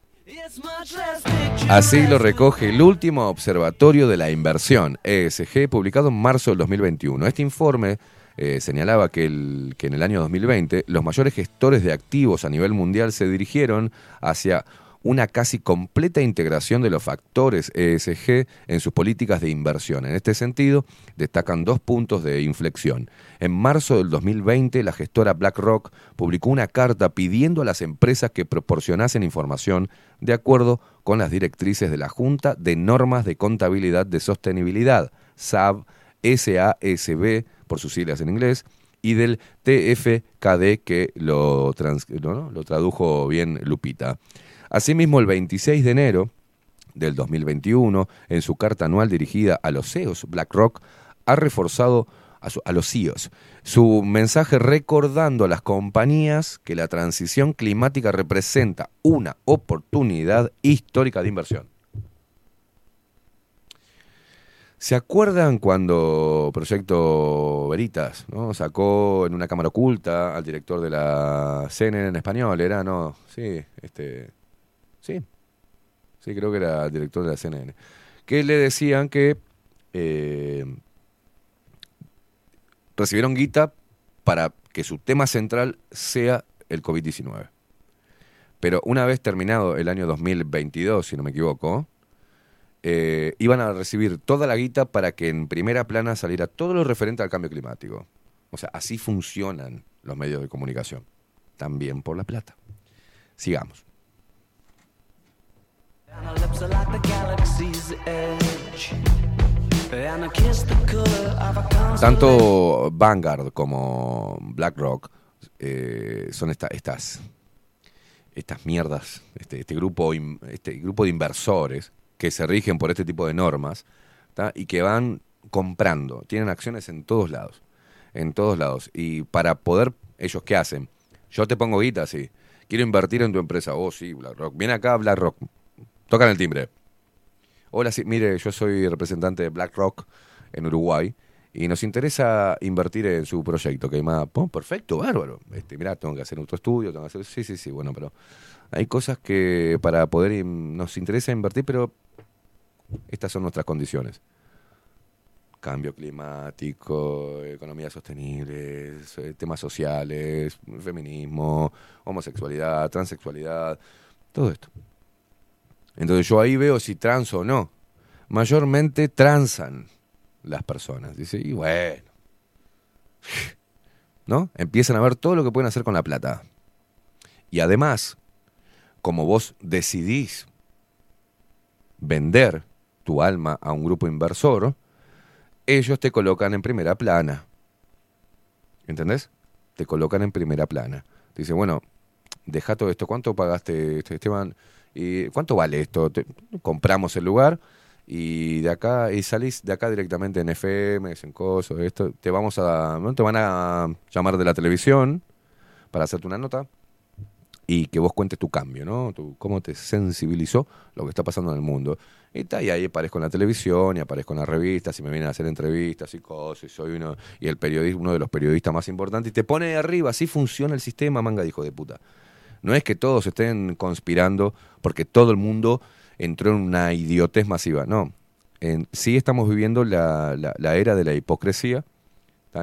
Así lo recoge el último observatorio de la inversión, ESG, publicado en marzo del 2021. Este informe eh, señalaba que, que en el año 2020 los mayores gestores de activos a nivel mundial se dirigieron hacia una casi completa integración de los factores ESG en sus políticas de inversión. En este sentido, destacan dos puntos de inflexión. En marzo del 2020, la gestora BlackRock publicó una carta pidiendo a las empresas que proporcionasen información de acuerdo con las directrices de la Junta de Normas de Contabilidad de Sostenibilidad, SAB, SASB, por sus siglas en inglés, y del TFKD, que lo, trans- ¿no? lo tradujo bien Lupita. Asimismo, el 26 de enero del 2021, en su carta anual dirigida a los CEOs, BlackRock ha reforzado a, su- a los CEOs su mensaje recordando a las compañías que la transición climática representa una oportunidad histórica de inversión. ¿Se acuerdan cuando Proyecto Veritas ¿no? sacó en una cámara oculta al director de la CNN en español? Era, no, sí, este, sí, sí, creo que era el director de la CNN. Que le decían que eh, recibieron guita para que su tema central sea el COVID-19. Pero una vez terminado el año 2022, si no me equivoco, eh, iban a recibir toda la guita para que en primera plana saliera todo lo referente al cambio climático. O sea, así funcionan los medios de comunicación. También por la plata. Sigamos. Tanto Vanguard como BlackRock eh, son esta- estas, estas mierdas, este, este, grupo, este grupo de inversores que se rigen por este tipo de normas ¿tá? y que van comprando, tienen acciones en todos lados, en todos lados. Y para poder, ellos qué hacen? Yo te pongo guita, sí. Quiero invertir en tu empresa. Oh, sí, BlackRock. Viene acá BlackRock. Tocan el timbre. Hola, sí, mire, yo soy representante de BlackRock en Uruguay y nos interesa invertir en su proyecto. Que más, oh, perfecto, bárbaro. Este, mirá, tengo que hacer otro estudio, tengo que hacer. Sí, sí, sí, bueno, pero hay cosas que para poder nos interesa invertir, pero estas son nuestras condiciones. Cambio climático, economía sostenible, eh, temas sociales, feminismo, homosexualidad, transexualidad, todo esto. Entonces yo ahí veo si trans o no. Mayormente transan las personas. Dice, y bueno. (laughs) ¿No? Empiezan a ver todo lo que pueden hacer con la plata. Y además, como vos decidís vender tu alma a un grupo inversor, ellos te colocan en primera plana. ¿Entendés? Te colocan en primera plana. Te dice, bueno, deja todo esto. ¿Cuánto pagaste, este, Esteban? ¿Y cuánto vale esto? Compramos el lugar y de acá y salís de acá directamente en FM, en cosas, esto. Te vamos a, te van a llamar de la televisión para hacerte una nota y que vos cuentes tu cambio, ¿no? Tu, cómo te sensibilizó lo que está pasando en el mundo. Y, ta, y ahí aparezco en la televisión y aparezco en las revistas y me vienen a hacer entrevistas y cosas y soy uno y el periodista uno de los periodistas más importantes y te pone de arriba, así funciona el sistema, manga de hijo de puta. No es que todos estén conspirando porque todo el mundo entró en una idiotez masiva, no. Sí estamos viviendo la, la- era de la hipocresía,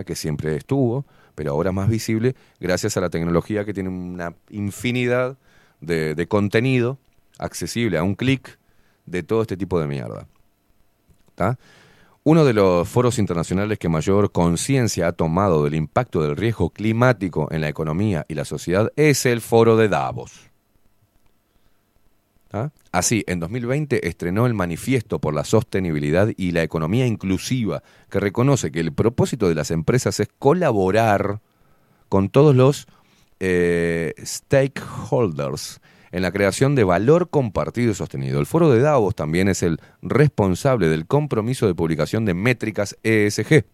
que siempre estuvo, pero ahora más visible gracias a la tecnología que tiene una infinidad de, de contenido accesible a un clic de todo este tipo de mierda. Uno de los foros internacionales que mayor conciencia ha tomado del impacto del riesgo climático en la economía y la sociedad es el foro de Davos. Así, en 2020 estrenó el Manifiesto por la Sostenibilidad y la Economía Inclusiva, que reconoce que el propósito de las empresas es colaborar con todos los eh, stakeholders en la creación de valor compartido y sostenido. El foro de Davos también es el responsable del compromiso de publicación de métricas ESG,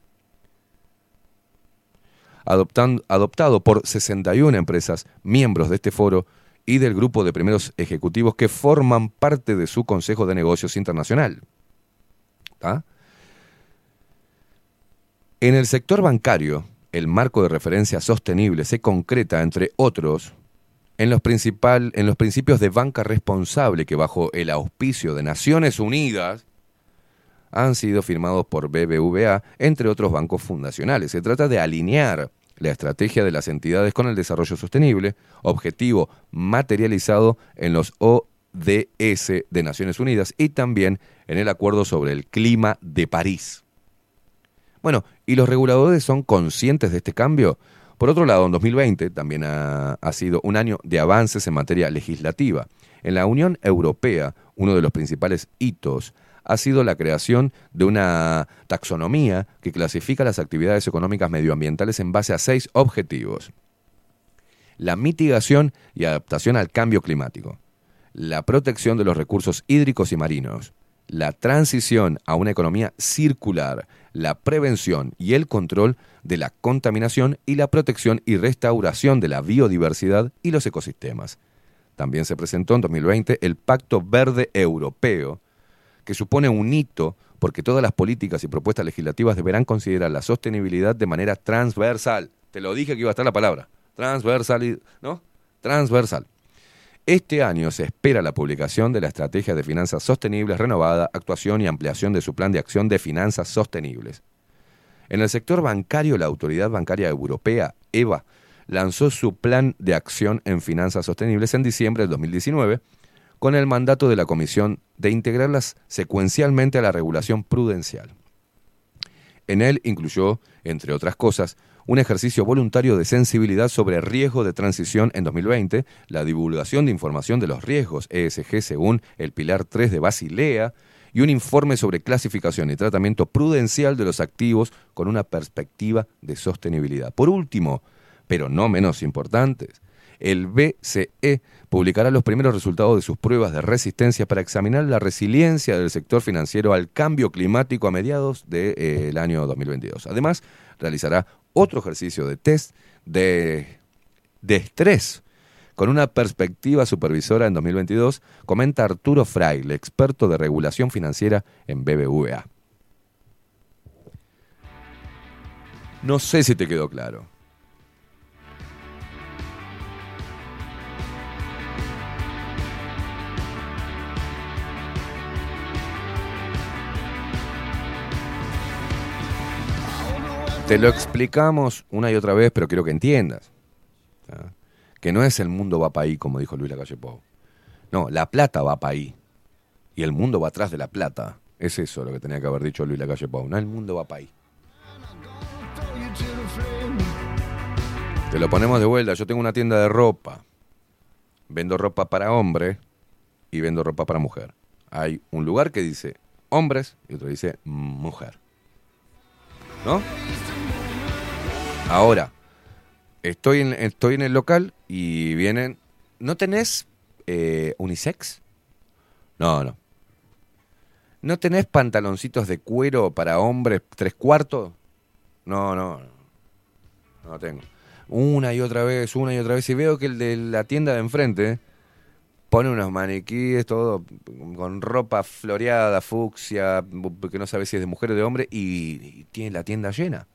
adoptado por 61 empresas miembros de este foro y del grupo de primeros ejecutivos que forman parte de su Consejo de Negocios Internacional. En el sector bancario, el marco de referencia sostenible se concreta, entre otros, en los, en los principios de banca responsable que bajo el auspicio de Naciones Unidas han sido firmados por BBVA, entre otros bancos fundacionales. Se trata de alinear la estrategia de las entidades con el desarrollo sostenible, objetivo materializado en los ODS de Naciones Unidas y también en el Acuerdo sobre el Clima de París. Bueno, ¿y los reguladores son conscientes de este cambio? Por otro lado, en 2020 también ha, sido un año de avances en materia legislativa. En la Unión Europea, uno de los principales hitos ha sido la creación de una taxonomía que clasifica las actividades económicas medioambientales en base a seis objetivos. La mitigación y adaptación al cambio climático, la protección de los recursos hídricos y marinos, la transición a una economía circular, la prevención y el control de la contaminación y la protección y restauración de la biodiversidad y los ecosistemas. También se presentó en 2020 el Pacto Verde Europeo, que supone un hito porque todas las políticas y propuestas legislativas deberán considerar la sostenibilidad de manera transversal. Te lo dije que iba a estar la palabra. Transversal, ¿no? Transversal. Este año se espera la publicación de la Estrategia de Finanzas Sostenibles renovada, actuación y ampliación de su plan de acción de finanzas sostenibles. En el sector bancario, la Autoridad Bancaria Europea, EVA, lanzó su plan de acción en finanzas sostenibles en diciembre del 2019, con el mandato de la Comisión de integrarlas secuencialmente a la regulación prudencial. En él incluyó, entre otras cosas, un ejercicio voluntario de sensibilidad sobre riesgo de transición en 2020, la divulgación de información de los riesgos ESG según el Pilar 3 de Basilea, y un informe sobre clasificación y tratamiento prudencial de los activos con una perspectiva de sostenibilidad. Por último, pero no menos importantes, el BCE publicará los primeros resultados de sus pruebas de resistencia para examinar la resiliencia del sector financiero al cambio climático a mediados del año 2022. Además, realizará otro ejercicio de test de, de estrés con una perspectiva supervisora en 2022, comenta Arturo Fraile, experto de regulación financiera en BBVA. No sé si te quedó claro. Te lo explicamos una y otra vez, pero quiero que entiendas. Que no es el mundo va para ahí, como dijo Luis Lacalle Pou. No, la plata va para ahí. Y el mundo va atrás de la plata. Es eso lo que tenía que haber dicho Luis Lacalle Pou. No, el mundo va para ahí. Te lo ponemos de vuelta. Yo tengo una tienda de ropa. Vendo ropa para hombre y vendo ropa para mujer. Hay un lugar que dice hombres y otro dice mujer. ¿No? Ahora, estoy en, estoy en el local y vienen. ¿No tenés eh, unisex? No, no. ¿No tenés pantaloncitos de cuero para hombres tres cuartos? No, no. No, tengo. Una y otra vez, una y otra vez. Y veo que el de la tienda de enfrente pone unos maniquíes, todo con ropa floreada, fucsia, que no sabe si es de mujer o de hombre, y, tiene la tienda llena.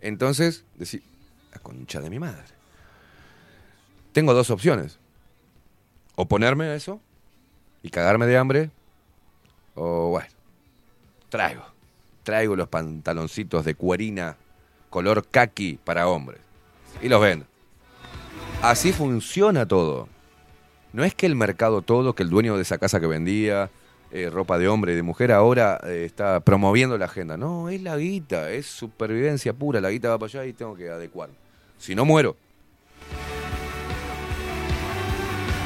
Entonces, decir, la concha de mi madre. Tengo dos opciones. O ponerme eso y cagarme de hambre, o bueno, traigo. Traigo los pantaloncitos de cuerina color kaki para hombres. Y los vendo. Así funciona todo. No es que el mercado todo, que el dueño de esa casa que vendía eh, ropa de hombre y de mujer ahora eh, está promoviendo la agenda. No, es la guita, es supervivencia pura. La guita va para allá y tengo que adecuar. Si no muero.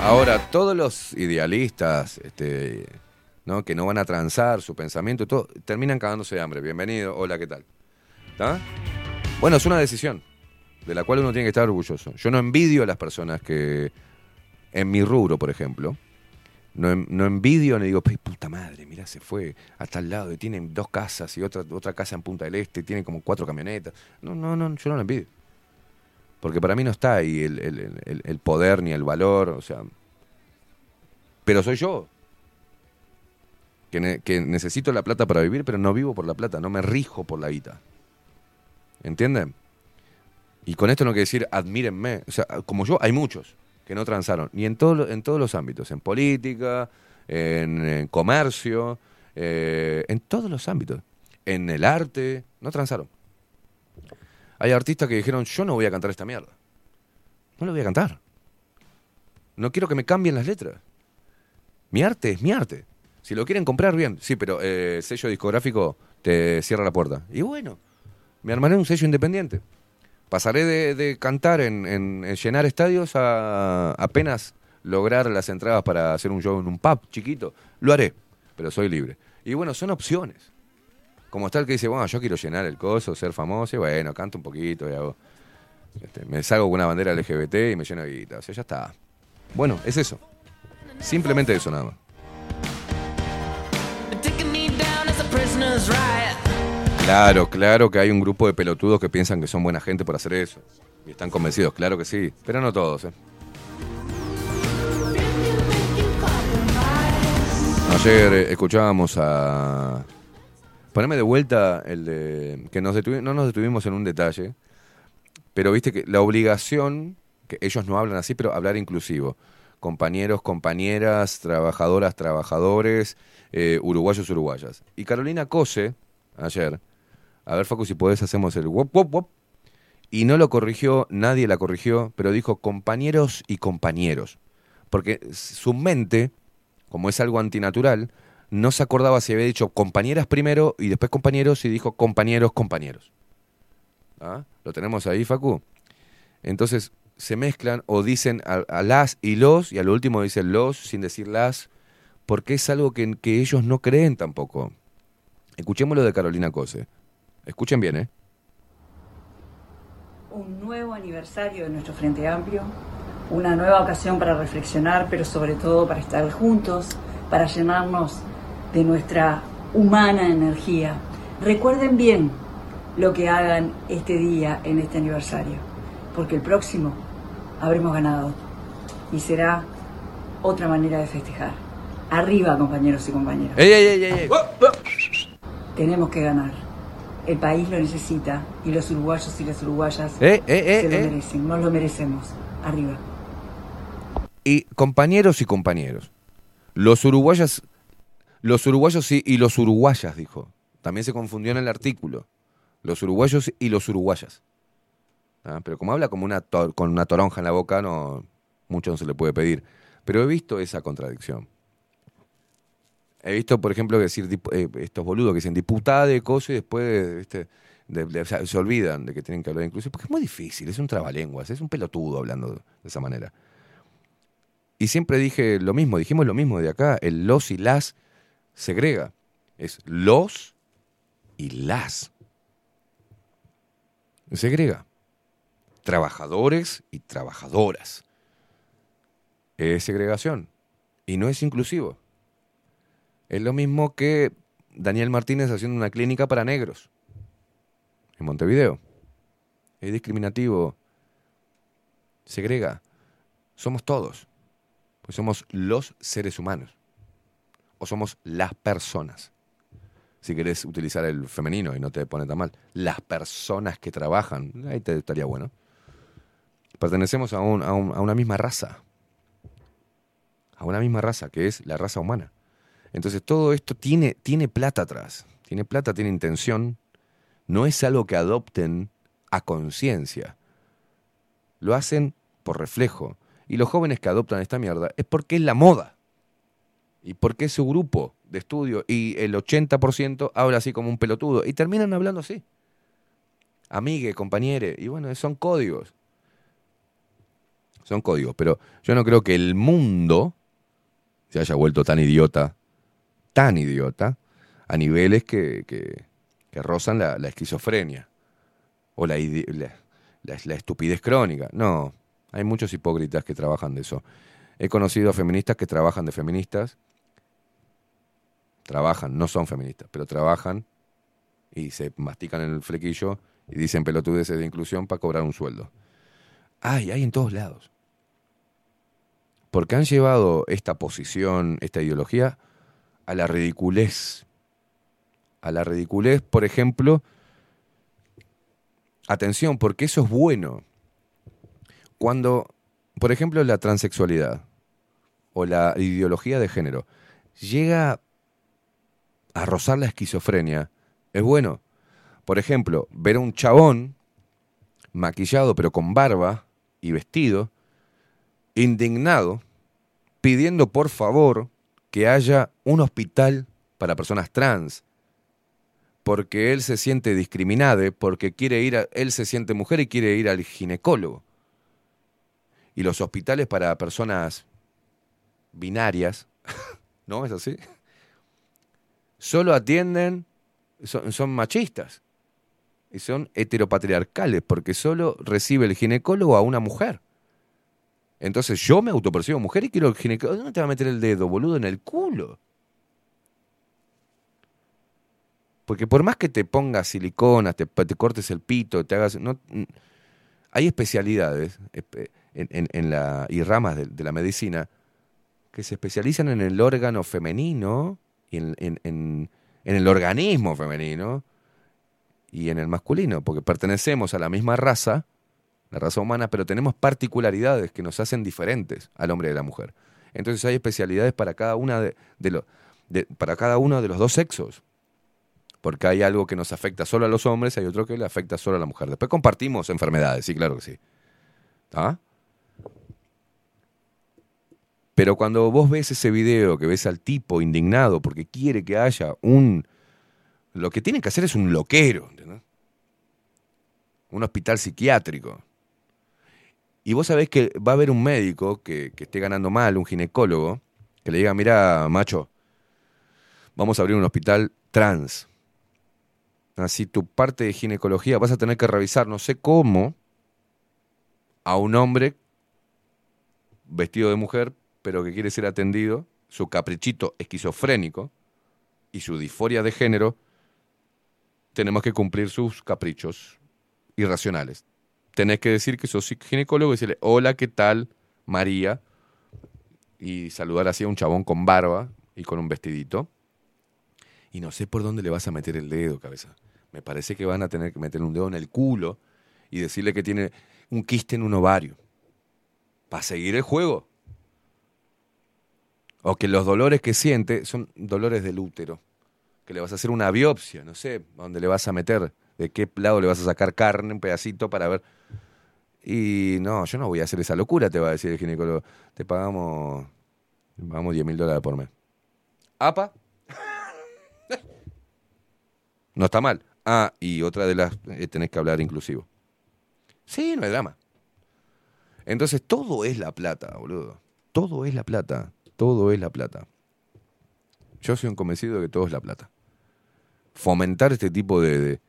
Ahora, todos los idealistas este, ¿no? que no van a transar su pensamiento, todo, terminan cagándose de hambre. Bienvenido, hola, ¿qué tal? ¿Está? Bueno, es una decisión de la cual uno tiene que estar orgulloso. Yo no envidio a las personas que, en mi rubro, por ejemplo, no, no envidio ni digo, "Pe- puta madre, mira, se fue hasta al lado y tienen dos casas y otra, otra casa en Punta del Este, tienen como cuatro camionetas. No, no, no, yo no lo envidio. Porque para mí no está ahí el, el- el- el poder ni el valor, o sea. Pero soy yo. Que, que necesito la plata para vivir, pero no vivo por la plata, no me rijo por la guita. ¿Entienden? Y con esto no quiere decir admírenme. O sea, como yo, hay muchos que no transaron. Y en, todo, en todos los ámbitos. En política, en, comercio, eh, en todos los ámbitos. En el arte, no transaron. Hay artistas que dijeron, yo no voy a cantar esta mierda. No lo voy a cantar. No quiero que me cambien las letras. Mi arte es mi arte. Si lo quieren comprar, bien. Sí, pero eh, el sello discográfico te cierra la puerta. Y bueno, me armaré un sello independiente. Pasaré de, cantar en llenar estadios a apenas lograr las entradas para hacer un show en un pub chiquito. Lo haré, pero soy libre. Y bueno, son opciones. Como está el que dice, bueno, yo quiero llenar el coso, ser famoso, y bueno, canto un poquito y hago. este, me salgo con una bandera LGBT y me lleno de guita. O sea, ya está. Bueno, es eso. Simplemente eso nada más. Claro, claro que hay un grupo de pelotudos que piensan que son buena gente por hacer eso. Y están convencidos, claro que sí. Pero no todos, ¿eh? Ayer eh, escuchábamos a... Poneme de vuelta el de... Que nos no nos detuvimos en un detalle. Pero viste que la obligación, que ellos no hablan así, pero hablar inclusivo. Compañeros, compañeras, trabajadoras, trabajadores, eh, uruguayos, uruguayas. Y Carolina Cose, ayer, a ver Facu si podés hacemos el wop wop wop. Y no lo corrigió, nadie la corrigió, pero dijo compañeros y compañeros. Porque su mente, como es algo antinatural, no se acordaba si había dicho compañeras primero y después compañeros y dijo compañeros, compañeros. ¿Ah? ¿Lo tenemos ahí, Facu? Entonces se mezclan o dicen a, a las y los, y al último dicen los sin decir las, porque es algo que, que ellos no creen tampoco. Escuchemos lo de Carolina Cose. Escuchen bien, ¿eh? un nuevo aniversario de nuestro Frente Amplio, una nueva ocasión para reflexionar, pero sobre todo para estar juntos, para llenarnos de nuestra humana energía. Recuerden bien lo que hagan este día en este aniversario, porque el próximo habremos ganado y será otra manera de festejar. Arriba, compañeros y compañeras. ¡Ey, ey, ey, ey! Tenemos que ganar. El país lo necesita y los uruguayos y las uruguayas Eh, eh, eh, se lo merecen, nos lo merecemos. Arriba. Y compañeros y compañeros, los uruguayos, los uruguayos y los uruguayas, dijo. También se confundió en el artículo. Los uruguayos y los uruguayas. Ah, Pero como habla como una tor- con una toronja en la boca, no mucho no se le puede pedir. Pero he visto esa contradicción. He visto, por ejemplo, decir eh, estos boludos que dicen diputada de coso y después sea, se olvidan de que tienen que hablar inclusive, porque es muy difícil, es un trabalenguas, es un pelotudo hablando de esa manera. Y siempre dije lo mismo, dijimos lo mismo de acá, el los y las segrega. Es los y las. Segrega. Trabajadores y trabajadoras. Es segregación. Y no es inclusivo. Es lo mismo que Daniel Martínez haciendo una clínica para negros en Montevideo. Es discriminativo. Segrega. Somos todos. Pues somos los seres humanos. O somos las personas. Si querés utilizar el femenino y no te pone tan mal. Las personas que trabajan. Ahí te estaría bueno. Pertenecemos a, un- a un- a una misma raza. A una misma raza, que es la raza humana. Entonces todo esto tiene, tiene plata atrás. Tiene plata, tiene intención. No es algo que adopten a conciencia. Lo hacen por reflejo. Y los jóvenes que adoptan esta mierda es porque es la moda. Y porque es su grupo de estudio. Y el 80% habla así como un pelotudo. Y terminan hablando así. Amigue, compañere. Y bueno, son códigos. Son códigos. Pero yo no creo que el mundo se haya vuelto tan idiota, tan idiota, a niveles que, que- rozan la, esquizofrenia. O la, la- estupidez crónica. No, hay muchos hipócritas que trabajan de eso. He conocido a feministas que trabajan de feministas. Trabajan, no son feministas, pero trabajan y se mastican en el flequillo y dicen pelotudeces de inclusión para cobrar un sueldo. Hay, hay en todos lados. Porque han llevado esta posición, esta ideología, a la ridiculez. A la ridiculez, por ejemplo, atención, porque eso es bueno. Cuando, por ejemplo, la transexualidad o la ideología de género llega a rozar la esquizofrenia, es bueno. Por ejemplo, ver a un chabón maquillado pero con barba y vestido, indignado, pidiendo por favor que haya un hospital para personas trans, porque él se siente discriminado, porque quiere ir a- él se siente mujer y quiere ir al ginecólogo. Y los hospitales para personas binarias, (laughs) ¿no? ¿Es así? Solo atienden, son, son machistas y son heteropatriarcales, porque solo recibe el ginecólogo a una mujer. Entonces yo me autopercibo mujer y quiero el ginecólogo. ¿Dónde te va a meter el dedo, boludo? En el culo. Porque por más que te pongas silicona, te, te cortes el pito, te hagas. No, hay especialidades espe- en, la, y ramas de, la medicina que se especializan en el órgano femenino y en- en el organismo femenino y en el masculino, porque pertenecemos a la misma raza, la raza humana, pero tenemos particularidades que nos hacen diferentes al hombre y a la mujer. Entonces hay especialidades para cada una de, de para cada uno de los dos sexos. Porque hay algo que nos afecta solo a los hombres, hay otro que le afecta solo a la mujer. Después compartimos enfermedades, sí, claro que sí. ¿Ah? Pero cuando vos ves ese video, que ves al tipo indignado porque quiere que haya un... Lo que tienen que hacer es un loquero, ¿entendés? Un hospital psiquiátrico. Y vos sabés que va a haber un médico que, que esté ganando mal, un ginecólogo, que le diga, mira, macho, vamos a abrir un hospital trans. Así tu parte de ginecología vas a tener que revisar, no sé cómo, a un hombre vestido de mujer, pero que quiere ser atendido, su caprichito esquizofrénico y su disforia de género, tenemos que cumplir sus caprichos irracionales. Tenés que decir que sos ginecólogo y decirle, hola, ¿qué tal, María? Y saludar así a un chabón con barba y con un vestidito. Y no sé por dónde le vas a meter el dedo, cabeza. Me parece que van a tener que meter un dedo en el culo y decirle que tiene un quiste en un ovario. Para seguir el juego. O que los dolores que siente son dolores del útero. Que le vas a hacer una biopsia, no sé, dónde le vas a meter, de qué lado le vas a sacar carne, un pedacito para ver. Y no, yo no voy a hacer esa locura, te va a decir el ginecólogo. Te pagamos, te pagamos 10 mil dólares por mes. ¿Apa? (laughs) No está mal. Ah, y otra de las, eh, tenés que hablar inclusivo. Sí, no hay drama. Entonces todo es la plata, boludo. Todo es la plata. Todo es la plata. Yo soy un convencido de que todo es la plata. Fomentar este tipo de, de,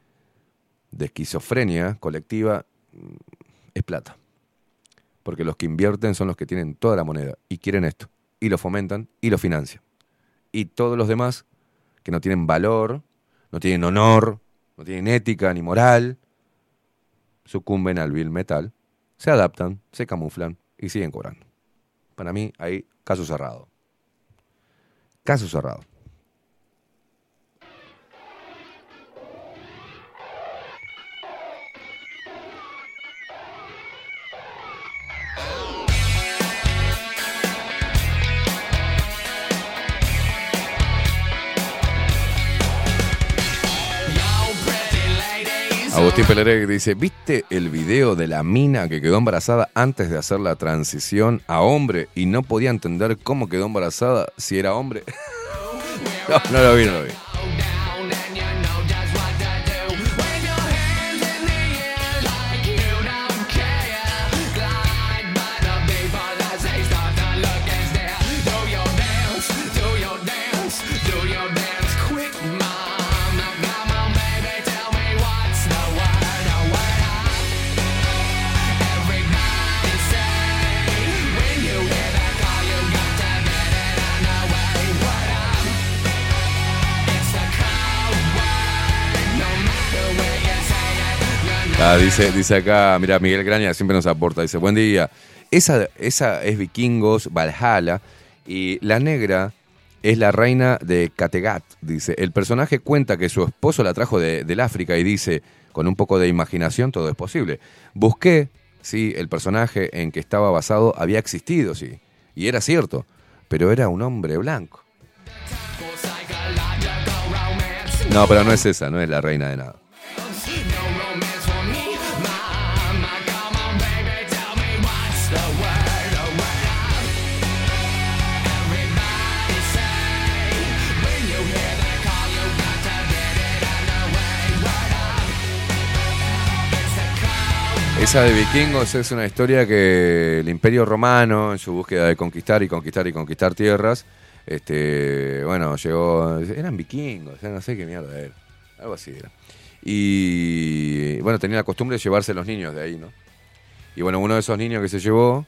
de esquizofrenia colectiva mm, es plata. Porque los que invierten son los que tienen toda la moneda y quieren esto. Y lo fomentan y lo financian. Y todos los demás que no tienen valor, no tienen honor, no tienen ética ni moral, sucumben al vil metal, se adaptan, se camuflan y siguen cobrando. Para mí, hay caso cerrado. Caso cerrado. Agustín dice, ¿viste el video de la mina que quedó embarazada antes de hacer la transición a hombre y no podía entender cómo quedó embarazada si era hombre? (laughs) no, no lo vi, no lo vi. Ah, dice, dice acá, mira, Miguel Graña siempre nos aporta, dice, buen día. Esa, esa es Vikingos, Valhalla, y la negra es la reina de Kattegat, dice. El personaje cuenta que su esposo la trajo de- del África y dice, con un poco de imaginación todo es posible. Busqué, sí, el personaje en que estaba basado había existido, sí, y era cierto, pero era un hombre blanco. No, pero no es esa, no es la reina de nada. Esa de vikingos es una historia que el Imperio Romano, en su búsqueda de conquistar y conquistar y conquistar tierras, este, bueno, llegó, eran vikingos, no sé qué mierda era, algo así era. Y bueno, tenía la costumbre de llevarse los niños de ahí, ¿no? Y bueno, uno de esos niños que se llevó,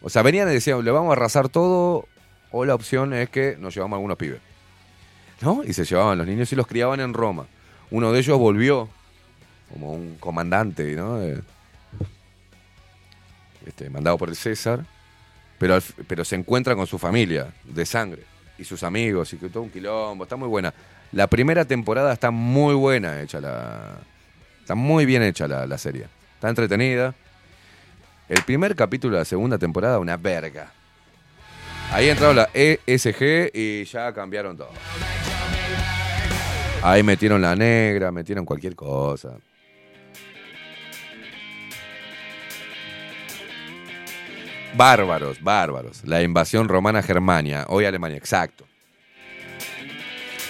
o sea, venían y decían, le vamos a arrasar todo, o la opción es que nos llevamos algunos pibes. ¿No? Y se llevaban los niños y los criaban en Roma. Uno de ellos volvió como un comandante, ¿no? Este, mandado por el César, pero, pero se encuentra con su familia de sangre y sus amigos y que todo un quilombo, está muy buena. La primera temporada está muy buena hecha la... Está muy bien hecha la, la serie. Está entretenida. El primer capítulo de la segunda temporada, una verga. Ahí entraron la ESG y ya cambiaron todo. Ahí metieron la negra, metieron cualquier cosa. Bárbaros, bárbaros. La invasión romana a Germania. Hoy Alemania, exacto.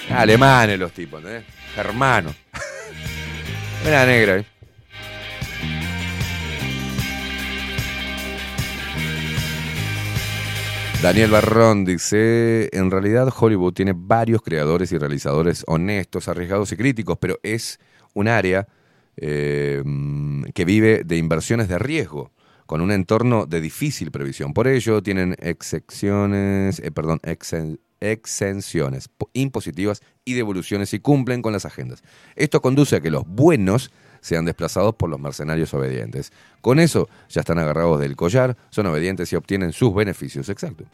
Alemanes los tipos, ¿entendés? Germanos. (laughs) Era negra, ¿eh? Daniel Barrón dice, en realidad Hollywood tiene varios creadores y realizadores honestos, arriesgados y críticos, pero es un área eh, mm, que vive de inversiones de riesgo, con un entorno de difícil previsión. Por ello, tienen excepciones, eh, perdón, exen- exenciones po- impositivas y devoluciones y cumplen con las agendas. Esto conduce a que los buenos sean desplazados por los mercenarios obedientes. Con eso ya están agarrados del collar, son obedientes y obtienen sus beneficios. Exacto.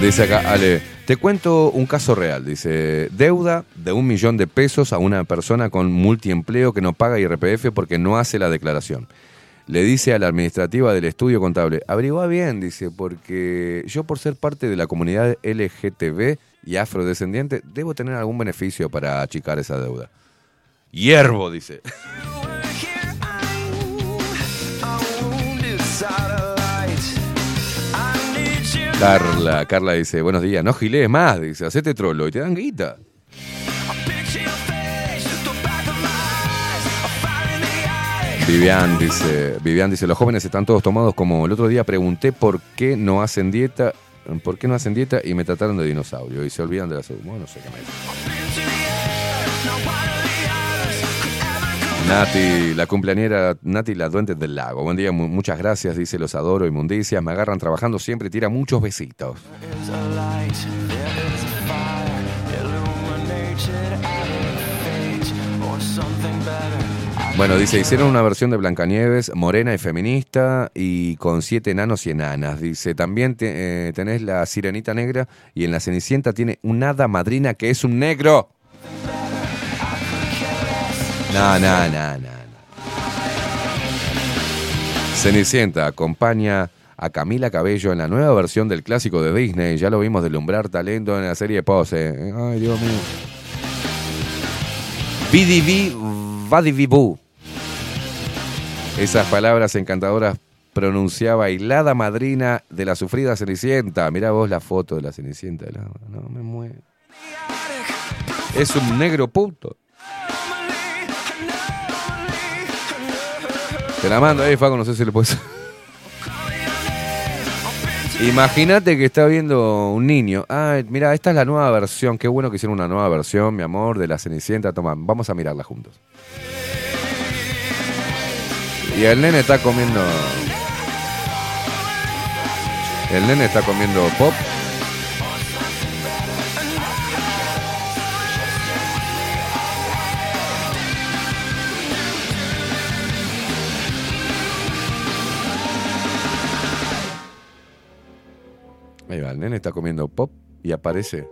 Dice acá, Ale, te cuento un caso real. Dice, deuda de un millón de pesos a una persona con multiempleo que no paga IRPF porque no hace la declaración. Le dice a la administrativa del estudio contable, averigua bien, dice, porque yo por ser parte de la comunidad LGTB y afrodescendiente, debo tener algún beneficio para achicar esa deuda. Hierbo, dice. (laughs) Carla, Carla dice, buenos días, no gilees más, dice, hacete trolo y te dan guita. Vivian dice, Vivian dice, los jóvenes están todos tomados como el otro día pregunté por qué no hacen dieta, por qué no hacen dieta y me trataron de dinosaurio y se olvidan de la salud. Bueno, no sé qué me Nati, la cumpleañera Nati, la duende del lago. Buen día, mu- muchas gracias, dice, los adoro, inmundicias, me agarran trabajando siempre y tira muchos besitos. Bueno, dice, hicieron una versión de Blancanieves, morena y feminista, y con siete enanos y enanas. Dice, también te- eh, tenés la sirenita negra, y en la Cenicienta tiene un hada madrina que es un negro. No, no, no, no. Cenicienta acompaña a Camila Cabello en la nueva versión del clásico de Disney. Ya lo vimos deslumbrar talento en la serie Pose. Ay, Dios mío. Bidivi Vadivibu. Esas palabras encantadoras pronunciaba hada madrina de la sufrida Cenicienta. Mirá vos la foto de la Cenicienta. No me muero. Es un negro puto. Te la mando ahí, Faco, no sé si le puedes. Imagínate que está viendo un niño. Ah, mira, esta es la nueva versión. Qué bueno que hicieron una nueva versión, mi amor, de la Cenicienta. Toma, vamos a mirarla juntos. Y el nene está comiendo. El nene está comiendo pop. Ahí el nene está comiendo pop y aparece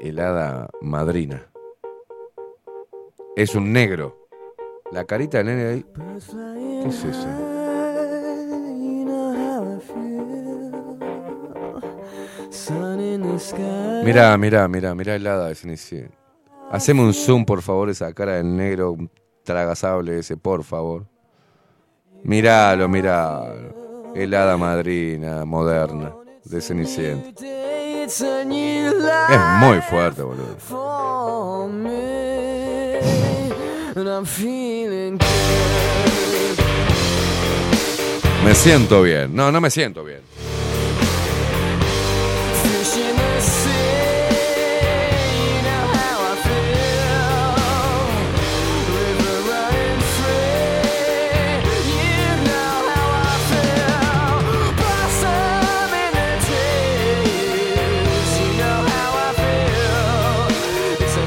helada madrina. Es un negro. La carita del nene ahí. ¿Qué es eso? Mirá, mirá, mirá, mirá helada de Cenicienta. Haceme un zoom, por favor, esa cara del negro tragasable ese, por favor. Miralo, miralo. Helada madrina, moderna, de Cenicienta. Es muy fuerte, boludo. Me siento bien. No, no me siento bien.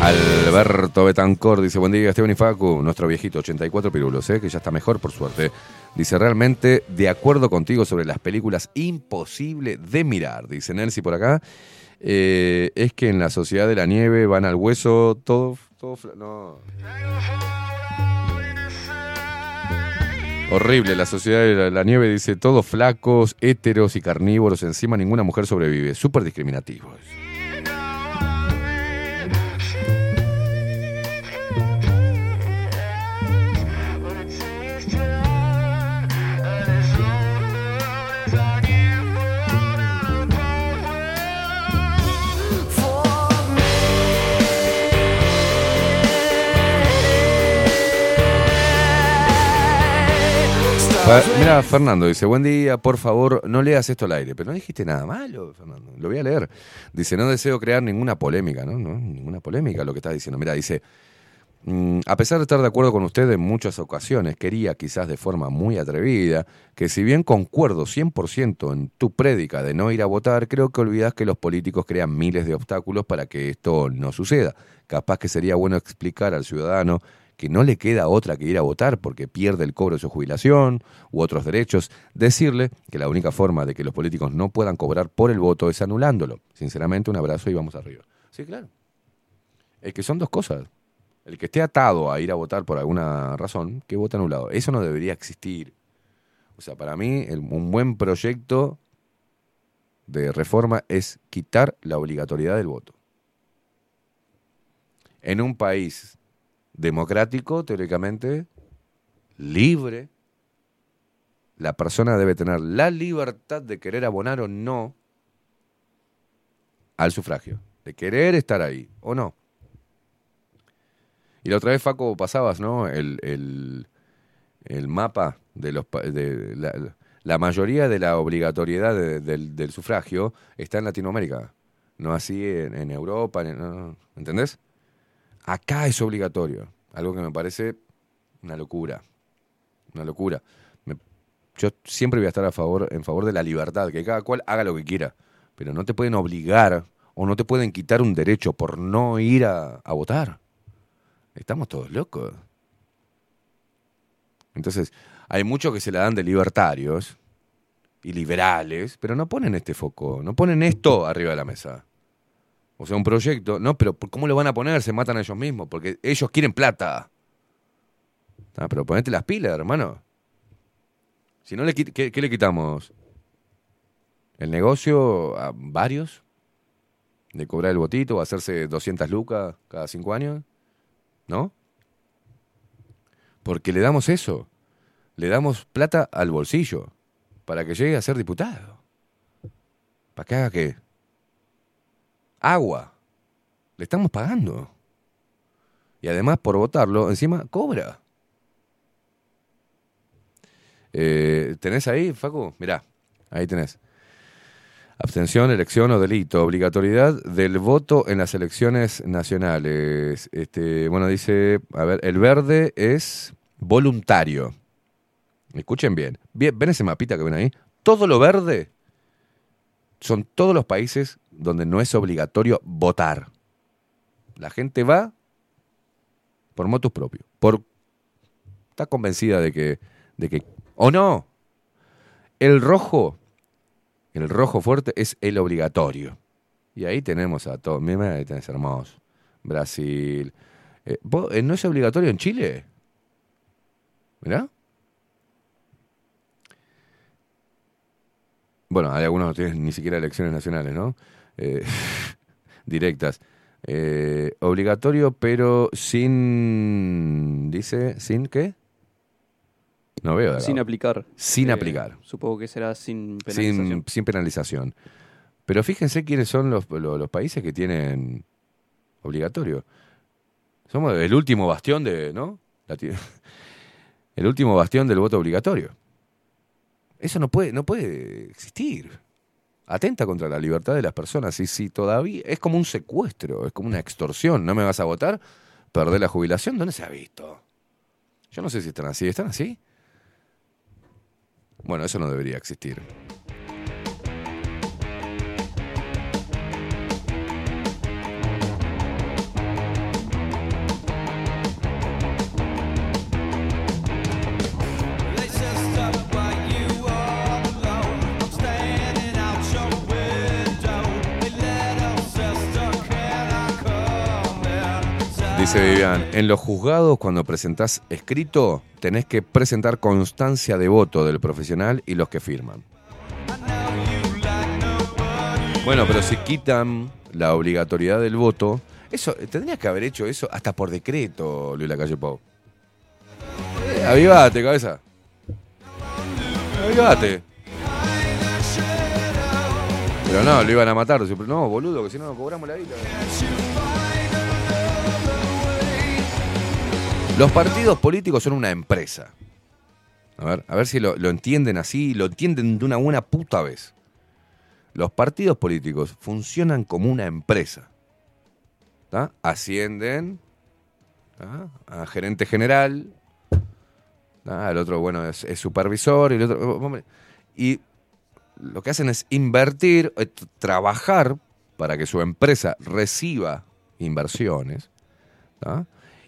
Alberto Betancor dice, buen día Esteban y Facu, nuestro viejito, 84 pirulos, ¿eh? que ya está mejor por suerte. Dice, realmente de acuerdo contigo sobre las películas imposible de mirar. Dice Nancy por acá, eh, es que en la sociedad de la nieve van al hueso todo... todo no. Horrible, la sociedad de la, nieve dice todos flacos, héteros y carnívoros, encima ninguna mujer sobrevive. Súper discriminativo. Mira, Fernando dice, buen día, por favor, no leas esto al aire. Pero no dijiste nada malo, Fernando. Lo voy a leer. Dice, no deseo crear ninguna polémica, ¿no? No, ninguna polémica lo que estás diciendo. Mira, dice, mm, a pesar de estar de acuerdo con usted en muchas ocasiones, quería quizás de forma muy atrevida que si bien concuerdo 100% en tu prédica de no ir a votar, creo que olvidas que los políticos crean miles de obstáculos para que esto no suceda. Capaz que sería bueno explicar al ciudadano que no le queda otra que ir a votar porque pierde el cobro de su jubilación u otros derechos, decirle que la única forma de que los políticos no puedan cobrar por el voto es anulándolo. Sinceramente, un abrazo y vamos arriba. Sí, claro. Es que son dos cosas. El que esté atado a ir a votar por alguna razón, que vote anulado. Eso no debería existir. O sea, para mí, el- un buen proyecto de reforma es quitar la obligatoriedad del voto. En un país democrático, teóricamente, libre, la persona debe tener la libertad de querer abonar o no al sufragio, de querer estar ahí o no. Y la otra vez, Faco, pasabas, ¿no? El, el- el mapa de los de la, mayoría de la obligatoriedad de- del, del sufragio está en Latinoamérica, no así en, Europa, en- ¿entendés? Acá es obligatorio, algo que me parece una locura, una locura. Me- yo siempre voy a estar a favor, en favor de la libertad, que cada cual haga lo que quiera, pero no te pueden obligar o no te pueden quitar un derecho por no ir a, a votar. Estamos todos locos. Entonces, hay muchos que se la dan de libertarios y liberales, pero no ponen este foco, no ponen esto arriba de la mesa. O sea, un proyecto, no, pero ¿cómo lo van a poner? Se matan a ellos mismos, porque ellos quieren plata. Ah, pero ponete las pilas, hermano. Si no, le ¿qué, qué le quitamos? ¿El negocio a varios? ¿De cobrar el botito hacerse 200 lucas cada cinco años? ¿No? Porque le damos eso. Le damos plata al bolsillo para que llegue a ser diputado. ¿Para que haga qué? Agua. Le estamos pagando. Y además, por votarlo, encima cobra. Eh, ¿Tenés ahí, Facu? Mirá, ahí tenés. Abstención, elección o delito. Obligatoriedad del voto en las elecciones nacionales. Este, bueno, dice, a ver, el verde es voluntario. Escuchen bien. bien. ¿Ven ese mapita que ven ahí? Todo lo verde son todos los países donde no es obligatorio votar. La gente va por motus propio. Por, está convencida de que, de que, o no. El rojo, el rojo fuerte es el obligatorio. Y ahí tenemos a todos. Mira, ahí tenés hermoso. Brasil. Eh, ¿vos, eh, ¿No es obligatorio en Chile? ¿Mirá? Bueno, hay algunos que no tienen ni siquiera elecciones nacionales, ¿no? Eh, (laughs) directas. Eh, obligatorio, pero sin. Dice, ¿sin qué? No veo. Sin aplicar. Sin Eh, aplicar. Supongo que será sin penalización. Sin, sin penalización. Pero fíjense quiénes son los, los- los países que tienen obligatorio. Somos el último bastión de, ¿no? (laughs) El último bastión del voto obligatorio. Eso no puede, no puede existir. Atenta contra la libertad de las personas. Y si todavía es como un secuestro, es como una extorsión. ¿No me vas a votar? ¿Perder la jubilación? ¿Dónde se ha visto? Yo no sé si están así. ¿Están así? Bueno, eso no debería existir. Vivian, en los juzgados cuando presentás escrito tenés que presentar constancia de voto del profesional y los que firman. Bueno, pero si quitan la obligatoriedad del voto, eso tendrías que haber hecho eso hasta por decreto, Luis Lacalle Pau. Eh, avivate, cabeza. Avivate. Pero no, lo iban a matar. No, boludo, que si no, cobramos la guita. Los partidos políticos son una empresa. A ver, a ver si lo, entienden así, lo entienden de una buena puta vez. Los partidos políticos funcionan como una empresa. ¿tá? Ascienden a gerente general, el otro, bueno, es, supervisor, hombre, Y lo que hacen es invertir, eh, trabajar para que su empresa reciba inversiones ¿tá?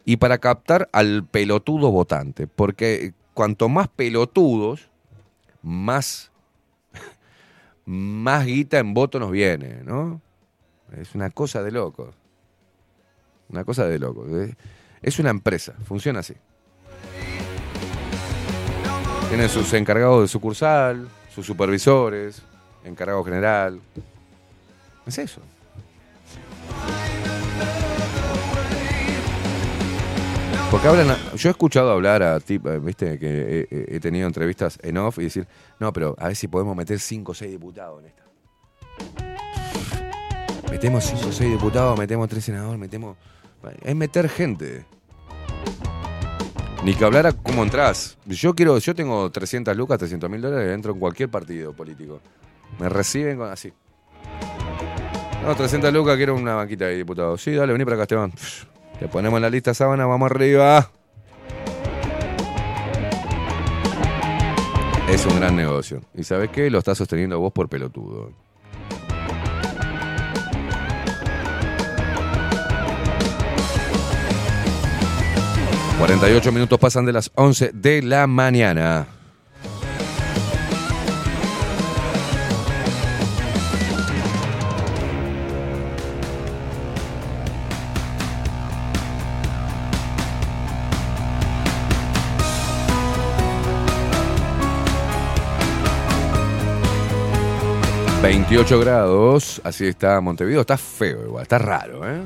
Y para captar al pelotudo votante. Porque cuanto más pelotudos, más, (laughs) más guita en voto nos viene, ¿no? Es una cosa de locos. Una cosa de locos. Es- una empresa, funciona así. Tienen sus encargados de sucursal, sus supervisores, encargado general. Es eso. Porque hablan, yo he escuchado hablar a tipos, viste, que he, tenido entrevistas en off y decir, no, pero a ver si podemos meter 5 o 6 diputados en esta. Metemos 5 o 6 diputados, metemos 3 senadores, metemos... Es meter gente. Ni que hablara cómo entras. Yo quiero, yo tengo 300 lucas, 300 mil dólares, entro en cualquier partido político. Me reciben con así. No, 300 lucas, quiero una banquita de diputados. Sí, dale, vení para acá, Esteban. Te ponemos la lista sábana, vamos arriba. Es un gran negocio. ¿Y sabes qué? Lo estás sosteniendo vos por pelotudo. ...48 minutos pasan de las 11 de la mañana. ...28 grados... ...así está Montevideo... ...está feo igual, está raro, ¿eh?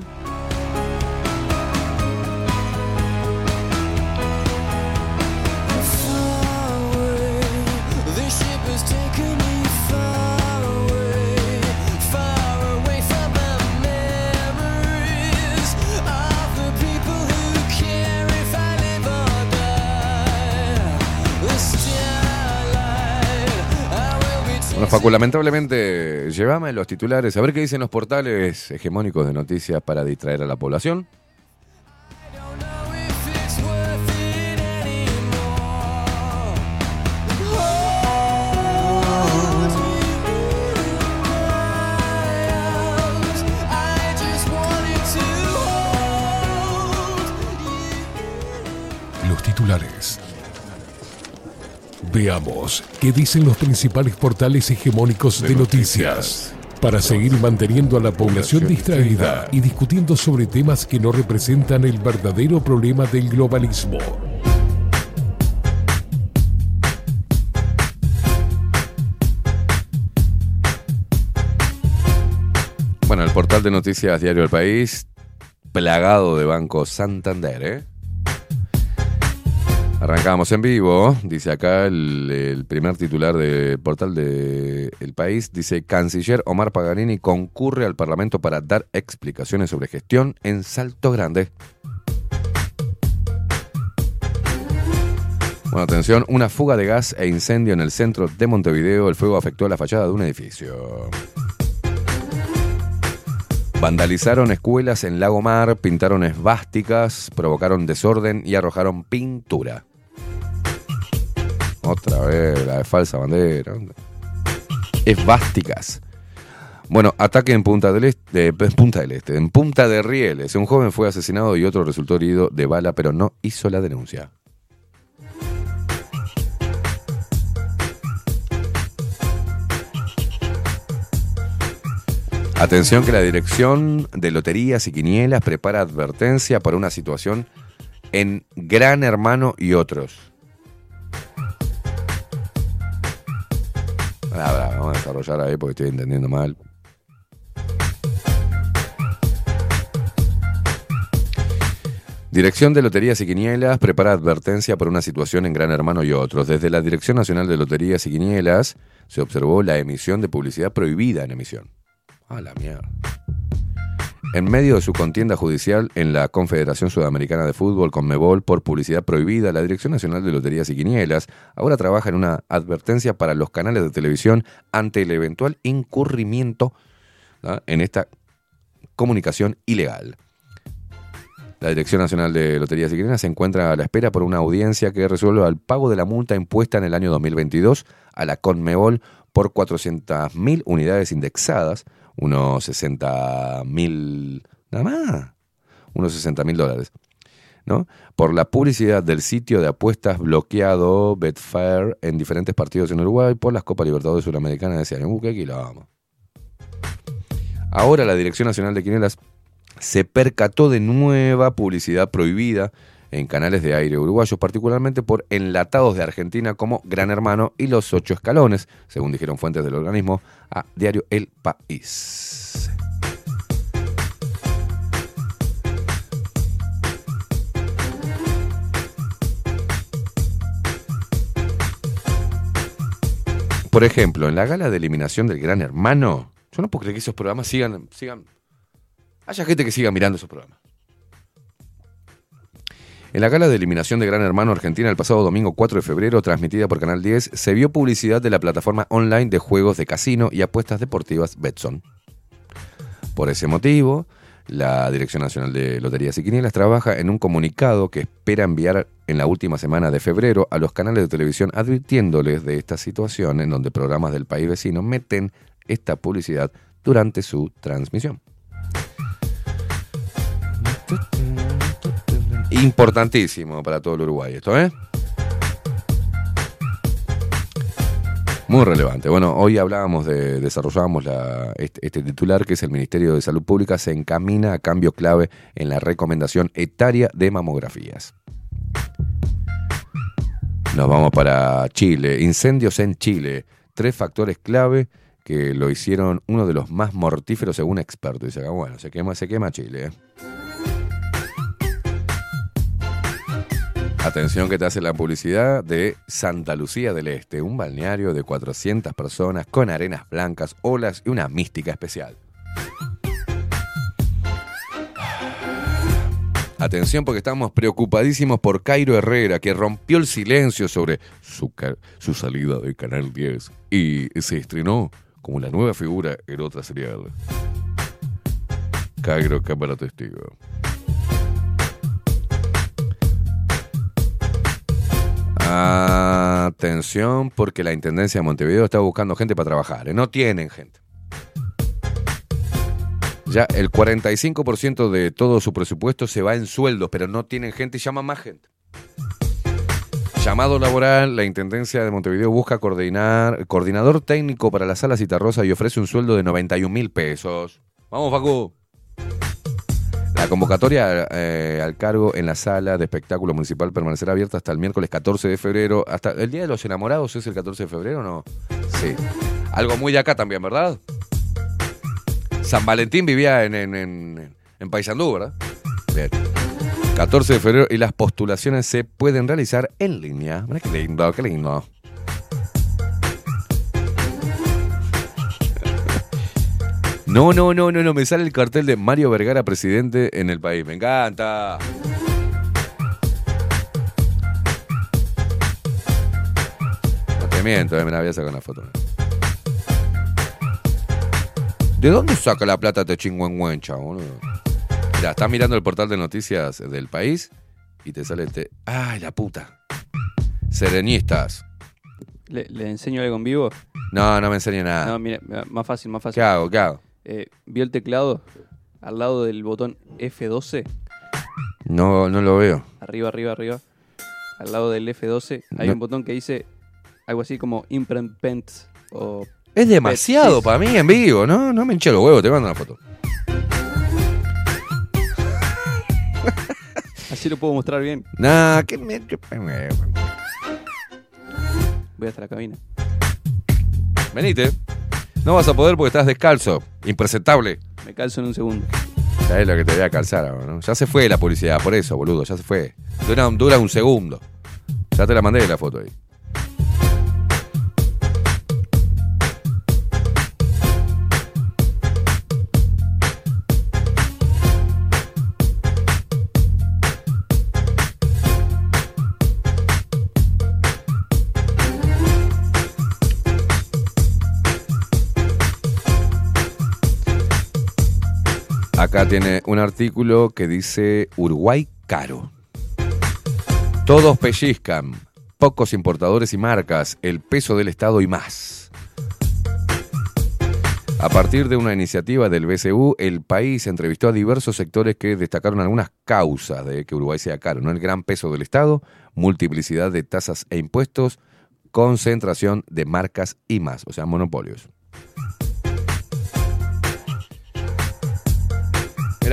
Facu, lamentablemente, llévame los titulares, a ver qué dicen los portales hegemónicos de noticias para distraer a la población. Los titulares. Veamos qué dicen los principales portales hegemónicos de, noticias. Para seguir manteniendo a la población distraída y discutiendo sobre temas que no representan el verdadero problema del globalismo. Bueno, el portal de noticias Diario El País, plagado de Banco Santander, ¿eh? Arrancamos en vivo, dice acá el, primer titular del portal de País, dice Canciller Omar Paganini concurre al Parlamento para dar explicaciones sobre gestión en Salto Grande. Bueno, atención, una fuga de gas e incendio en el centro de Montevideo. El fuego afectó la fachada de un edificio. Vandalizaron escuelas en Lago Mar, pintaron esvásticas, provocaron desorden y arrojaron pintura. Otra vez, la de falsa bandera. Esvásticas. Bueno, ataque en Punta del Este, Punta del Este, en Punta de Rieles. Un joven fue asesinado y otro resultó herido de bala, pero no hizo la denuncia. Atención que la Dirección de Loterías y Quinielas prepara advertencia para una situación en Gran Hermano y otros. Ah, vamos a desarrollar ahí porque estoy entendiendo mal. Dirección de Loterías y Quinielas prepara advertencia por una situación en Gran Hermano y otros. Desde la Dirección Nacional de Loterías y Quinielas se observó la emisión de publicidad prohibida en emisión. A la mierda. En medio de su contienda judicial en la Confederación Sudamericana de Fútbol, Conmebol, por publicidad prohibida, la Dirección Nacional de Loterías y Quinielas ahora trabaja en una advertencia para los canales de televisión ante el eventual incurrimiento ¿ah? en esta comunicación ilegal. La Dirección Nacional de Loterías y Quinielas se encuentra a la espera por una audiencia que resuelva el pago de la multa impuesta en el año 2022 a la Conmebol por 400.000 unidades indexadas, unos 60.000, nada más, unos 60.000 dólares, ¿no? Por la publicidad del sitio de apuestas bloqueado Betfair en diferentes partidos en Uruguay por las Copas Libertadores Suramericanas de ese año. Uh, qué quilombo. Ahora la Dirección Nacional de Quinielas se percató de nueva publicidad prohibida en canales de aire uruguayos, particularmente por enlatados de Argentina como Gran Hermano y Los Ocho Escalones, según dijeron fuentes del organismo a Diario El País. Por ejemplo, en la gala de eliminación del Gran Hermano, yo no puedo creer que esos programas sigan, sigan, haya gente que siga mirando esos programas. En la gala de eliminación de Gran Hermano Argentina el pasado domingo 4 de febrero, transmitida por Canal 10, se vio publicidad de la plataforma online de juegos de casino y apuestas deportivas Betson. Por ese motivo, la Dirección Nacional de Loterías y Quinielas trabaja en un comunicado que espera enviar en la última semana de febrero a los canales de televisión advirtiéndoles de esta situación en donde programas del país vecino meten esta publicidad durante su transmisión. Importantísimo para todo el Uruguay esto, ¿eh? Muy relevante. Bueno, hoy hablábamos de, desarrollábamos este, este titular que es el Ministerio de Salud Pública se encamina a cambio clave en la recomendación etaria de mamografías. Nos vamos para Chile. Incendios en Chile. Tres factores clave que lo hicieron uno de los más mortíferos según expertos. Dice, ah, bueno, se quema, se quema Chile. ¿eh? Atención que te hace la publicidad de Santa Lucía del Este, un balneario de 400 personas con arenas blancas, olas y una mística especial. Atención porque estamos preocupadísimos por Cairo Herrera, que rompió el silencio sobre su, su salida de Canal 10 y se estrenó como la nueva figura en otra serial. Cairo, cámara testigo. Atención, porque la Intendencia de Montevideo está buscando gente para trabajar. ¿eh? No tienen gente. Ya el 45% de todo su presupuesto se va en sueldos, pero no tienen gente y llaman más gente. Llamado laboral, la Intendencia de Montevideo busca coordinar, coordinador técnico para la sala Citarrosa y ofrece un sueldo de 91 mil pesos. Vamos, Facu. La convocatoria eh, al cargo en la sala de espectáculo municipal permanecerá abierta hasta el miércoles 14 de febrero. Hasta el Día de los Enamorados es el 14 de febrero, o ¿no? Sí. Algo muy de acá también, ¿verdad? San Valentín vivía en, en, en, en Paysandú, ¿verdad? Bien. 14 de febrero y las postulaciones se pueden realizar en línea. Mira qué lindo, qué lindo. No, no, no, no, no, me sale el cartel de Mario Vergara, presidente en el país. Me encanta. No te miento, eh, me la voy a sacar una foto. ¿De dónde saca la plata este chingüengüencha, boludo? Mira, estás mirando el portal de noticias del país y te sale este. ¡Ay, la puta! Serenistas. ¿Le, le enseño algo en vivo? No, no me enseñe nada. No, mira, más fácil, más fácil. ¿Qué hago? ¿Qué hago? Eh, ¿Vio el teclado? Al lado del botón F12. No, no lo veo. Arriba, arriba, arriba. Al lado del F12 hay No. un botón que dice algo así como Imprint o... Es demasiado Pet- para mí en vivo, ¿no? No me hinché los huevos, te mando una foto. (laughs) Así lo puedo mostrar bien. Nah, que me... Voy hasta la cabina. Venite. No vas a poder porque estás descalzo. Impresentable. Me calzo en un segundo. Ya es lo que te voy a calzar ahora, ¿no? Ya se fue la publicidad, por eso, boludo, ya se fue. Dura, dura un segundo. Ya te la mandé la foto ahí. Acá tiene un artículo que dice Uruguay caro. Todos pellizcan, pocos importadores y marcas, el peso del Estado y más. A partir de una iniciativa del BCU, el país entrevistó a diversos sectores que destacaron algunas causas de que Uruguay sea caro, ¿no? El gran peso del Estado, multiplicidad de tasas e impuestos, concentración de marcas y más, o sea, monopolios.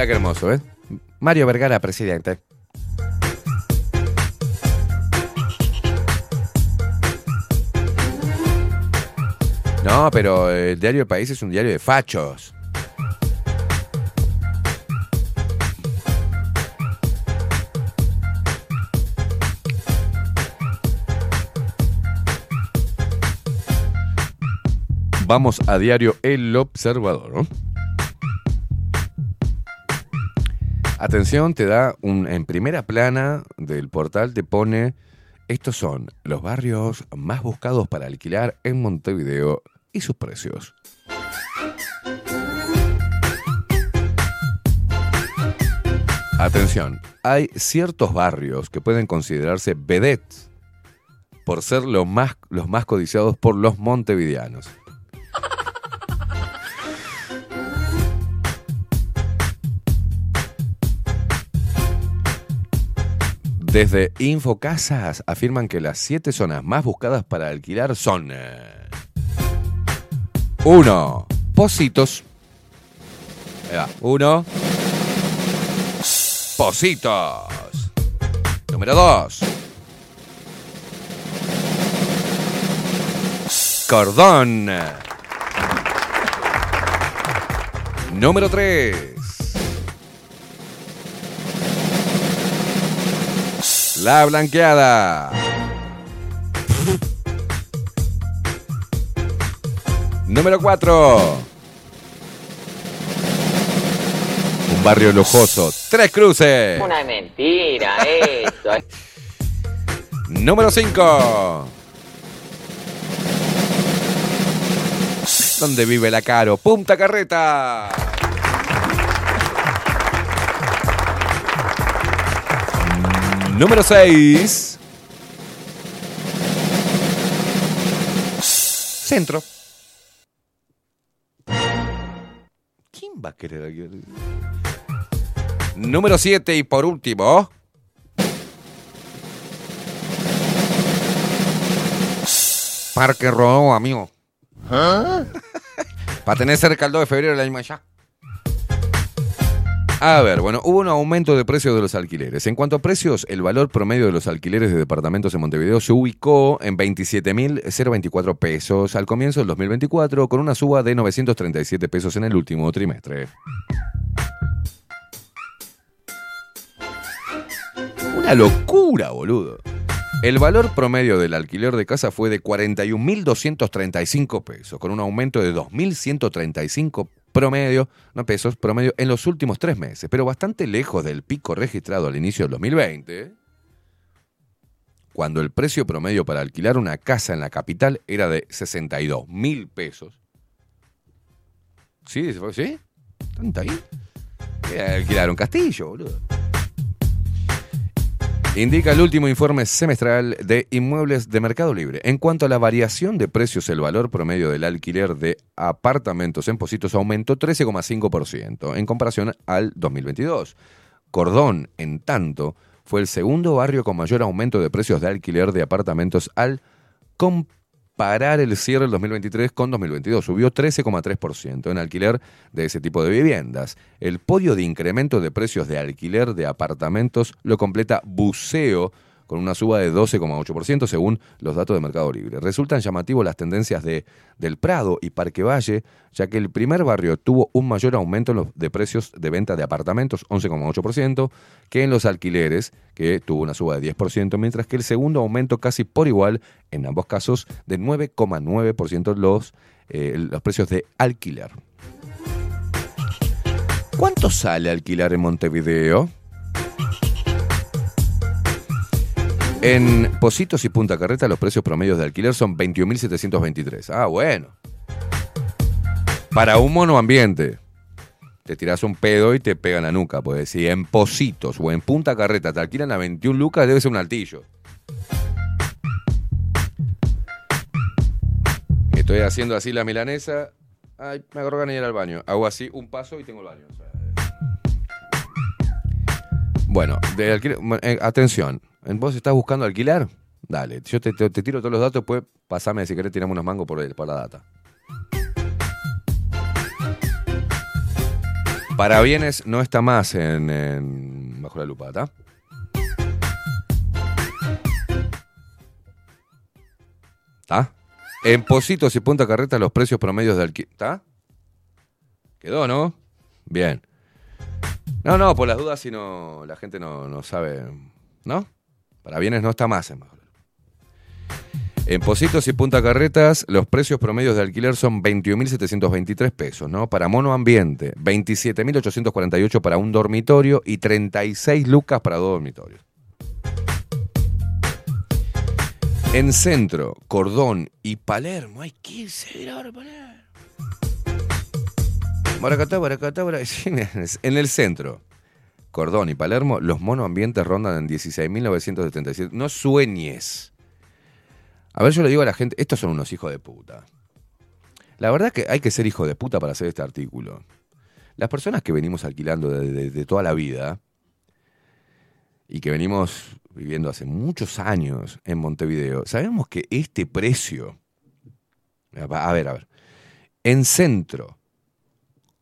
Qué hermoso, ¿eh? Mario Vergara, presidente. No, pero el diario El País es un diario de fachos. Vamos a diario El Observador. ¿no? Atención, te da un en primera plana del portal te pone estos son los barrios más buscados para alquilar en Montevideo y sus precios. Atención, hay ciertos barrios que pueden considerarse vedettes por ser lo más, los más codiciados por los montevideanos. Desde Infocasas afirman que las siete zonas más buscadas para alquilar son 1. Positos. Ahí va. Uno. Positos. Número 2. Cordón. Número 3. La blanqueada. Número 4. Un barrio lujoso. Tres cruces. Una mentira eso. (laughs) Número 5. ¿Dónde vive la Caro? Punta Carreta. Número 6. Centro. ¿Quién va a querer aquí? Número 7 y por último. Parque Rodó, amigo. (laughs) Para tener cerca el 2 de febrero del año allá. A ver, bueno, hubo un aumento de precios de los alquileres. En cuanto a precios, el valor promedio de los alquileres de departamentos en Montevideo se ubicó en 27.024 pesos al comienzo del 2024, con una suba de 937 pesos en el último trimestre. Una locura, boludo. El valor promedio del alquiler de casa fue de 41.235 pesos, con un aumento de 2.135 promedio, no pesos, promedio en los últimos tres meses, pero bastante lejos del pico registrado al inicio del 2020, cuando el precio promedio para alquilar una casa en la capital era de 62 mil pesos. ¿Sí? ¿Sí? ¿Tanto ahí? Alquilar un castillo, boludo. Indica el último informe semestral de inmuebles de Mercado Libre. En cuanto a la variación de precios, el valor promedio del alquiler de apartamentos en Positos aumentó 13,5% en comparación al 2022. Cordón, en tanto, fue el segundo barrio con mayor aumento de precios de alquiler de apartamentos al comparar el cierre del 2023 con 2022. Subió 13,3% en alquiler de ese tipo de viviendas. El podio de incremento de precios de alquiler de apartamentos lo completa Buceo con una suba de 12,8% según los datos de Mercado Libre. Resultan llamativos las tendencias de Del Prado y Parque Valle, ya que el primer barrio tuvo un mayor aumento en los de precios de venta de apartamentos, 11,8%, que en los alquileres, que tuvo una suba de 10%, mientras que el segundo aumento casi por igual, en ambos casos, de 9,9% los, eh, los precios de alquiler. ¿Cuánto sale alquilar en Montevideo? En Positos y Punta Carreta los precios promedios de alquiler son 21.723. Ah, bueno. Para un monoambiente. te tirás un pedo y te pegan la nuca. Porque si en Positos o en Punta Carreta te alquilan a 21 lucas, debe ser un altillo. Estoy haciendo así la milanesa. Ay, me agarró ganas ir al baño. Hago así un paso y tengo el baño. Sea, Bueno, de alquiler- eh, atención. ¿Vos estás buscando alquilar? Dale, yo te, te- tiro todos los datos, después pasame si querés tiramos unos mangos por, por la data. Para bienes no está más en, bajo la lupa, ¿está? ¿Está? En Positos y Punta Carreta los precios promedios de alquiler. ¿Está? Quedó, ¿no? Bien. No, no, por las dudas si no, la gente no, no sabe. ¿No? Para bienes no está más en lupa. En Positos y Punta Carretas, los precios promedios de alquiler son 21.723 pesos, ¿no? Para monoambiente, 27.848 para un dormitorio y 36 lucas para dos dormitorios. En Centro, Cordón y Palermo, hay 15 ir ahora Palermo. Baracatá, baracatá, bara- sí, (laughs) En el centro, Cordón y Palermo, los monoambientes rondan en 16.977. No sueñes. A ver, yo le digo a la gente, estos son unos hijos de puta. La verdad que hay que ser hijo de puta para hacer este artículo. Las personas que venimos alquilando de, de- de toda la vida y que venimos viviendo hace muchos años en Montevideo, sabemos que este precio, a ver, a ver, en centro,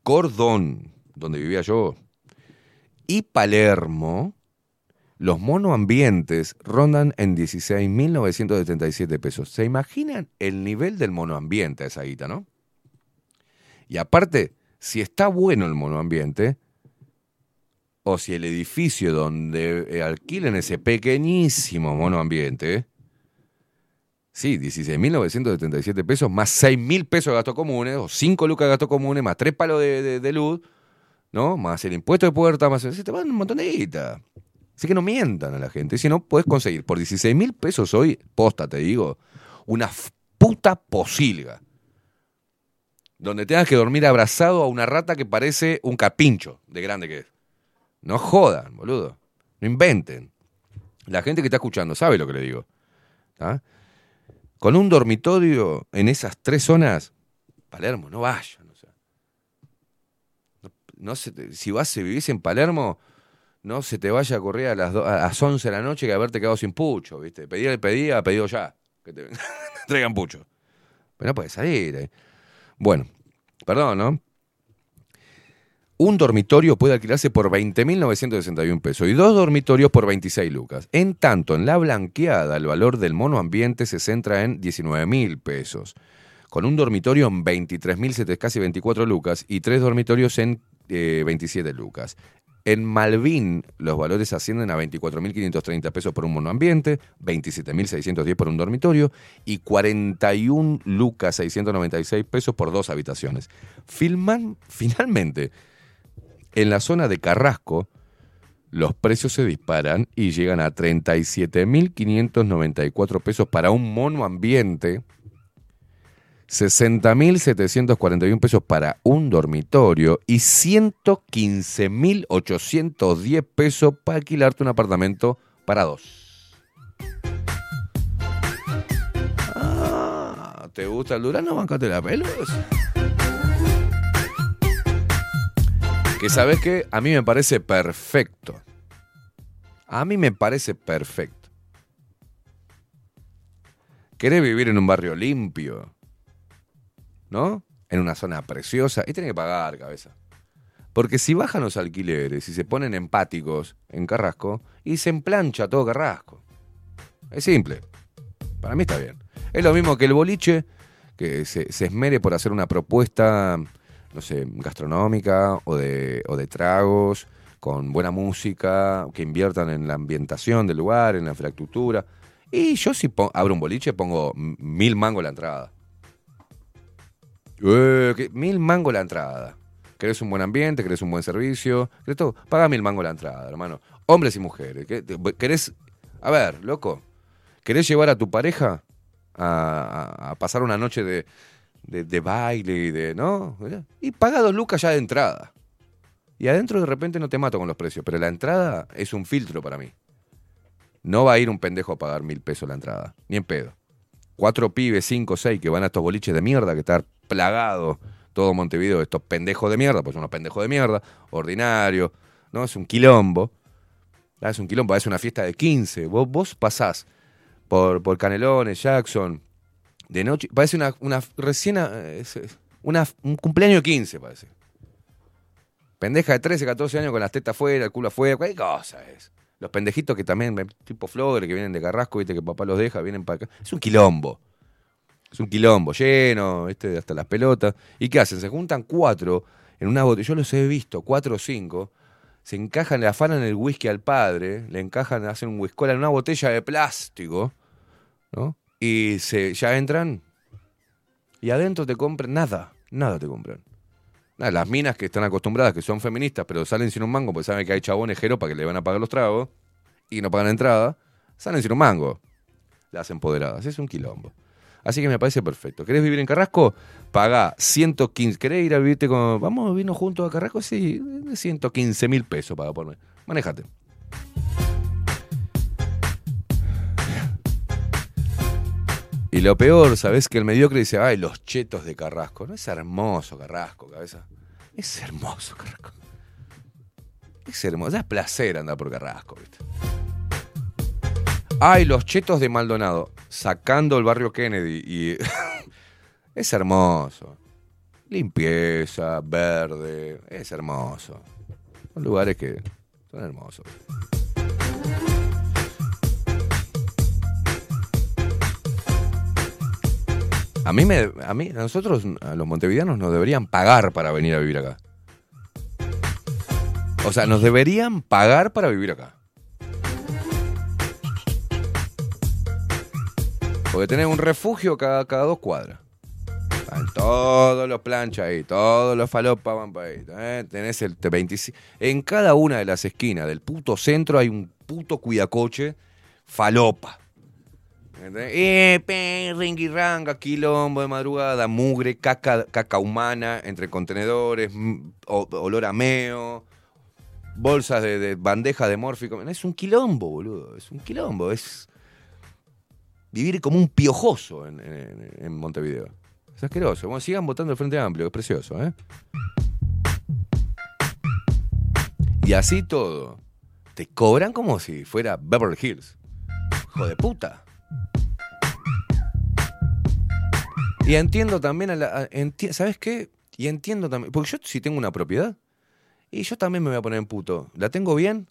Cordón, donde vivía yo, y Palermo, los monoambientes rondan en 16.977 pesos. ¿Se imaginan el nivel del monoambiente a esa guita, no? Y aparte, si está bueno el monoambiente, o si el edificio donde eh, alquilen ese pequeñísimo monoambiente, sí, 16.977 pesos, más 6.000 pesos de gastos comunes, o 5 lucas de gastos comunes, más 3 palos de, de- de luz, ¿no? Más el impuesto de puerta, más... Se te van un montón de guita. Así que no mientan a la gente. Si no, puedes conseguir por 16 mil pesos hoy, posta, te digo, una puta posilga. Donde tengas que dormir abrazado a una rata que parece un capincho de grande que es. No jodan, boludo. No inventen. La gente que está escuchando sabe lo que le digo. ¿tá? Con un dormitorio en esas tres zonas, Palermo, no vayan. No, se si vas, si vivís en Palermo, no se te vaya a correr a las, do- a las 11 de la noche que haberte quedado sin pucho, ¿viste? Pedía, pedía, pedido ya. Que te, (laughs) traigan pucho. Pero no puedes salir. eh. Bueno, perdón, ¿no? Un dormitorio puede alquilarse por 20.961 pesos y dos dormitorios por 26 lucas. En tanto, en la blanqueada, el valor del monoambiente se centra en 19.000 pesos. Con un dormitorio en 23.000, casi 24 lucas, y tres dormitorios en eh, 27 lucas. En Malvin, los valores ascienden a 24.530 pesos por un monoambiente, 27.610 por un dormitorio y 41 lucas 696 pesos por dos habitaciones. Filman, finalmente, en la zona de Carrasco, los precios se disparan y llegan a 37.594 pesos para un monoambiente, 60.741 pesos para un dormitorio y 115.810 pesos para alquilarte un apartamento para dos. Ah, ¿Te gusta el Durano? Bancate la pelos. Que sabes que a mí me parece perfecto. A mí me parece perfecto. ¿Querés vivir en un barrio limpio? ¿No? En una zona preciosa. Y tenés que pagar, cabeza. Porque si bajan los alquileres y se ponen empáticos en Carrasco, y se emplancha todo Carrasco. Es simple. Para mí está bien. Es lo mismo que el boliche, que se, esmere por hacer una propuesta, no sé, gastronómica o de, tragos, con buena música, que inviertan en la ambientación del lugar, en la infraestructura. Y yo si abro un boliche pongo mil mangos la entrada. Eh, mil mangos la entrada. ¿Querés un buen ambiente? ¿Querés un buen servicio? ¿Querés todo? Paga mil mangos la entrada, hermano. Hombres y mujeres. ¿Qué- te- ¿Querés? A ver, loco. ¿Querés llevar a tu pareja a pasar una noche de, de- de baile y de. ¿No? Y paga dos lucas ya de entrada. Y adentro de repente no te mato con los precios, pero la entrada es un filtro para mí. No va a ir un pendejo a pagar mil pesos la entrada, ni en pedo. Cuatro pibes, cinco, seis, que van a estos boliches de mierda, que está plagado todo Montevideo de estos pendejos de mierda, pues son unos pendejos de mierda, ordinario, ¿no? Es un quilombo. Ah, Es un quilombo, es una fiesta de 15. Vos, vos pasás por, por Canelones, Jackson, de noche. Parece una, una recién. eh, una, un cumpleaños de 15, parece. Pendeja de 13, 14 años con las tetas afuera, el culo afuera, cualquier cosa es. Los pendejitos que también, eh, tipo flores, que vienen de Carrasco, viste, que papá los deja, vienen para acá. Es un quilombo. Es un quilombo lleno, ¿viste? hasta las pelotas. ¿Y qué hacen? Se juntan cuatro en una botella. Yo los he visto, cuatro o cinco. Se encajan, le afanan el whisky al padre, le encajan, hacen un whisky en una botella de plástico, ¿no? Y se, ya entran y adentro te compran nada, nada te compran. Las minas que están acostumbradas, que son feministas, pero salen sin un mango porque saben que hay chabones jero para que le van a pagar los tragos y no pagan entrada, salen sin un mango. Las empoderadas, es un quilombo. Así que me parece perfecto. ¿Querés vivir en Carrasco? Pagá 115. ¿Querés ir a vivirte con. Vamos a vivirnos juntos a Carrasco? Sí, 115 mil pesos para por mes. Manejate. Y lo peor, ¿sabés? Que el mediocre dice, ay, los chetos de Carrasco. No es hermoso Carrasco, cabeza. Es hermoso Carrasco. Es hermoso. Da placer andar por Carrasco, ¿viste? Ay, los chetos de Maldonado. Sacando el barrio Kennedy. Y (laughs) es hermoso. Limpieza, verde. Es hermoso. Son lugares que son hermosos. A mí, me, a mí, a nosotros, a los montevideanos, nos deberían pagar para venir a vivir acá. O sea, nos deberían pagar para vivir acá. Porque tenés un refugio cada, cada dos cuadras. Están todos los planchas ahí, todos los falopas van para ahí. ¿eh? Tenés el T25. En cada una de las esquinas del puto centro hay un puto cuidacoche falopa. Eh, pe, ringirranga, quilombo de madrugada, mugre, caca, caca humana entre contenedores, olor a meo, bolsas de, de bandeja de mórfico. Es un quilombo, boludo. Es un quilombo. Es vivir como un piojoso en Montevideo. Es asqueroso. Bueno, sigan votando el Frente Amplio, es precioso, ¿eh? Y así todo. Te cobran como si fuera Beverly Hills. Hijo de puta. Y entiendo también, a la, ¿sabes qué? Y entiendo también, porque yo si tengo una propiedad, y yo también me voy a poner en puto. ¿La tengo bien?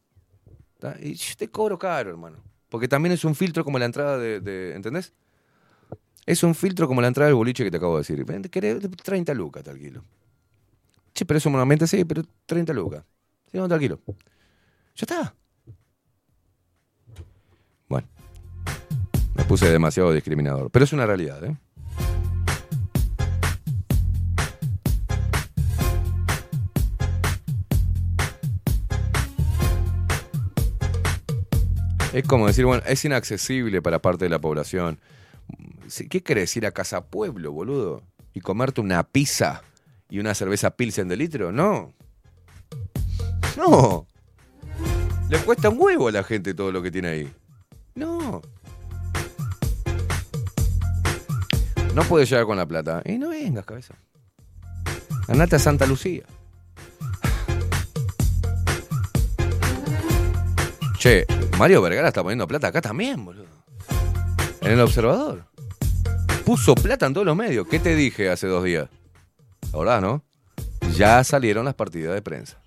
Y yo te cobro caro, hermano. Porque también es un filtro como la entrada de, de- ¿entendés? Es un filtro como la entrada del boliche que te acabo de decir. ¿querés? 30 lucas te alquilo. Che, pero eso normalmente sí, pero 30 lucas. Sí, no te alquilo. Ya está. Bueno. Me puse demasiado discriminador. Pero es una realidad, ¿eh? Es como decir, bueno, es inaccesible para parte de la población. ¿Qué querés ir a Casa Pueblo, boludo? ¿Y comerte una pizza y una cerveza Pilsen de litro? No. No. Le cuesta un huevo a la gente todo lo que tiene ahí. No. No puedes llegar con la plata. Y no vengas, cabeza. Andate a Santa Lucía. Che, Mario Vergara está poniendo plata acá también, boludo. En el observador. Puso plata en todos los medios. ¿Qué te dije hace dos días? Ahora, ¿no? Ya salieron las partidas de prensa.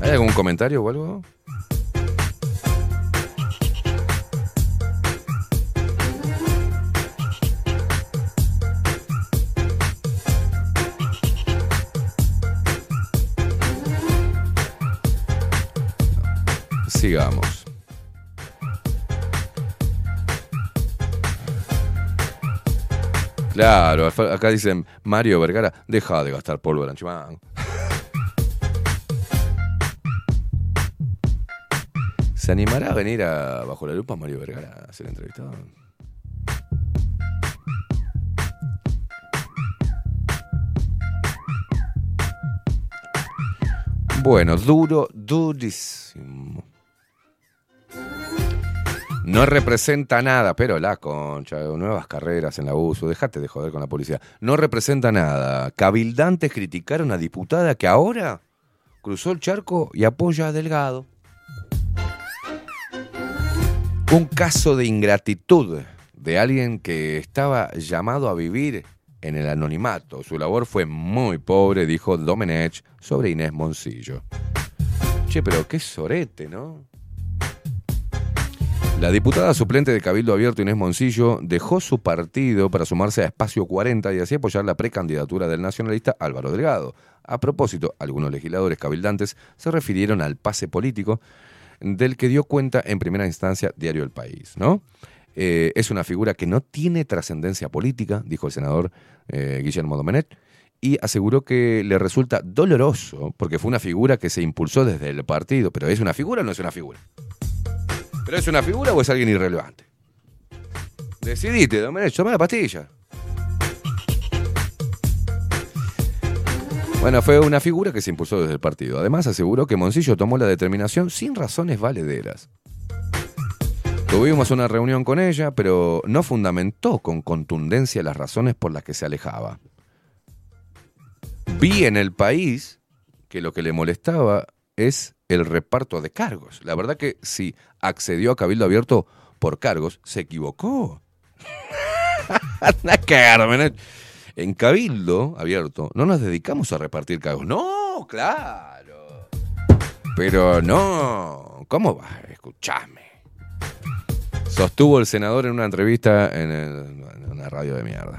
¿Hay algún comentario o algo? Sigamos. Claro, acá dicen Mario Vergara, deja de gastar polvo de anchimán. ¿Se animará a venir a Bajo la Lupa Mario Vergara a ser entrevistado? Bueno, duro, durísimo. No representa nada, pero la concha, nuevas carreras en la USO, dejate de joder con la policía. No representa nada. Cabildantes criticaron a diputada que ahora cruzó el charco y apoya a Delgado. Un caso de ingratitud de alguien que estaba llamado a vivir en el anonimato. Su labor fue muy pobre, dijo Domenech sobre Inés Moncillo. Che, pero qué sorete, ¿no? La diputada suplente de Cabildo Abierto Inés Moncillo dejó su partido para sumarse a Espacio 40 y así apoyar la precandidatura del nacionalista Álvaro Delgado. A propósito, algunos legisladores cabildantes se refirieron al pase político del que dio cuenta en primera instancia Diario El País, ¿no? Eh, es una figura que no tiene trascendencia política, dijo el senador eh, Guillermo Domenet, y aseguró que le resulta doloroso porque fue una figura que se impulsó desde el partido. ¿Pero es una figura o no es una figura? ¿Pero es una figura o es alguien irrelevante? Decidite, Domenech, toma la pastilla. Bueno, fue una figura que se impulsó desde el partido. Además, aseguró que Moncillo tomó la determinación sin razones valederas. Tuvimos una reunión con ella, pero no fundamentó con contundencia las razones por las que se alejaba. Vi en el país que lo que le molestaba es el reparto de cargos. La verdad que si accedió a Cabildo Abierto por cargos, se equivocó. (laughs) En Cabildo Abierto no nos dedicamos a repartir cargos. No, claro. Pero no. ¿Cómo va? Escuchame. Sostuvo el senador en una entrevista en, en una radio de mierda.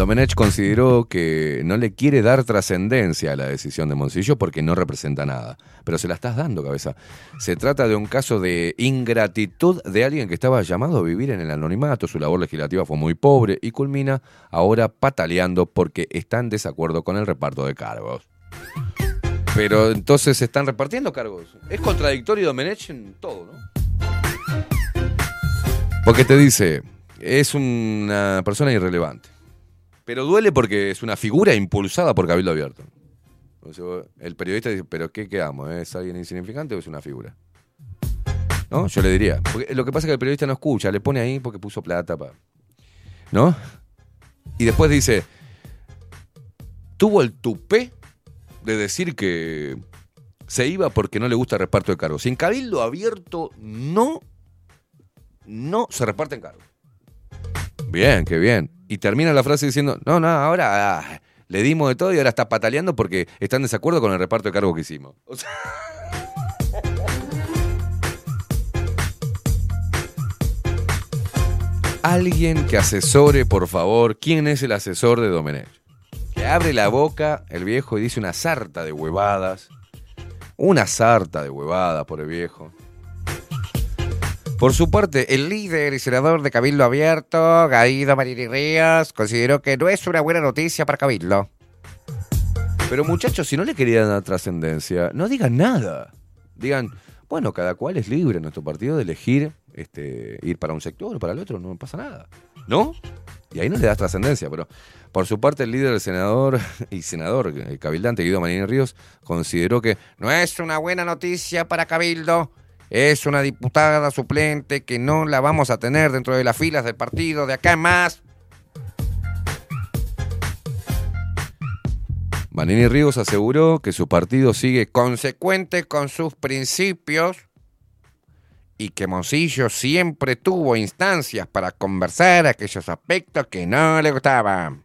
Domenech consideró que no le quiere dar trascendencia a la decisión de Moncillo porque no representa nada. Pero se la estás dando, cabeza. Se trata de un caso de ingratitud de alguien que estaba llamado a vivir en el anonimato. Su labor legislativa fue muy pobre y culmina ahora pataleando porque está en desacuerdo con el reparto de cargos. Pero entonces se están repartiendo cargos. Es contradictorio Domenech en todo, ¿no? Porque te dice, es una persona irrelevante. Pero duele porque es una figura impulsada por Cabildo Abierto. El periodista dice, ¿pero qué quedamos? ¿Es alguien insignificante o es una figura? ¿No? Yo le diría. Porque lo que pasa es que el periodista no escucha, le pone ahí porque puso plata para. ¿No? Y después dice, tuvo el tupé de decir que se iba porque no le gusta el reparto de cargos. En Cabildo Abierto no, no se reparten cargos. Bien, qué bien. Y termina la frase diciendo, no, no, ahora ah, le dimos de todo y ahora está pataleando porque está en desacuerdo con el reparto de cargos que hicimos. O sea, (laughs) Alguien que asesore, por favor, quién es el asesor de Domenech. Que abre la boca el viejo y dice una sarta de huevadas. Una sarta de huevadas por el viejo. Por su parte, el líder y senador de Cabildo Abierto, Gaido Marini Ríos, consideró que no es una buena noticia para Cabildo. Pero muchachos, si no le querían dar trascendencia, no digan nada. Digan, bueno, cada cual es libre en nuestro partido de elegir este, ir para un sector o para el otro, no pasa nada. ¿No? Y ahí no le das trascendencia, pero por su parte el líder del senador (laughs) y senador, el cabildante Guido Marini Ríos, consideró que no es una buena noticia para Cabildo, es una diputada suplente que no la vamos a tener dentro de las filas del partido de acá en más. Manini Ríos aseguró que su partido sigue consecuente con sus principios y que Moncillo siempre tuvo instancias para conversar aquellos aspectos que no le gustaban.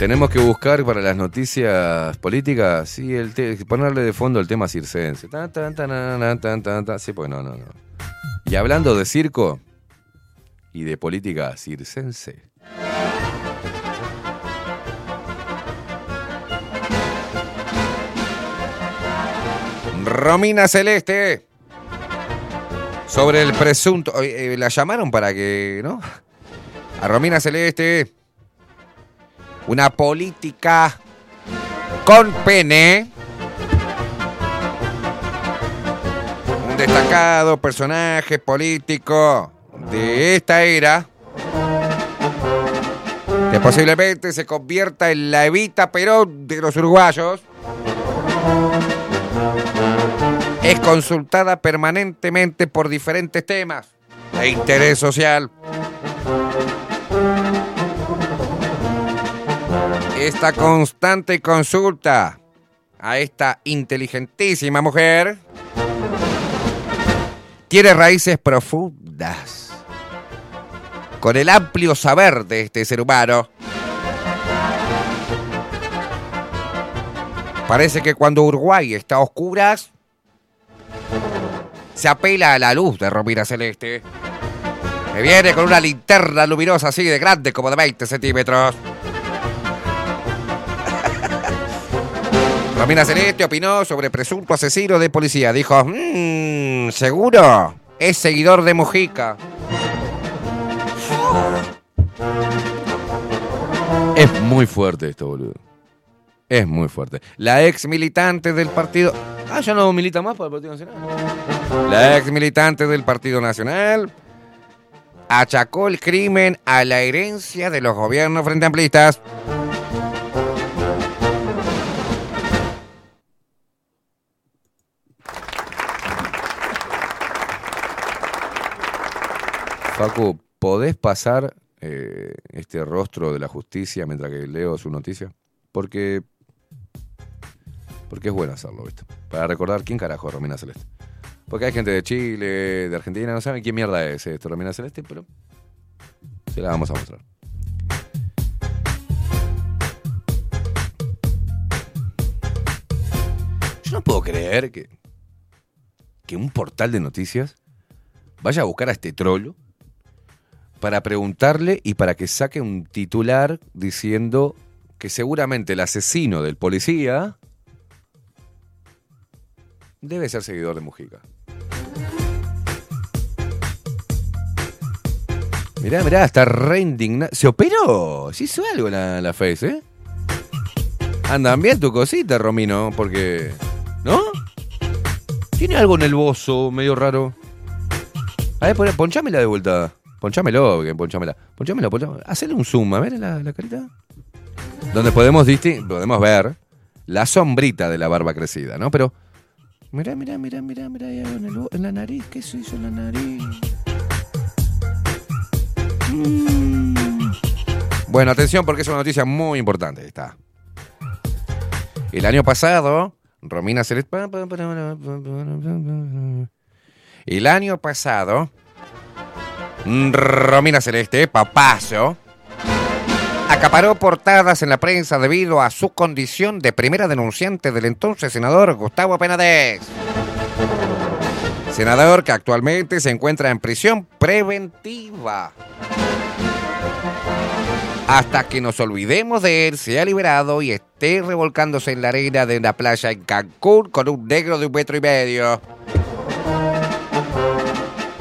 Tenemos que buscar para las noticias políticas, sí, ponerle de fondo el tema circense. Tan, tan, tan. Sí, pues no, no, no. Y hablando de circo y de política circense. Romina Celeste. Sobre el presunto. oye, eh, la llamaron para que. ¿No? A Romina Celeste. Una política con pene. Un destacado personaje político de esta era. que posiblemente se convierta en la Evita Perón de los uruguayos. Es consultada permanentemente por diferentes temas de interés social. Esta constante consulta a esta inteligentísima mujer tiene raíces profundas con el amplio saber de este ser humano. Parece que cuando Uruguay está a oscuras, se apela a la luz de Romina Celeste. Que viene con una linterna luminosa así de grande, como de 20 centímetros. Romina Celeste opinó sobre presunto asesino de policía. Dijo, "Mm, seguro, es seguidor de Mujica. Es muy fuerte esto, boludo. Es muy fuerte. La ex militante del partido... Ah, ya no milita más para el Partido Nacional. La ex militante del Partido Nacional achacó el crimen a la herencia de los gobiernos frente amplistas. Facu, ¿podés pasar eh, este rostro de la justicia mientras que leo su noticia? Porque. Porque es bueno hacerlo, ¿viste? Para recordar quién carajo es Romina Celeste. Porque hay gente de Chile, de Argentina, no saben quién mierda es esto, Romina Celeste, pero. Se la vamos a mostrar. Yo no puedo creer que. que un portal de noticias vaya a buscar a este trolo para preguntarle y para que saque un titular diciendo que seguramente el asesino del policía debe ser seguidor de Mujica. Mirá, mirá, está re indignado. ¿Se operó? Se hizo algo la, la Face, ¿eh? Andan bien tu cosita, Romino, porque... ¿No? Tiene algo en el bozo medio raro. A ver, pon- ponchámela de vuelta. Ponchámelo, ponchámela. Ponchámelo, ponchámelo. Hacele un zoom, a ver la, la carita. Donde podemos, podemos ver la sombrita de la barba crecida, ¿no? Pero. Mirá, mirá, mirá, mirá, mirá, ahí en, el la nariz. ¿Qué se hizo en la nariz? Mm. Bueno, atención porque es una noticia muy importante. Está. El año pasado, Romina Celeste. El año pasado, Romina Celeste, papazo, acaparó portadas en la prensa debido a su condición de primera denunciante del entonces senador Gustavo Penades. Senador que actualmente se encuentra en prisión preventiva. Hasta que nos olvidemos de él, sea liberado y esté revolcándose en la arena de una playa en Cancún con un negro de un metro y medio.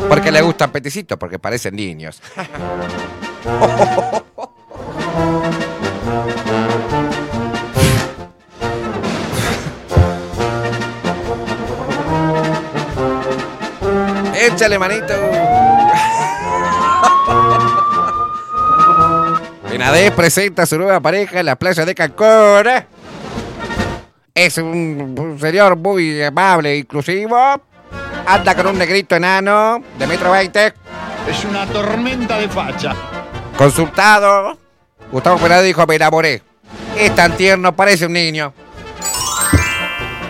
Porque le gustan peticitos, porque parecen niños. (laughs) Échale, manito. (laughs) Penadez presenta a su nueva pareja en la playa de Cancún. Es un, un señor muy amable e inclusivo. Anda con un negrito enano de metro veinte. Es una tormenta de facha. Consultado. Gustavo Penadez dijo, me enamoré. Es tan tierno, parece un niño.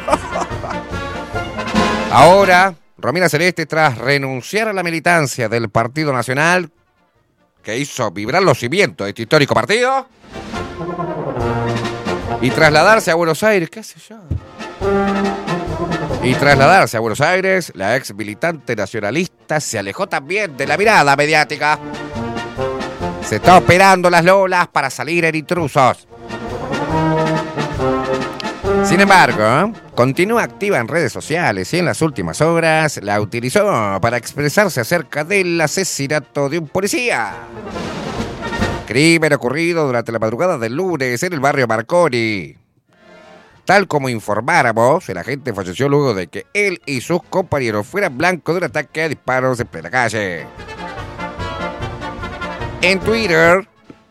(laughs) Ahora, Romina Celeste, tras renunciar a la militancia del Partido Nacional, que hizo vibrar los cimientos de este histórico partido, y trasladarse a Buenos Aires, ¿qué hace yo? Y trasladarse a Buenos Aires, la ex militante nacionalista se alejó también de la mirada mediática. Se está operando las lolas para salir en intrusos. Sin embargo, continúa activa en redes sociales y en las últimas horas la utilizó para expresarse acerca del asesinato de un policía. Crimen ocurrido durante la madrugada del lunes en el barrio Marconi. Tal como informáramos, el agente falleció luego de que él y sus compañeros fueran blanco de un ataque a disparos en plena calle. En Twitter,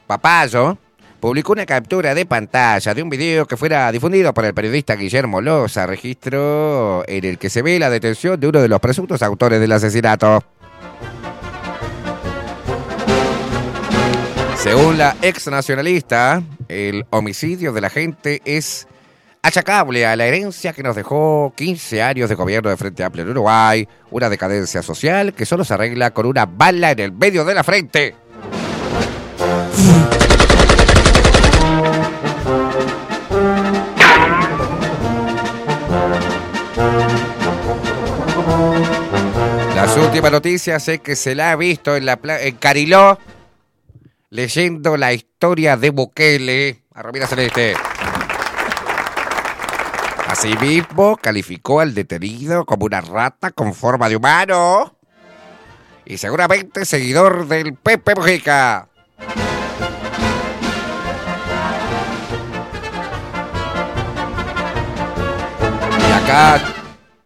Papayo, publicó una captura de pantalla de un video que fuera difundido por el periodista Guillermo Loza, registro en el que se ve la detención de uno de los presuntos autores del asesinato. Según la ex nacionalista, el homicidio de la gente es achacable a la herencia que nos dejó 15 años de gobierno de Frente Amplio en Uruguay, una decadencia social que solo se arregla con una bala en el medio de la frente. Las últimas noticias es que se la ha visto en, la en Cariló leyendo la historia de Bukele a Romina Celeste. Asimismo, calificó al detenido como una rata con forma de humano y seguramente seguidor del Pepe Mujica. Y acá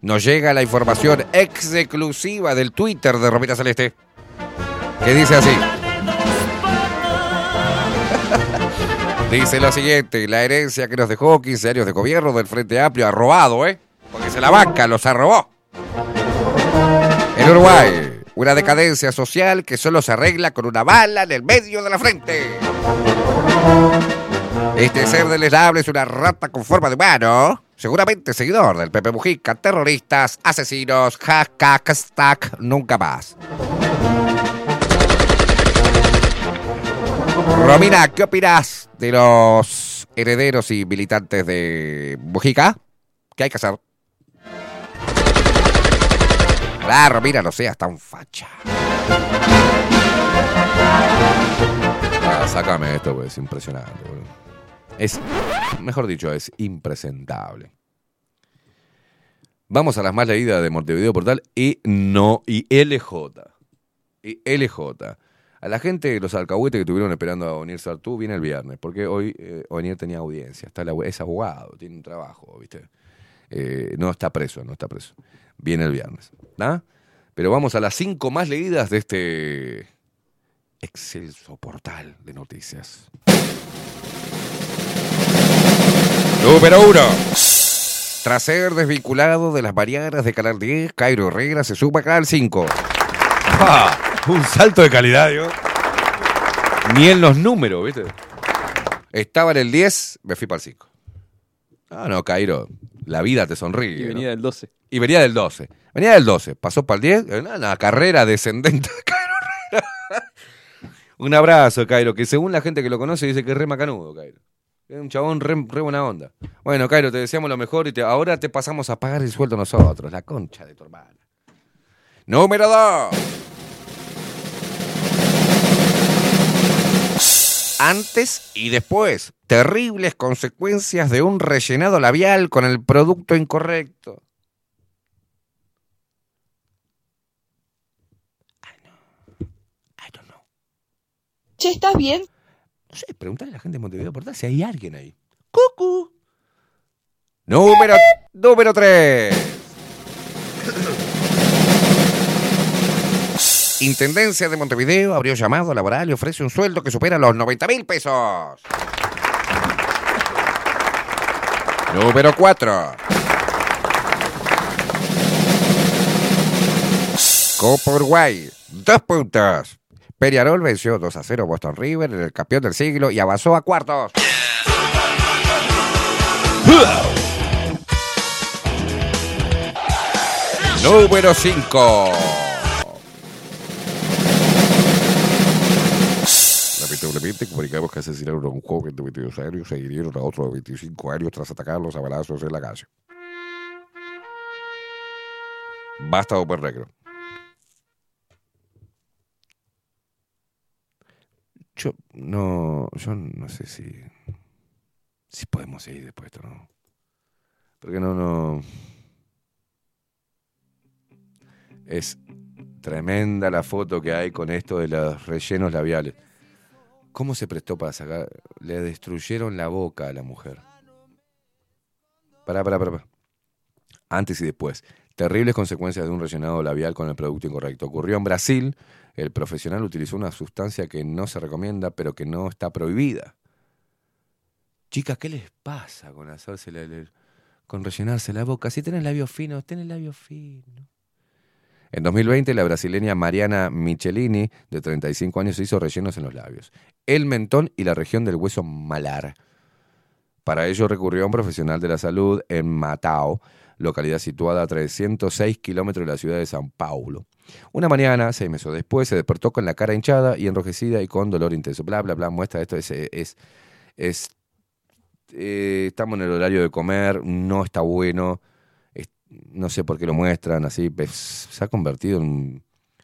nos llega la información exclusiva del Twitter de Romina Celeste, que dice así. Dice lo siguiente, la herencia que nos dejó 15 años de gobierno del Frente Amplio ha robado, ¿eh? Porque se la banca, los arrobó. En Uruguay, una decadencia social que solo se arregla con una bala en el medio de la frente. Este ser deleznable es una rata con forma de humano, seguramente seguidor del Pepe Mujica, terroristas, asesinos, hashtag, nunca más. Romina, ¿qué opinas de los herederos y militantes de Mujica? ¿Qué hay que hacer? Ah, Romina, no seas tan facha. Ah, sácame esto, pues, es impresionante. Es, mejor dicho, es impresentable. Vamos a las más leídas de Montevideo Portal y no, y LJ. Y LJ. A la gente, los alcahuetes que estuvieron esperando a Onir Sartú, viene el viernes, porque hoy eh, tenía audiencia, está es abogado, tiene un trabajo, ¿viste? Eh, no está preso, no está preso. Viene el viernes, ¿ah? Pero vamos a las cinco más leídas de este excelso portal de noticias. Número uno. Tras ser desvinculado de las Marianas de Canal 10, Cairo Herrera se suma a Canal 5. ¡Ah! (laughs) Un salto de calidad, digo. Ni en los números, ¿viste? Estaba en el 10, me fui para el 5. Ah, no, Cairo. La vida te sonríe. Y venía ¿no? del 12. Y venía del 12. Venía del 12. Pasó para el 10. eh, Una, una carrera descendente de Cairo Herrera. (laughs) Un abrazo, Cairo, que según la gente que lo conoce dice que es re macanudo, Cairo. Es un chabón re, re buena onda. Bueno, Cairo, te deseamos lo mejor y te- ahora te pasamos a pagar el sueldo nosotros. La concha de tu hermana. Número 2. Antes y después, terribles consecuencias de un rellenado labial con el producto incorrecto. Che, ¿estás bien? No sé, preguntale a la gente de Montevideo Portal si hay alguien ahí. Número, número 3. Intendencia de Montevideo abrió llamado laboral y ofrece un sueldo que supera los 90 mil pesos. Número 4. Copa Uruguay, dos puntos. Peñarol venció 2 a 0 a Boston River en el campeón del siglo y avanzó a cuartos. Número 5. Lamentablemente comunicamos que asesinaron a un joven de 22 años e hirieron a otro de 25 años tras atacarlos a balazos en la calle. Basta Open Negro. Yo no, yo no sé si, si podemos seguir después de esto, ¿no? Porque no, no. Es tremenda la foto que hay con esto de los rellenos labiales. ¿Cómo se prestó para sacar? Le destruyeron la boca a la mujer. Pará, pará, pará. Antes y después. Terribles consecuencias de un rellenado labial con el producto incorrecto. Ocurrió en Brasil. El profesional utilizó una sustancia que no se recomienda, pero que no está prohibida. Chicas, ¿qué les pasa con hacerse la- con rellenarse la boca? Si tenés labios finos, tenés labios finos. En 2020, la brasileña Mariana Michelini, de 35 años, hizo rellenos en los labios, el mentón y la región del hueso malar. Para ello recurrió a un profesional de la salud en Matao, localidad situada a 306 kilómetros de la ciudad de San Paulo. Una mañana, seis meses después, se despertó con la cara hinchada y enrojecida y con dolor intenso. Bla, bla, bla, muestra esto, es... es, eh, estamos en el horario de comer, no está bueno, no sé por qué lo muestran así, pues, se ha convertido en...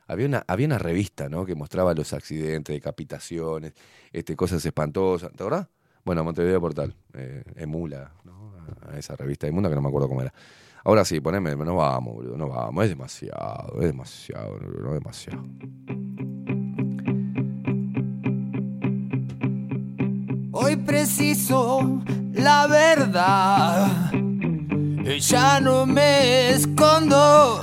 Había una, había una revista, ¿no? Que mostraba los accidentes, decapitaciones, este, cosas espantosas, ¿te acordás? Bueno, Montevideo Portal, eh, emula, ¿no? A esa revista de Emula que no me acuerdo cómo era. Ahora sí, poneme, no vamos, boludo, no vamos, es demasiado, es demasiado, no demasiado. Hoy preciso la verdad. Ya no me escondo.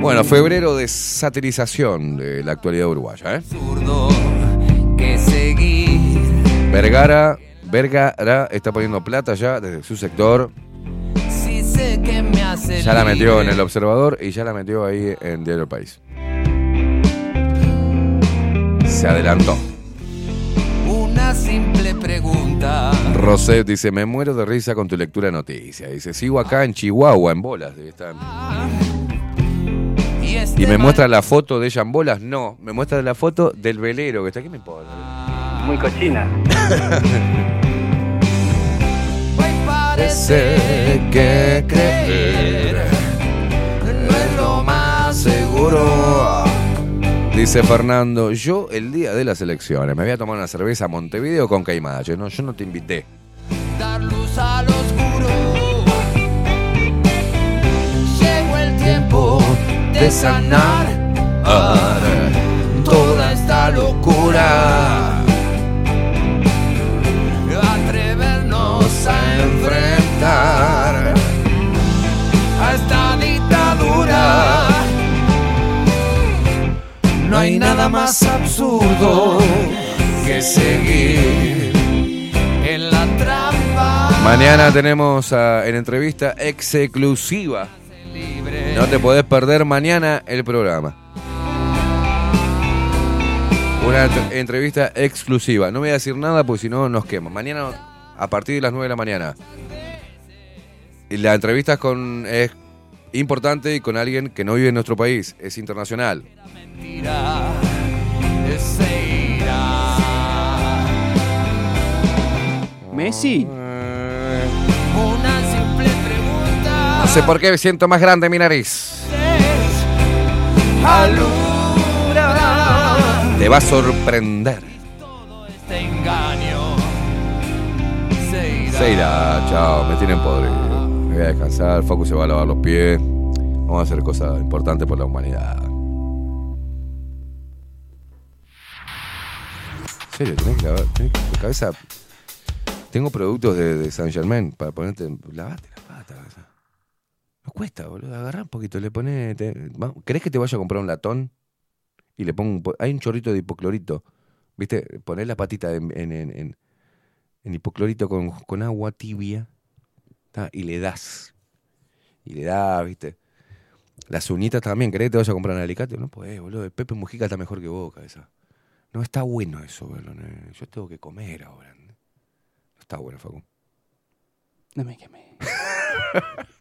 Bueno, febrero de satirización de la actualidad uruguaya, ¿eh? Vergara, Vergara está poniendo plata ya desde su sector. Ya la metió en el observador y ya la metió ahí en Diario País. Se adelantó. Una simple pregunta. Roset dice, me muero de risa con tu lectura de noticias. Dice, sigo acá en Chihuahua, en bolas. debe estar. Y, me muestra la foto de ella en bolas. No, me muestra la foto del velero que está aquí. me importa? Muy cochina. (laughs) Parece que creer no es lo más seguro. Dice Fernando, yo el día de las elecciones me voy a tomar una cerveza a Montevideo con Caimayo. No, yo no te invité. Dar luz al oscuro. De sanar toda esta locura. Atrevernos a enfrentar a esta dictadura. No hay nada más absurdo que seguir en la trampa. Mañana tenemos ah, en entrevista exclusiva. No te podés perder mañana el programa. Una ent- entrevista exclusiva. No voy a decir nada porque si no nos quema. Mañana a partir de las 9 de la mañana. Y la entrevista es con es importante y con alguien que no vive en nuestro país, es internacional. Messi. Una simple pregunta. No sé por qué siento más grande mi nariz. Te va a sorprender. Se irá. Chao, me tienen podrido. Me voy a descansar, Focus se va a lavar los pies. Vamos a hacer cosas importantes por la humanidad. En serio, tenés que lavar, tenés que- cabeza. Tengo productos de, de Saint Germain para ponerte. Lavate cuesta, boludo. Agarrá un poquito, le pones. te- ¿Querés que te vaya a comprar un latón? Y le pongo un po- Hay un chorrito de hipoclorito. ¿Viste? Ponés la patita en, en, en- en- en hipoclorito con, con agua tibia. ¿tá? Y le das. Y le das, ¿viste? Las uñitas también. ¿Querés que te vaya a comprar un alicate? No podés, boludo. El Pepe Mujica está mejor que vos, cabeza. No está bueno eso, boludo. Yo tengo que comer ahora. No está bueno, Facu. No me quemé. (laughs)